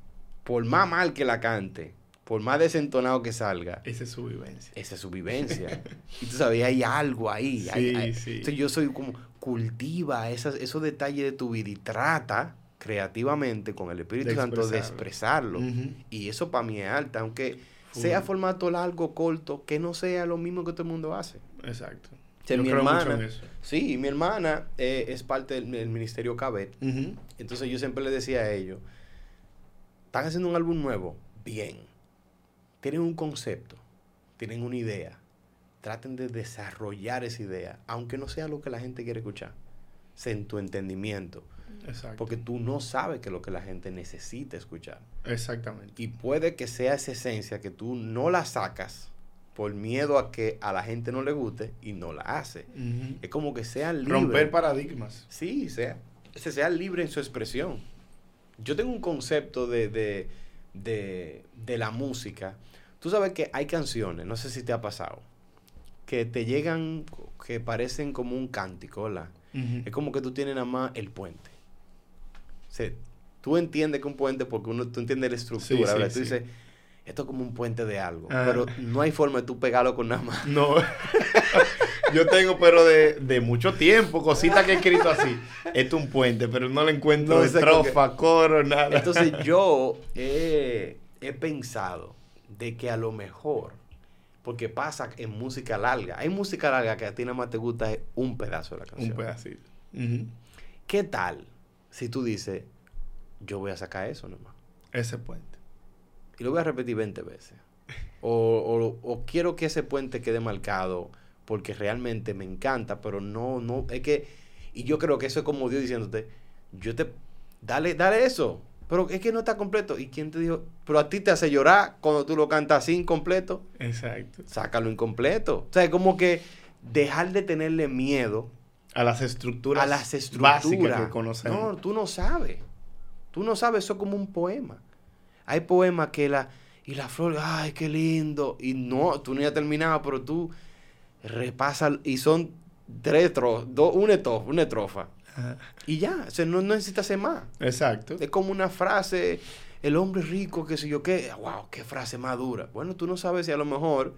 por más mal que la cante, por más desentonado que salga, Esa es su vivencia. esa es su vivencia. y tú sabes, hay algo ahí. Sí, hay- sí. Entonces yo soy como, cultiva esas, esos detalles de tu vida y trata creativamente con el Espíritu De Santo de expresarlo. Y eso para mí es alta, aunque Full. sea formato largo, corto, que no sea lo mismo que todo el mundo hace. Exacto. O sea, Yo mi creo mucho hermana, en eso. sí, mi hermana eh, es parte del, del ministerio Cabet. Entonces yo siempre le decía a ellos, están haciendo un álbum nuevo, bien. Tienen un concepto, tienen una idea. traten de desarrollar esa idea, aunque no sea lo que la gente quiere escuchar, sea en tu entendimiento. Exacto. Porque tú no sabes qué es lo que la gente necesita escuchar. Exactamente. Y puede que sea esa esencia que tú no la sacas por miedo a que a la gente no le guste y no la hace. Es como que sea libre. Romper paradigmas. Sí, sea, se sea libre en su expresión. Yo tengo un concepto de, de, de, de la música. Tú sabes que hay canciones, no sé si te ha pasado, que te llegan, que parecen como un cántico. Es como que tú tienes nada más el puente. O sea, tú entiendes que un puente porque uno, tú entiendes la estructura, Sí. Tú sí. dices, esto es como un puente de algo. Ah. Pero no hay forma de tú pegarlo con nada más. No. Yo tengo, pero de, de mucho tiempo, cositas que he escrito así. Esto es un puente, pero no le encuentro No estrofa, coro, nada. Entonces yo he, he pensado de que a lo mejor, porque pasa en música larga, hay música larga que a ti nada más te gusta es un pedazo de la canción. un pedacito. ¿Qué tal si tú dices, yo voy a sacar eso nomás? Ese puente. Y lo voy a repetir 20 veces. O, o- o quiero que ese puente quede marcado porque realmente me encanta, pero no, no, es que, y yo creo que eso es como Dios diciéndote, yo te, dale, dale eso, pero es que no está completo. ¿Y quién te dijo? Pero a ti te hace llorar cuando tú lo cantas así incompleto, Exacto. sácalo incompleto. O sea, es como que dejar de tenerle miedo A las estructuras, a las estructuras. básicas que conocemos. No, tú no sabes. Tú no sabes, eso es como un poema. Hay poemas que la. Y la flor, ay, qué lindo. Y no, tú no ya terminado, pero tú repasas. Y son tres trofas, una, estrofa, una estrofa. Y ya, o sea, no, no necesitas hacer más. Exacto. Es como una frase, el hombre rico, qué sé yo qué. Wow, qué frase más dura. Bueno, tú no sabes si a lo mejor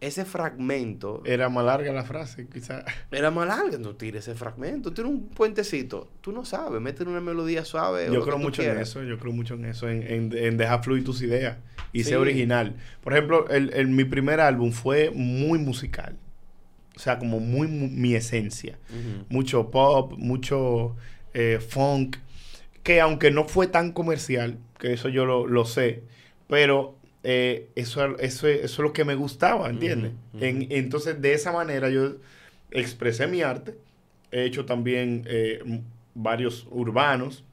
ese fragmento Era más larga la frase, quizás. era más larga, no tires ese fragmento, tira un puentecito, tú no sabes, métele una melodía suave. Yo creo mucho en eso, yo creo mucho en eso, en, en- en dejar fluir tus ideas y Sí. ser original. Por ejemplo, el, el- mi primer álbum fue muy musical. O sea, como muy mu- mi esencia. Mucho pop, mucho eh, funk. Que aunque no fue tan comercial, que eso yo lo, lo sé, pero eh, eso, eso, eso es lo que me gustaba, ¿entiendes? En- entonces, de esa manera yo expresé mi arte. He hecho también eh, varios urbanos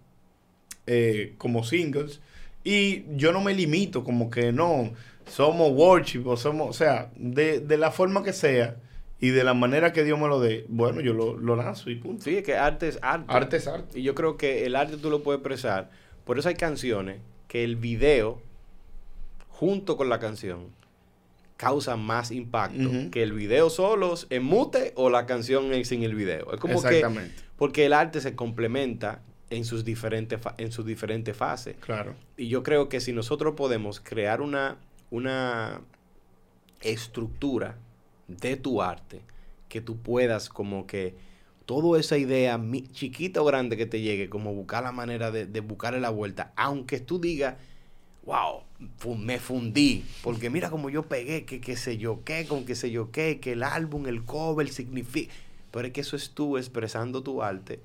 como singles. Y yo no me limito, como que no, somos worship o somos, o sea, de, de la forma que sea y de la manera que Dios me lo dé, bueno, yo lo, lo lanzo y punto. Sí, es que arte es arte. Arte es arte. Y yo creo que el arte tú lo puedes expresar. Por eso hay canciones que el video, junto con la canción, causa más impacto que el video solo en mute o la canción sin el video. Es como que Exactamente, porque el arte se complementa en sus diferentes en sus diferentes fases. claro. Y yo creo que si nosotros podemos crear una, una estructura de tu arte, que tú puedas como que toda esa idea, mi- chiquita o grande que te llegue, como buscar la manera de, de buscarle la vuelta, aunque tú digas, wow, me fundí, porque mira como yo pegué, que qué sé yo qué, con qué sé yo qué, que el álbum, el cover significa, pero es que eso es tú expresando tu arte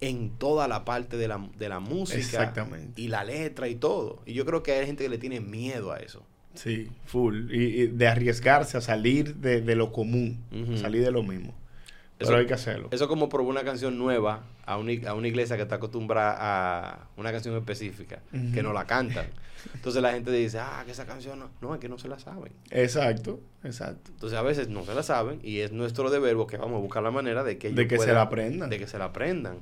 en toda la parte de la, de la música Exactamente. y la letra y todo. Y yo creo que hay gente que le tiene miedo a eso. Sí, full. Y, y de arriesgarse a salir de, de lo común, salir de lo mismo. Eso- Pero hay que hacerlo. Eso como probar una canción nueva a una, ig- a una iglesia que está acostumbrada a una canción específica, que no la cantan. Entonces la gente dice, ah, que esa canción no. No, es que no se la saben. Exacto, exacto. Entonces a veces no se la saben y es nuestro deber que vamos a buscar la manera de que De ellos que se la aprendan. De que se la aprendan.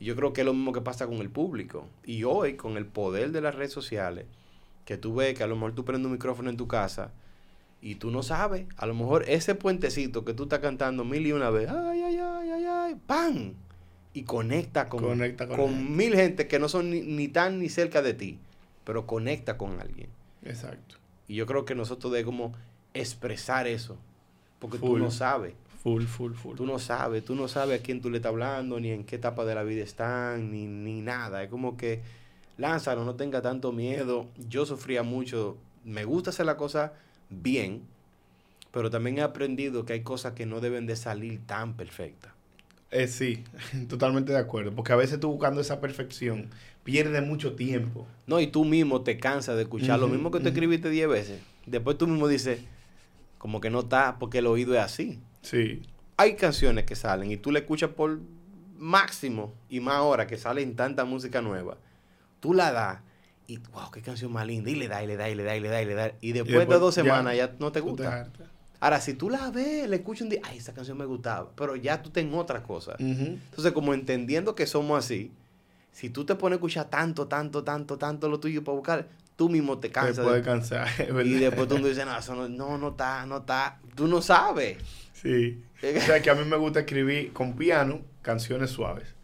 Y yo creo que es lo mismo que pasa con el público. Y hoy, con el poder de las redes sociales, que tú ves que a lo mejor tú prendes un micrófono en tu casa y tú no sabes, a lo mejor ese puentecito que tú estás cantando mil y una vez, ay, ay, ay, ay, ay, ¡pam! Y conecta con, Conecta con mil gente que no son ni, ni tan ni cerca de ti, pero conecta con alguien. Exacto. Y yo creo que nosotros debemos expresar eso, porque tú Full. no sabes. Full, full, full. Tú no sabes, tú no sabes a quién tú le estás hablando, ni en qué etapa de la vida están, ni, ni nada. Es como que lánzalo, no tenga tanto miedo. Yo sufría mucho, me gusta hacer la cosa bien, pero también he aprendido que hay cosas que no deben de salir tan perfectas. Eh, sí, totalmente de acuerdo. Porque a veces tú buscando esa perfección pierdes mucho tiempo. No, y tú mismo te cansas de escuchar lo mismo que tú escribiste 10 veces. Después tú mismo dices, como que no está, porque el oído es así. Sí. Hay canciones que salen y tú le escuchas por máximo y más ahora que salen tanta música nueva. Tú la das y, wow, qué canción más linda. Y le da, y le da, y le da, y le da, y le da. Y después, de después dos semanas ya, no te te gusta. Ahora, si tú la ves, le escuchas un día, ay, esa canción me gustaba, pero ya tú ten otra cosa. Entonces, como entendiendo que somos así, si tú te pones a escuchar tanto, tanto, tanto, tanto lo tuyo para buscar, tú mismo te Te cansas. puede de- cansar, es y verdad. después tú dices, no, eso no, no, no está, no está. Tú no sabes. Sí. O sea, que a mí me gusta escribir con piano canciones suaves.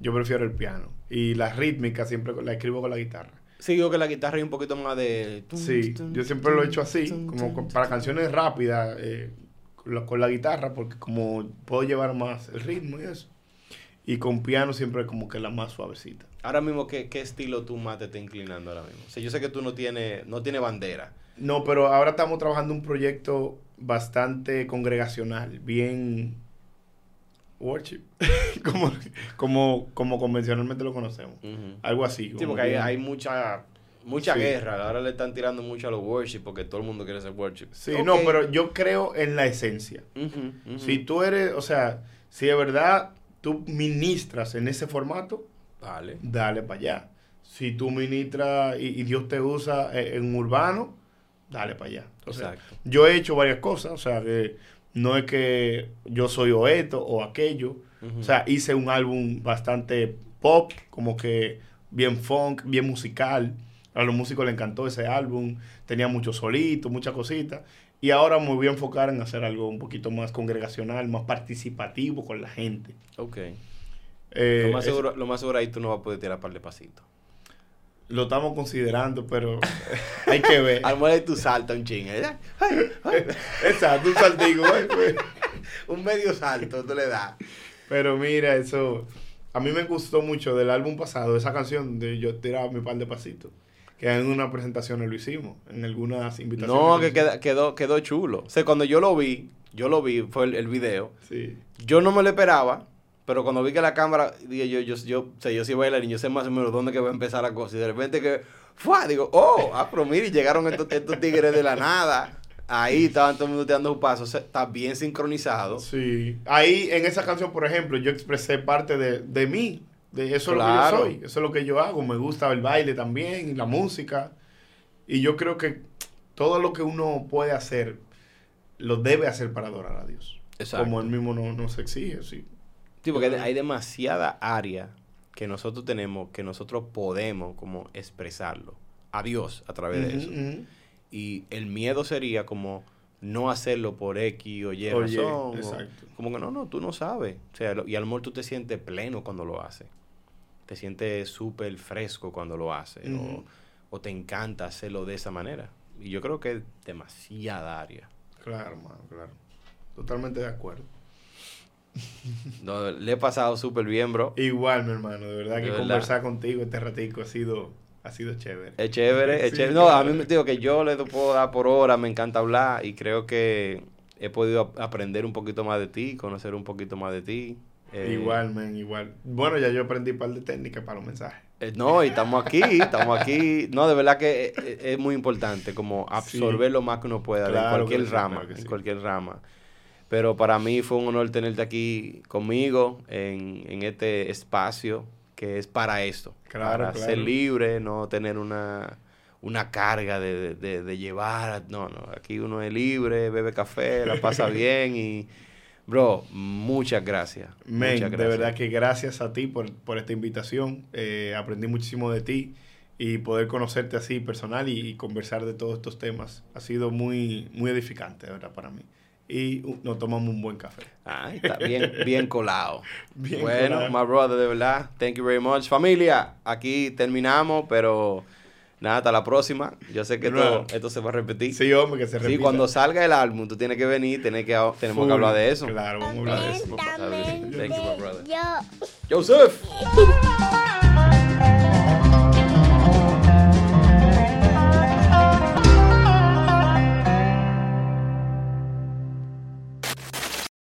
Yo prefiero el piano. Y la rítmica siempre la escribo con la guitarra. Sí, digo que la guitarra es un poquito más de... Sí, yo siempre lo he hecho así, como para canciones rápidas, eh, con, la, con la guitarra, porque como puedo llevar más el ritmo y eso. Y con piano siempre como que la más suavecita. Ahora mismo, ¿qué, ¿qué estilo tú más te estás inclinando ahora mismo? O sea, yo sé que tú no tienes no tiene bandera. No, pero ahora estamos trabajando un proyecto bastante congregacional, bien worship, como, como, como convencionalmente lo conocemos. Algo así. Sí, porque hay, hay mucha mucha Sí. guerra. Ahora le están tirando mucho a los worship porque todo el mundo quiere ser worship. Sí, no, pero yo creo en la esencia. Si tú eres, o sea, si de verdad tú ministras en ese formato, Vale. dale para allá. Si tú ministras y, y Dios te usa eh, en urbano, dale para allá. O sea, yo he hecho varias cosas, o sea, que no es que yo soy o esto o aquello. O sea, hice un álbum bastante pop, como que bien funk, bien musical. A los músicos les encantó ese álbum. Tenía muchos solitos, muchas cositas. Y ahora me voy a enfocar en hacer algo un poquito más congregacional, más participativo con la gente. Ok. Eh, lo, más es- seguro, lo más seguro ahí tú no vas a poder tirar par de pasitos. Lo estamos considerando, pero hay que ver. Al mejor ahí tú saltas un ching. Ay, ay. Exacto, un saltico. pues. un medio salto tú le das. Pero mira, eso. A mí me gustó mucho del álbum pasado, esa canción de yo tiraba mi par de pasitos. Que en una presentación lo hicimos, en algunas invitaciones. No, que queda- quedó, quedó chulo. O sea, cuando yo lo vi, yo lo vi, fue el, el video. Sí. Yo no me lo esperaba, pero cuando vi que la cámara, dije yo, yo, yo, o sea, yo soy bailarín, yo sé más o menos dónde que va a empezar la cosa. Y de repente que, ¡fua! Digo, oh, ah, pero mire, llegaron estos, estos tigres de la nada. Ahí estaban todo el mundo dando un paso. O sea, está bien sincronizado. Sí. Ahí, en esa canción, por ejemplo, yo expresé parte de, de mí. De eso Claro. es lo que yo soy. Eso es lo que yo hago. Me gusta el baile también, y la música. Y yo creo que todo lo que uno puede hacer, lo debe hacer para adorar a Dios. Exacto. Como él mismo no- nos exige, sí. Sí, porque hay demasiada área que nosotros tenemos, que nosotros podemos como expresarlo a Dios a través de eso. Y el miedo sería como no hacerlo por X o Y Oye, razón. o- exacto. como que no, no, tú no sabes. O sea, lo- y a lo mejor tú te sientes pleno cuando lo haces. Te sientes súper fresco cuando lo haces. o, te encanta hacerlo de esa manera. Y yo creo que es demasiada área. Claro, mano, claro. Totalmente de acuerdo. No, le he pasado súper bien, bro. Igual, mi hermano, de verdad De que verdad. conversar contigo este ratico ha sido, ha sido chévere. Es chévere, es chévere. No, a mí me digo que yo le puedo dar por hora, me encanta hablar y creo que he podido ap- aprender un poquito más de ti, conocer un poquito más de ti. Eh, Igual, men, igual. Bueno, ya yo aprendí un par de técnicas para los mensajes. eh, no, y estamos aquí, estamos aquí. No, de verdad que es, es- muy importante como absorber Sí. lo más que uno pueda Claro en cualquier sí, rama, en cualquier rama. Pero para mí fue un honor tenerte aquí conmigo en, en este espacio que es para esto. Claro, para claro. ser libre, no tener una, una carga de, de- de llevar. No, no, aquí uno es libre, bebe café, la pasa bien y... Bro, muchas gracias. Muchas de gracias. verdad que gracias a ti por, por esta invitación. Eh, aprendí muchísimo de ti y poder conocerte así personal y, y conversar de todos estos temas ha sido muy, muy edificante, de verdad, para mí. Y nos tomamos un buen café. Ay, está bien, bien colado. Bien bueno, colado. my brother, de verdad. Thank you very much. Familia, aquí terminamos, pero nada, hasta la próxima. Yo sé que esto, esto se va a repetir. Sí, hombre, que se Sí, repita. cuando salga el álbum, tú tienes que venir, tienes que, tenemos que hablar de eso. Claro, vamos a hablar de eso. Thank you, my brother. Yo. Joseph.